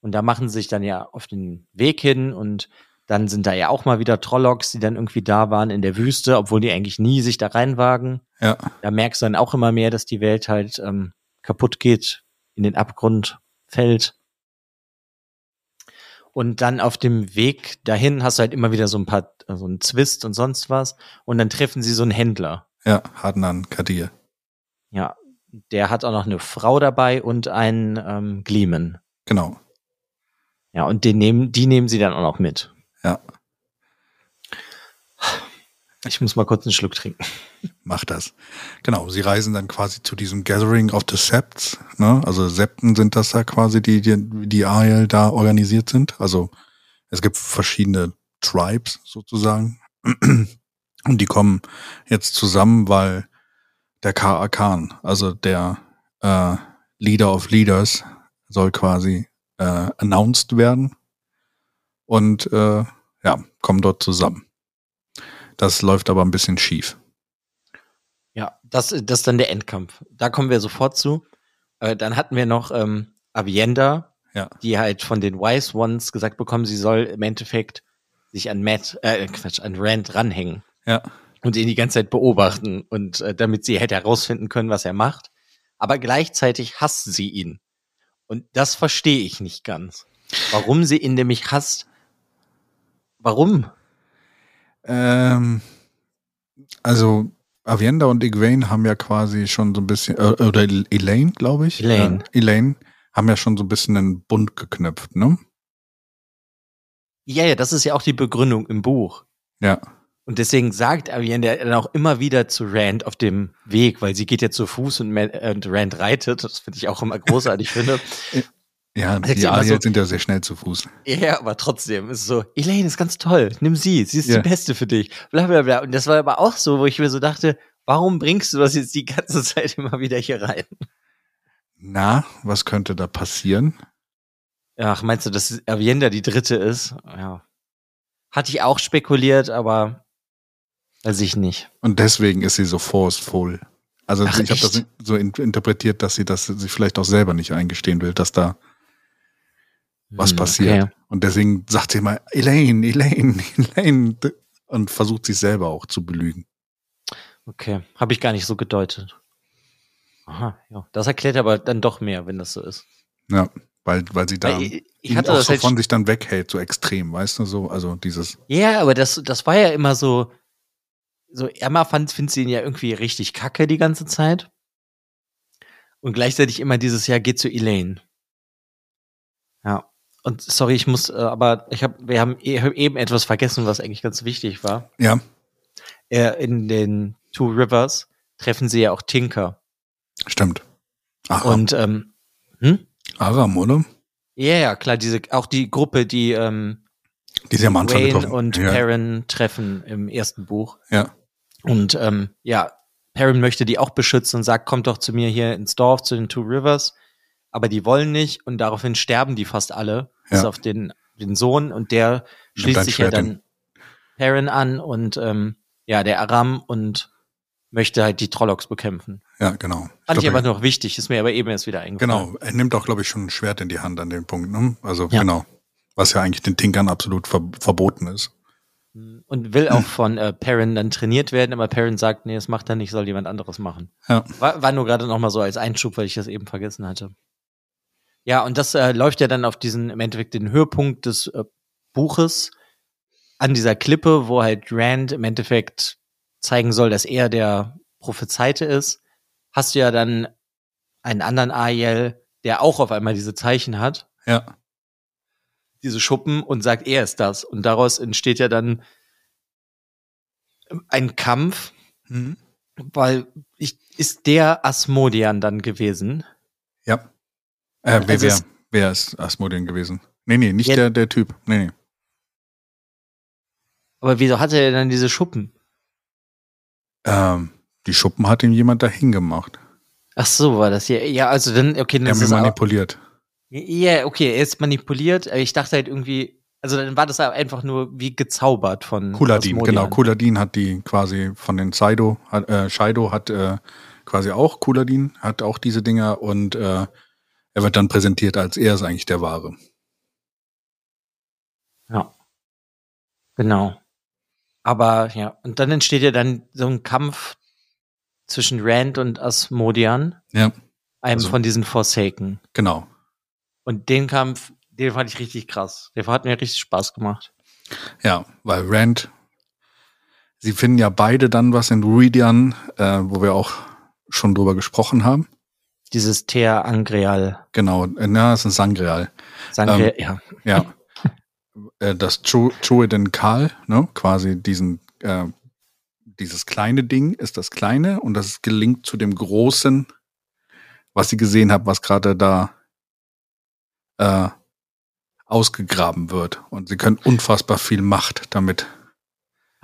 Und da machen sie sich dann ja auf den Weg hin und dann sind da ja auch mal wieder Trollocks, die dann irgendwie da waren in der Wüste, obwohl die eigentlich nie sich da reinwagen. Ja, Da merkst du dann auch immer mehr, dass die Welt halt ähm, kaputt geht, in den Abgrund fällt. Und dann auf dem Weg dahin hast du halt immer wieder so ein paar, so einen Zwist und sonst was. Und dann treffen sie so einen Händler. ja, Hadnan Kadir. Ja, der hat auch noch eine Frau dabei und einen ähm, Gleeman. Genau. Ja, und den nehmen, die nehmen sie dann auch noch mit. Ja, Ich muss mal kurz einen Schluck trinken. macht das. Genau, sie reisen dann quasi zu diesem Gathering of the Septs. Ne? Also Septen sind das ja quasi, die, die, die Ariel da organisiert sind. Also es gibt verschiedene Tribes sozusagen. Und die kommen jetzt zusammen, weil der Ka Khan, also der äh, Leader of Leaders, soll quasi äh, announced werden. Und äh, ja, kommen dort zusammen. Das läuft aber ein bisschen schief. Ja, das, das ist dann der Endkampf. Da kommen wir sofort zu. Äh, dann hatten wir noch ähm, Avienda, Ja. die halt von den Wise Ones gesagt bekommen, sie soll im Endeffekt sich an Matt, äh, Quatsch, an Rand ranhängen Ja, und ihn die ganze Zeit beobachten und äh, damit sie hätte herausfinden können, was er macht. Aber gleichzeitig hasst sie ihn. Und das verstehe ich nicht ganz. Warum sie ihn nämlich hasst. Warum? Ähm, also Avienda und Egwene haben ja quasi schon so ein bisschen, äh, oder Elaine, glaube ich. Elaine. Äh, Elaine haben ja schon so ein bisschen einen Bund geknüpft, ne? Ja, ja, das ist ja auch die Begründung im Buch. Ja, Und deswegen sagt Ariane dann auch immer wieder zu Rand auf dem Weg, weil sie geht ja zu Fuß und, und Rand reitet. Das finde ich auch immer großartig finde. Ja, die Ariel so, sind ja sehr schnell zu Fuß. Ja, aber trotzdem ist es so, Elaine ist ganz toll, nimm sie, sie ist ja. die Beste für dich. Bla bla bla. Und das war aber auch so, wo ich mir so dachte, warum bringst du das jetzt die ganze Zeit immer wieder hier rein? Na, was könnte da passieren? Ach, meinst du, dass Avienda die dritte ist? Ja. Hatte ich auch spekuliert, aber weiß ich nicht. Und deswegen ist sie so forceful. Also Ach, ich habe das so interpretiert, dass sie das sich vielleicht auch selber nicht eingestehen will, dass da was hm, passiert. Okay. Und deswegen sagt sie immer, Elaine, Elaine, Elaine und versucht sich selber auch zu belügen. Okay, habe ich gar nicht so gedeutet. Aha, ja. Das erklärt aber dann doch mehr, wenn das so ist. Ja, weil, weil sie da weil ich, hatte auch das so halt von sich dann weghält, so extrem, weißt du, so, also dieses. Ja, aber das, das war ja immer so, so Emma fand, findet sie ihn ja irgendwie richtig kacke die ganze Zeit. Und gleichzeitig immer dieses Jahr geht zu Elaine. Ja. Und sorry, ich muss, äh, aber ich habe, wir haben e, eben etwas vergessen, was eigentlich ganz wichtig war. Ja. Äh, in den Two Rivers treffen sie ja auch Tinker. Stimmt. Aram. Und ähm, hm? Aram, oder? Ja, ja, klar, diese, auch die Gruppe, die ähm, die sie am Anfang Wayne getroffen. und ja. Perrin treffen im ersten Buch. Ja. Und ähm, ja, Perrin möchte die auch beschützen und sagt, kommt doch zu mir hier ins Dorf, zu den Two Rivers. Aber die wollen nicht und daraufhin sterben die fast alle. Ja. Bis auf den, den Sohn und der schließt sich ja dann Perrin an und ähm, ja, der Aram und möchte halt die Trollocs bekämpfen. Ja, genau. Fand ich, ich aber noch wichtig, ist mir aber eben erst wieder eingefallen. Genau, er nimmt auch, glaube ich, schon ein Schwert in die Hand an dem Punkt. Ne? Also ja. genau, was ja eigentlich den Tinkern absolut ver verboten ist. Und will auch von äh, Perrin dann trainiert werden, aber Perrin sagt, nee, das macht er nicht, soll jemand anderes machen. Ja. War, war nur gerade noch mal so als Einschub, weil ich das eben vergessen hatte. Ja, und das äh, läuft ja dann auf diesen, im Endeffekt den Höhepunkt des äh, Buches an dieser Klippe, wo halt Rand im Endeffekt zeigen soll, dass er der Prophezeite ist, hast du ja dann einen anderen Ariel, der auch auf einmal diese Zeichen hat. Ja. Diese Schuppen und sagt, er ist das. Und daraus entsteht ja dann ein Kampf, mhm. weil ich, ist der Asmodian dann gewesen. Ja. Äh, wer, also wer, wer ist Asmodian gewesen? Nee, nee, nicht ja, der, der Typ. Nee, nee. Aber wieso hatte er dann diese Schuppen? Ähm, die Schuppen hat ihm jemand dahin gemacht. Ach so, war das hier. Ja, also dann, okay, dann er ist es manipuliert. Ja, okay, er ist manipuliert. Ich dachte halt irgendwie, also dann war das einfach nur wie gezaubert von Kuladin, genau. Kuladin hat die quasi von den Saido, hat, äh, Shaido hat äh, quasi auch Kuladin, hat auch diese Dinger und äh, er wird dann präsentiert als er ist eigentlich der Wahre. Ja. Genau. Aber ja, und dann entsteht ja dann so ein Kampf zwischen Rand und Asmodian. Ja. Einem also, von diesen Forsaken. Genau. Und den Kampf, den fand ich richtig krass. Der hat mir richtig Spaß gemacht. Ja, weil Rand, sie finden ja beide dann was in Ruidian, äh, wo wir auch schon drüber gesprochen haben. Dieses Ter Angreal. Genau, äh, na, es ist ein Sangreal. Sangreal, ähm, ja. Ja. äh, das Troeden Karl, ne, quasi diesen, äh, dieses kleine Ding ist das kleine und das gelingt zu dem großen, was sie gesehen hat, was gerade da äh, ausgegraben wird. Und sie können unfassbar viel Macht damit.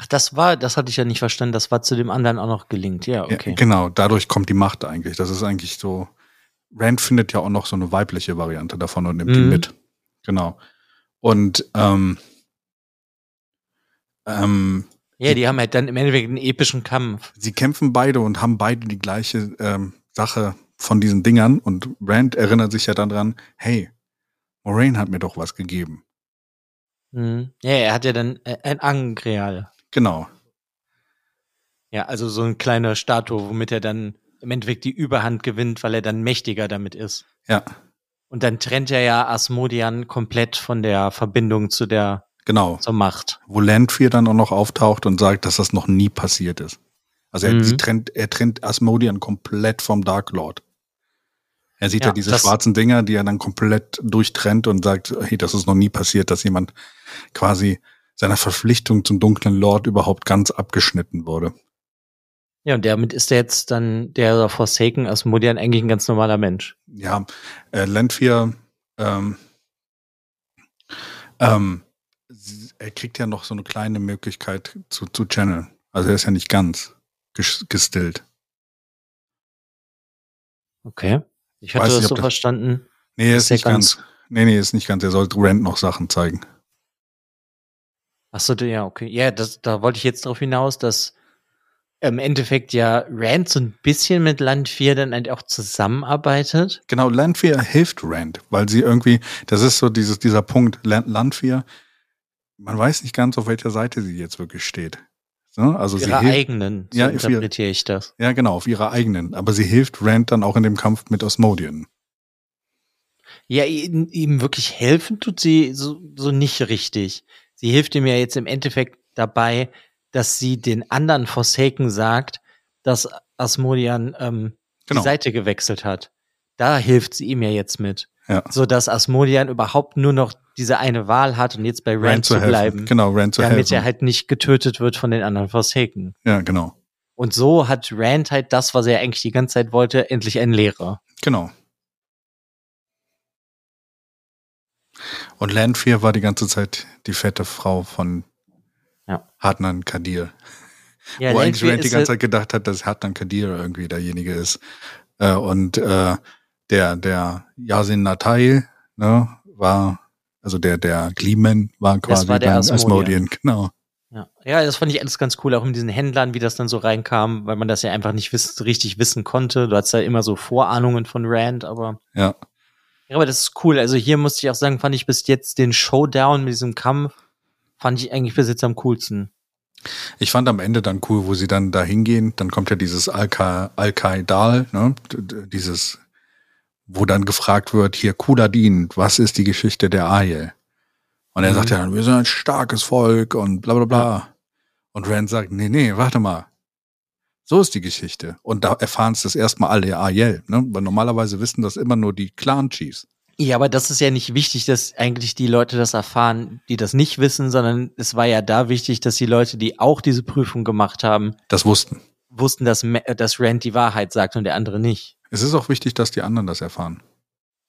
Ach, das war, das hatte ich ja nicht verstanden, das war zu dem anderen auch noch gelingt, ja, okay. Ja, genau, dadurch kommt die Macht eigentlich. Das ist eigentlich so. Rand findet ja auch noch so eine weibliche Variante davon und nimmt mhm. die mit. Genau. Und ähm, ähm, ja, die haben halt dann im Endeffekt einen epischen Kampf. Sie kämpfen beide und haben beide die gleiche ähm, Sache von diesen Dingern. Und Rand erinnert sich ja dann dran, hey, Moraine hat mir doch was gegeben. Mhm. Ja, er hat ja dann äh, ein Angreal. Genau. Ja, also so ein kleiner Statue, womit er dann im Endeffekt die Überhand gewinnt, weil er dann mächtiger damit ist. Ja. Und dann trennt er ja Asmodian komplett von der Verbindung zu der genau. zur Macht. Wo Landfear dann auch noch auftaucht und sagt, dass das noch nie passiert ist. Also er, mhm. trennt, er trennt Asmodian komplett vom Dark Lord. Er sieht ja, ja diese schwarzen Dinger, die er dann komplett durchtrennt und sagt, hey, das ist noch nie passiert, dass jemand quasi seiner Verpflichtung zum dunklen Lord überhaupt ganz abgeschnitten wurde. Ja, und damit ist er jetzt dann der Forsaken Asmodian eigentlich ein ganz normaler Mensch. Ja, äh, Landfear, ähm, ähm, er kriegt ja noch so eine kleine Möglichkeit zu, zu channeln. Also er ist ja nicht ganz gestillt. Okay. Ich hatte Weiß das nicht, so das, verstanden. Nee, er ist nicht ganz, ganz, Nee, nee, ist nicht ganz. Er soll Rand noch Sachen zeigen. Ach so, ja, okay. Ja, das, da wollte ich jetzt darauf hinaus, dass im Endeffekt ja Rand so ein bisschen mit Land 4 dann halt auch zusammenarbeitet. Genau, Land 4 hilft Rand, weil sie irgendwie, das ist so dieses, dieser Punkt, Land 4, man weiß nicht ganz, auf welcher Seite sie jetzt wirklich steht. So, also auf sie ihrer eigenen, so ja, interpretiere ich das. Ja, genau, auf ihrer eigenen. Aber sie hilft Rand dann auch in dem Kampf mit Osmodian. Ja, ihm wirklich helfen tut sie so, so nicht richtig. Sie hilft ihm ja jetzt im Endeffekt dabei, dass sie den anderen Forsaken sagt, dass Asmodian ähm, genau. die Seite gewechselt hat. Da hilft sie ihm ja jetzt mit. Ja. So dass Asmodian überhaupt nur noch diese eine Wahl hat und jetzt bei Rand, Rand zu, zu bleiben. Genau, Rand zu Damit helfen. er halt nicht getötet wird von den anderen Forsaken. Ja, genau. Und so hat Rand halt das, was er eigentlich die ganze Zeit wollte, endlich einen Lehrer. Genau. Und Landfear war die ganze Zeit die fette Frau von ja. Hartnan Kadir. Ja, Wo eigentlich Rand die ganze Zeit gedacht hat, dass Hartnan Kadir irgendwie derjenige ist. Äh, und äh, der, der Yasin Natai, ne, war, also der, der Gleeman war quasi war der Asmodian. Asmodian, genau. Ja. ja, das fand ich alles ganz cool, auch mit diesen Händlern, wie das dann so reinkam, weil man das ja einfach nicht wiss, richtig wissen konnte. Du hattest ja immer so Vorahnungen von Rand, aber. Ja. Ja, aber das ist cool. Also hier musste ich auch sagen, fand ich bis jetzt den Showdown mit diesem Kampf, fand ich eigentlich bis jetzt am coolsten. Ich fand am Ende dann cool, wo sie dann da hingehen, dann kommt ja dieses Al-Qaidal, ne? dieses, wo dann gefragt wird, hier Kuladin, was ist die Geschichte der Ayel? Und er mhm. sagt ja, wir sind ein starkes Volk und bla bla bla. Und Rand sagt, nee, nee, warte mal. So ist die Geschichte. Und da erfahren es das erstmal alle Ariel, ne? Weil normalerweise wissen das immer nur die Clan-Chiefs. Ja, aber das ist ja nicht wichtig, dass eigentlich die Leute das erfahren, die das nicht wissen, sondern es war ja da wichtig, dass die Leute, die auch diese Prüfung gemacht haben, das wussten. Wussten, dass, dass Rand die Wahrheit sagt und der andere nicht. Es ist auch wichtig, dass die anderen das erfahren.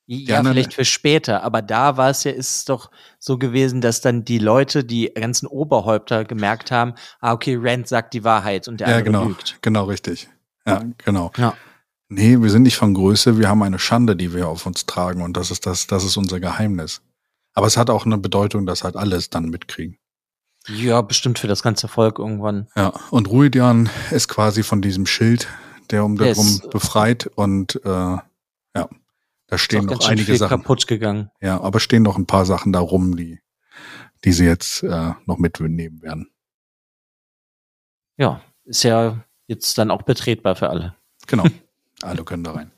Ja, vielleicht für später, aber da war es ja, ist es doch so gewesen, dass dann die Leute, die ganzen Oberhäupter gemerkt haben, ah, okay, Rand sagt die Wahrheit und der ja, andere genau, lügt. Genau, richtig. Ja, genau. Ja. Nee, wir sind nicht von Größe, wir haben eine Schande, die wir auf uns tragen und das ist das, das ist unser Geheimnis. Aber es hat auch eine Bedeutung, dass halt alles dann mitkriegen. Ja, bestimmt für das ganze Volk irgendwann. Ja, und Ruidian ist quasi von diesem Schild, der um darum befreit und äh, ja. Da stehen noch einige Sachen kaputt gegangen. Ja, aber stehen noch ein paar Sachen da rum, die, die sie jetzt äh, noch mitnehmen werden. Ja, ist ja jetzt dann auch betretbar für alle. Genau. alle können da rein.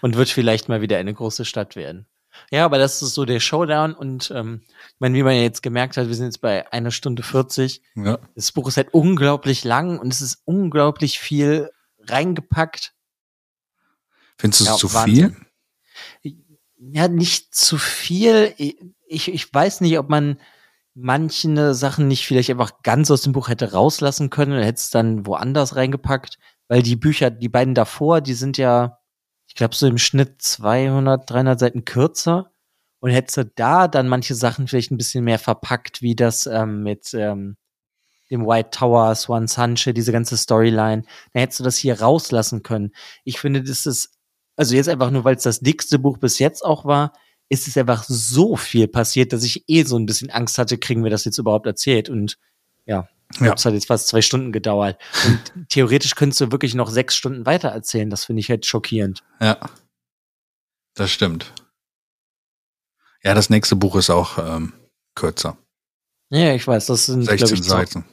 Und wird vielleicht mal wieder eine große Stadt werden. Ja, aber das ist so der Showdown und ähm, ich meine, wie man ja jetzt gemerkt hat, wir sind jetzt bei einer Stunde 40. Ja. Das Buch ist halt unglaublich lang und es ist unglaublich viel reingepackt. Findest du es ja, zu Wahnsinn. viel? Ja, nicht zu viel. Ich, ich weiß nicht, ob man manche Sachen nicht vielleicht einfach ganz aus dem Buch hätte rauslassen können oder hätte es dann woanders reingepackt, weil die Bücher, die beiden davor, die sind ja, ich glaube, so im Schnitt 200, 300 Seiten kürzer und hättest du da dann manche Sachen vielleicht ein bisschen mehr verpackt, wie das ähm, mit ähm, dem White Tower, Swan Sanche, diese ganze Storyline, dann hättest du das hier rauslassen können. Ich finde, das ist also jetzt einfach nur, weil es das dickste Buch bis jetzt auch war, ist es einfach so viel passiert, dass ich eh so ein bisschen Angst hatte, kriegen wir das jetzt überhaupt erzählt. Und ja, ja. es hat jetzt fast zwei Stunden gedauert. Und theoretisch könntest du wirklich noch sechs Stunden weiter erzählen. Das finde ich halt schockierend. Ja. Das stimmt. Ja, das nächste Buch ist auch ähm, kürzer. Ja, ich weiß, das sind 16 ich, Seiten.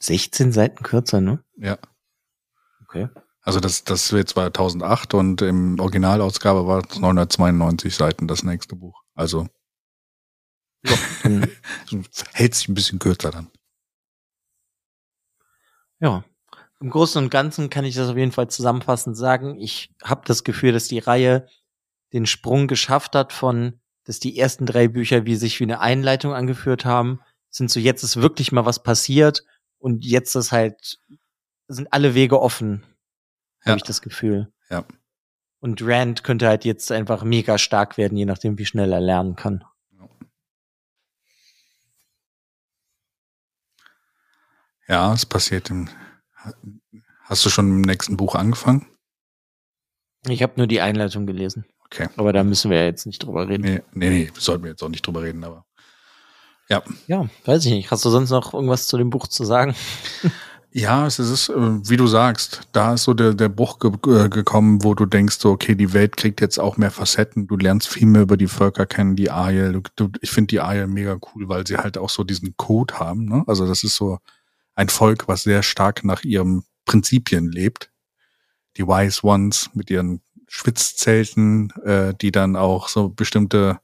16 Seiten kürzer, ne? Ja. Okay. Also das, das wird 2008 und im Originalausgabe war es 992 Seiten das nächste Buch. Also ja, hält sich ein bisschen kürzer dann. Ja, im Großen und Ganzen kann ich das auf jeden Fall zusammenfassend sagen. Ich habe das Gefühl, dass die Reihe den Sprung geschafft hat von dass die ersten drei Bücher wie sich wie eine Einleitung angeführt haben, sind so jetzt ist wirklich mal was passiert und jetzt ist halt sind alle Wege offen, Ja. habe ich das Gefühl. Ja. Und Rand könnte halt jetzt einfach mega stark werden, je nachdem, wie schnell er lernen kann. Ja, es passiert im. Hast du schon im nächsten Buch angefangen? Ich habe nur die Einleitung gelesen. Okay. Aber da müssen wir ja jetzt nicht drüber reden. Nee, nee, nee, sollten wir jetzt auch nicht drüber reden, aber. Ja. Ja, weiß ich nicht. Hast du sonst noch irgendwas zu dem Buch zu sagen? Ja, es ist, äh, wie du sagst, da ist so der, der Bruch ge äh, gekommen, wo du denkst, so, okay, die Welt kriegt jetzt auch mehr Facetten, du lernst viel mehr über die Völker kennen, die Aiel. Du, ich finde die Aiel mega cool, weil sie halt auch so diesen Code haben. Ne? Also das ist so ein Volk, was sehr stark nach ihren Prinzipien lebt. Die Wise Ones mit ihren Schwitzzelten, äh, die dann auch so bestimmte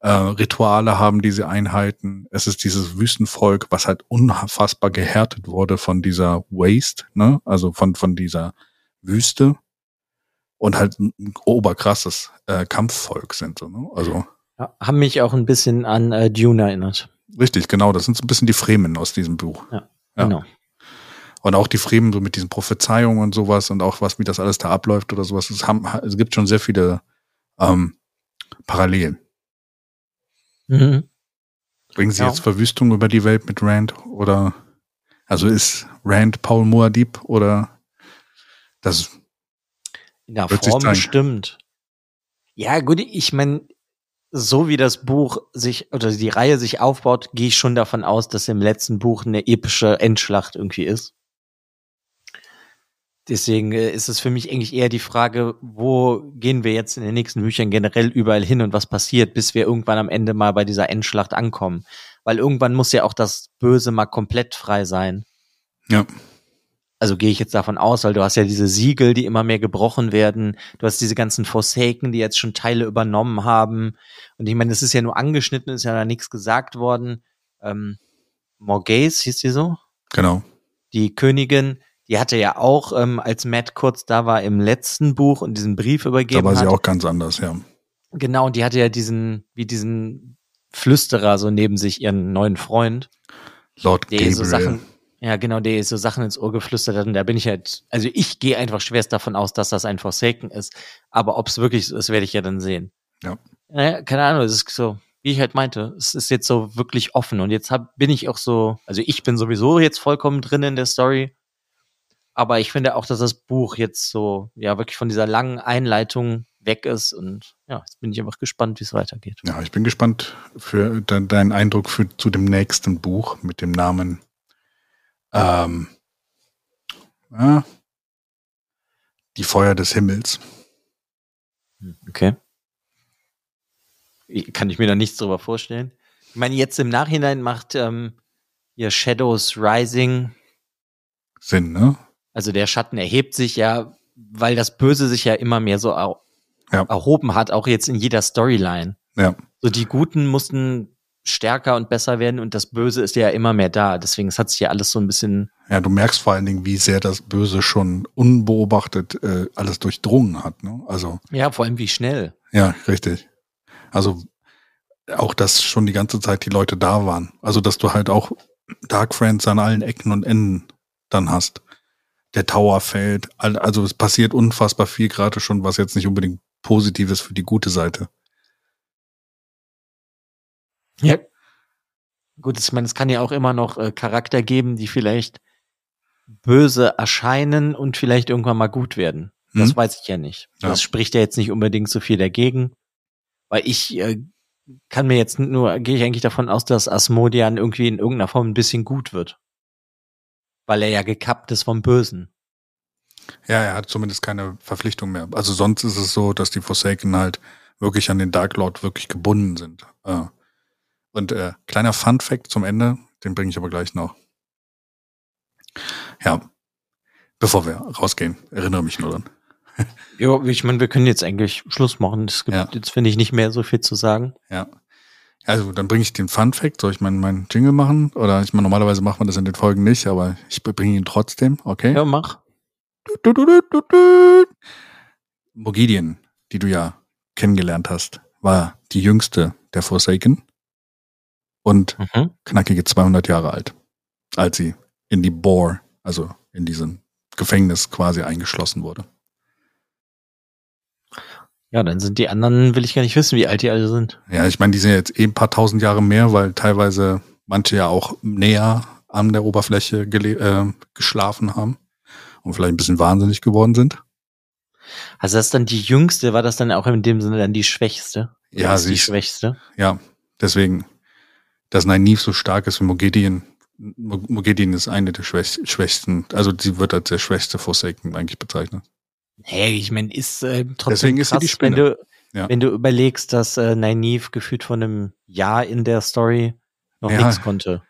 äh, Rituale haben, die sie einhalten. Es ist dieses Wüstenvolk, was halt unfassbar gehärtet wurde von dieser Waste, ne? Also von, von dieser Wüste und halt ein oberkrasses äh, Kampfvolk sind. So, ne? Also Ja, haben mich auch ein bisschen an äh, Dune erinnert. richtig, genau. Das sind so ein bisschen die Fremen aus diesem Buch. Ja. Genau. Und auch die Fremen so mit diesen Prophezeiungen und sowas und auch was, wie das alles da abläuft oder sowas. Es, haben, es gibt schon sehr viele ähm, Parallelen. Mhm. Bringen Sie Ja. jetzt Verwüstung über die Welt mit Rand oder also ist Rand Paul Moadib oder das In der Form bestimmt. Ja, gut, ich meine, so wie das Buch sich oder die Reihe sich aufbaut, gehe ich schon davon aus, dass im letzten Buch eine epische Endschlacht irgendwie ist. Deswegen äh, ist es für mich eigentlich eher die Frage, wo gehen wir jetzt in den nächsten Büchern generell überall hin und was passiert, bis wir irgendwann am Ende mal bei dieser Endschlacht ankommen. Weil irgendwann muss ja auch das Böse mal komplett frei sein. ja also gehe ich jetzt davon aus, weil du hast ja diese Siegel, die immer mehr gebrochen werden. Du hast diese ganzen Forsaken, die jetzt schon Teile übernommen haben. Und ich meine, es ist ja nur angeschnitten, ist ja da nichts gesagt worden. Ähm, Morghese hieß die so? genau Die Königin, die hatte ja auch, ähm, als Matt kurz da war im letzten Buch und diesen Brief da übergeben war sie hat. auch ganz anders ja Genau, und die hatte ja diesen, wie diesen Flüsterer so neben sich, ihren neuen Freund. Lord der Gabriel so Sachen, ja genau, der so Sachen ins Ohr geflüstert hat und da bin ich halt, also ich gehe einfach schwerst davon aus, dass das ein Forsaken ist, aber ob es wirklich so ist, werde ich ja dann sehen. Ja. Naja, keine Ahnung, es ist so, wie ich halt meinte, es ist jetzt so wirklich offen und jetzt hab, bin ich auch so, also ich bin sowieso jetzt vollkommen drin in der Story, aber ich finde auch, dass das Buch jetzt so, ja, wirklich von dieser langen Einleitung weg ist und ja, jetzt bin ich einfach gespannt, wie es weitergeht. ja ich bin gespannt für de deinen Eindruck für zu dem nächsten Buch mit dem Namen ähm, ja, die Feuer des Himmels Okay. Kann ich mir da nichts drüber vorstellen. Ich meine, jetzt im Nachhinein macht ähm, ihr Shadows Rising, Sinn ne also der Schatten erhebt sich ja, weil das Böse sich ja immer mehr so au- Ja. erhoben hat, auch jetzt in jeder Storyline. ja So die Guten mussten stärker und besser werden und das Böse ist ja immer mehr da. Deswegen es hat sich ja alles so ein bisschen, Ja, du merkst vor allen Dingen, wie sehr das Böse schon unbeobachtet äh, alles durchdrungen hat. Ne? Also, ja, vor allem wie schnell. ja, richtig. Also auch, dass schon die ganze Zeit die Leute da waren. Also, dass du halt auch Dark Friends an allen Ecken und Enden dann hast. Der Tower fällt. Al- Also es passiert unfassbar viel gerade schon, was jetzt nicht unbedingt positiv ist für die gute Seite. Ja. Gut, ich meine, es kann ja auch immer noch äh, Charakter geben, die vielleicht böse erscheinen und vielleicht irgendwann mal gut werden. Das Hm? weiß ich ja nicht. Ja. Das spricht ja jetzt nicht unbedingt so viel dagegen. Weil ich äh, kann mir jetzt nur, gehe ich eigentlich davon aus, dass Asmodian irgendwie in irgendeiner Form ein bisschen gut wird. Weil er ja gekappt ist vom Bösen. Ja, er hat zumindest keine Verpflichtung mehr. Also sonst ist es so, dass die Forsaken halt wirklich an den Dark Lord wirklich gebunden sind. Äh, Und äh, kleiner Fun Fact zum Ende, den bringe ich aber gleich noch. Ja, bevor wir rausgehen, erinnere mich nur dran. Ja, ich meine, wir können jetzt eigentlich Schluss machen. Es gibt Ja. jetzt, finde ich, nicht mehr so viel zu sagen. Ja. Also, dann bringe ich den Fun Fact. Soll ich meinen meinen Jingle machen? Oder ich meine, normalerweise macht man das in den Folgen nicht, aber ich bringe ihn trotzdem, okay? Ja, mach. Mogidien, die du ja kennengelernt hast, war die jüngste der Forsaken und Mhm. knackige 200 Jahre alt, als sie in die Boar, also in diesem Gefängnis quasi eingeschlossen wurde. Ja, dann sind die anderen, will ich gar nicht wissen, wie alt die alle sind. Ja, ich meine, die sind jetzt eh ein paar tausend Jahre mehr, weil teilweise manche ja auch näher an der Oberfläche äh, geschlafen haben und vielleicht ein bisschen wahnsinnig geworden sind. Also das ist dann die jüngste, war das dann auch in dem Sinne dann die schwächste? Oder Ja, ist sie die ist- schwächste. Ja, deswegen, dass Nynaeve so stark ist wie Mogedien. Mo- Mogedien ist eine der schwäch schwächsten, also sie wird als der schwächste Forsaken eigentlich bezeichnet. Hey, ich meine, ist äh, trotzdem Deswegen ist krass, die wenn Spinne. du, Ja. wenn du überlegst, dass äh, Nynaeve gefühlt von einem Jahr in der Story noch Ja. nichts konnte.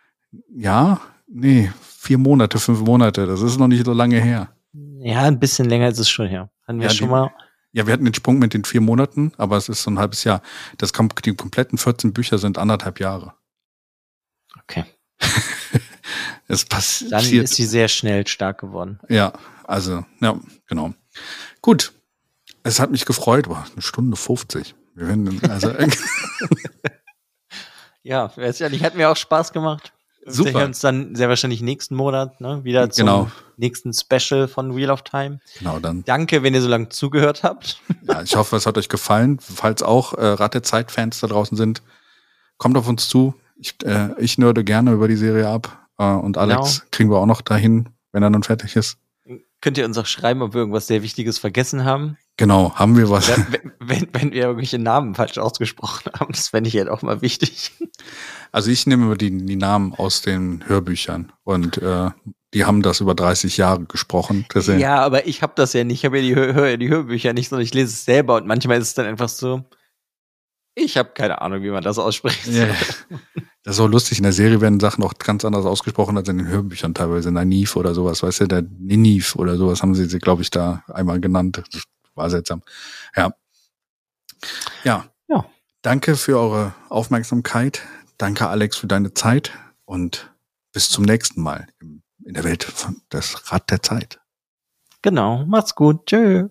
Ja, nee, vier Monate, fünf Monate, das ist noch nicht so lange her. Ja, ein bisschen länger ist es schon her. Hatten wir Ja, schon die- mal. Ja, wir hatten den Sprung mit den vier Monaten, aber es ist so ein halbes Jahr. Das die kompletten 14 Bücher sind anderthalb Jahre. Okay. Es passiert. Dann ist sie sehr schnell stark geworden. Ja, also, ja, genau. Gut. Es hat mich gefreut. Boah, eine Stunde 50. Wir werden, also, Ja, nicht, hat mir auch Spaß gemacht. Wir Super. sehen uns dann sehr wahrscheinlich nächsten Monat ne, wieder zum Genau. nächsten Special von Wheel of Time. genau, dann. Danke, wenn ihr so lange zugehört habt. Ja, ich hoffe, es hat euch gefallen. Falls auch äh, Rat der Zeit-Fans da draußen sind, kommt auf uns zu. Ich, äh, ich nörde gerne über die Serie ab. Äh, und Alex Genau. kriegen wir auch noch dahin, wenn er dann fertig ist. Könnt ihr uns auch schreiben, ob wir irgendwas sehr Wichtiges vergessen haben? Genau, haben wir was. Wenn, wenn, wenn wir irgendwelche Namen falsch ausgesprochen haben, das fände ich halt auch mal wichtig. Also ich nehme immer die, die Namen aus den Hörbüchern und äh, die haben das über 30 Jahre gesprochen. Deswegen, Ja, aber ich habe das ja nicht. Ich habe ja die, Hör die Hörbücher nicht, sondern ich lese es selber und manchmal ist es dann einfach so, ich habe keine Ahnung, wie man das ausspricht. Ja. Das ist auch lustig. In der Serie werden Sachen auch ganz anders ausgesprochen als in den Hörbüchern teilweise. Naniv oder sowas, weißt du, der Niniv oder sowas haben sie, sie glaube ich, da einmal genannt. Das war seltsam. Ja. Ja. Ja. Danke für eure Aufmerksamkeit. Danke, Alex, für deine Zeit und bis zum nächsten Mal in der Welt von das Rad der Zeit. Genau, macht's gut. Tschö.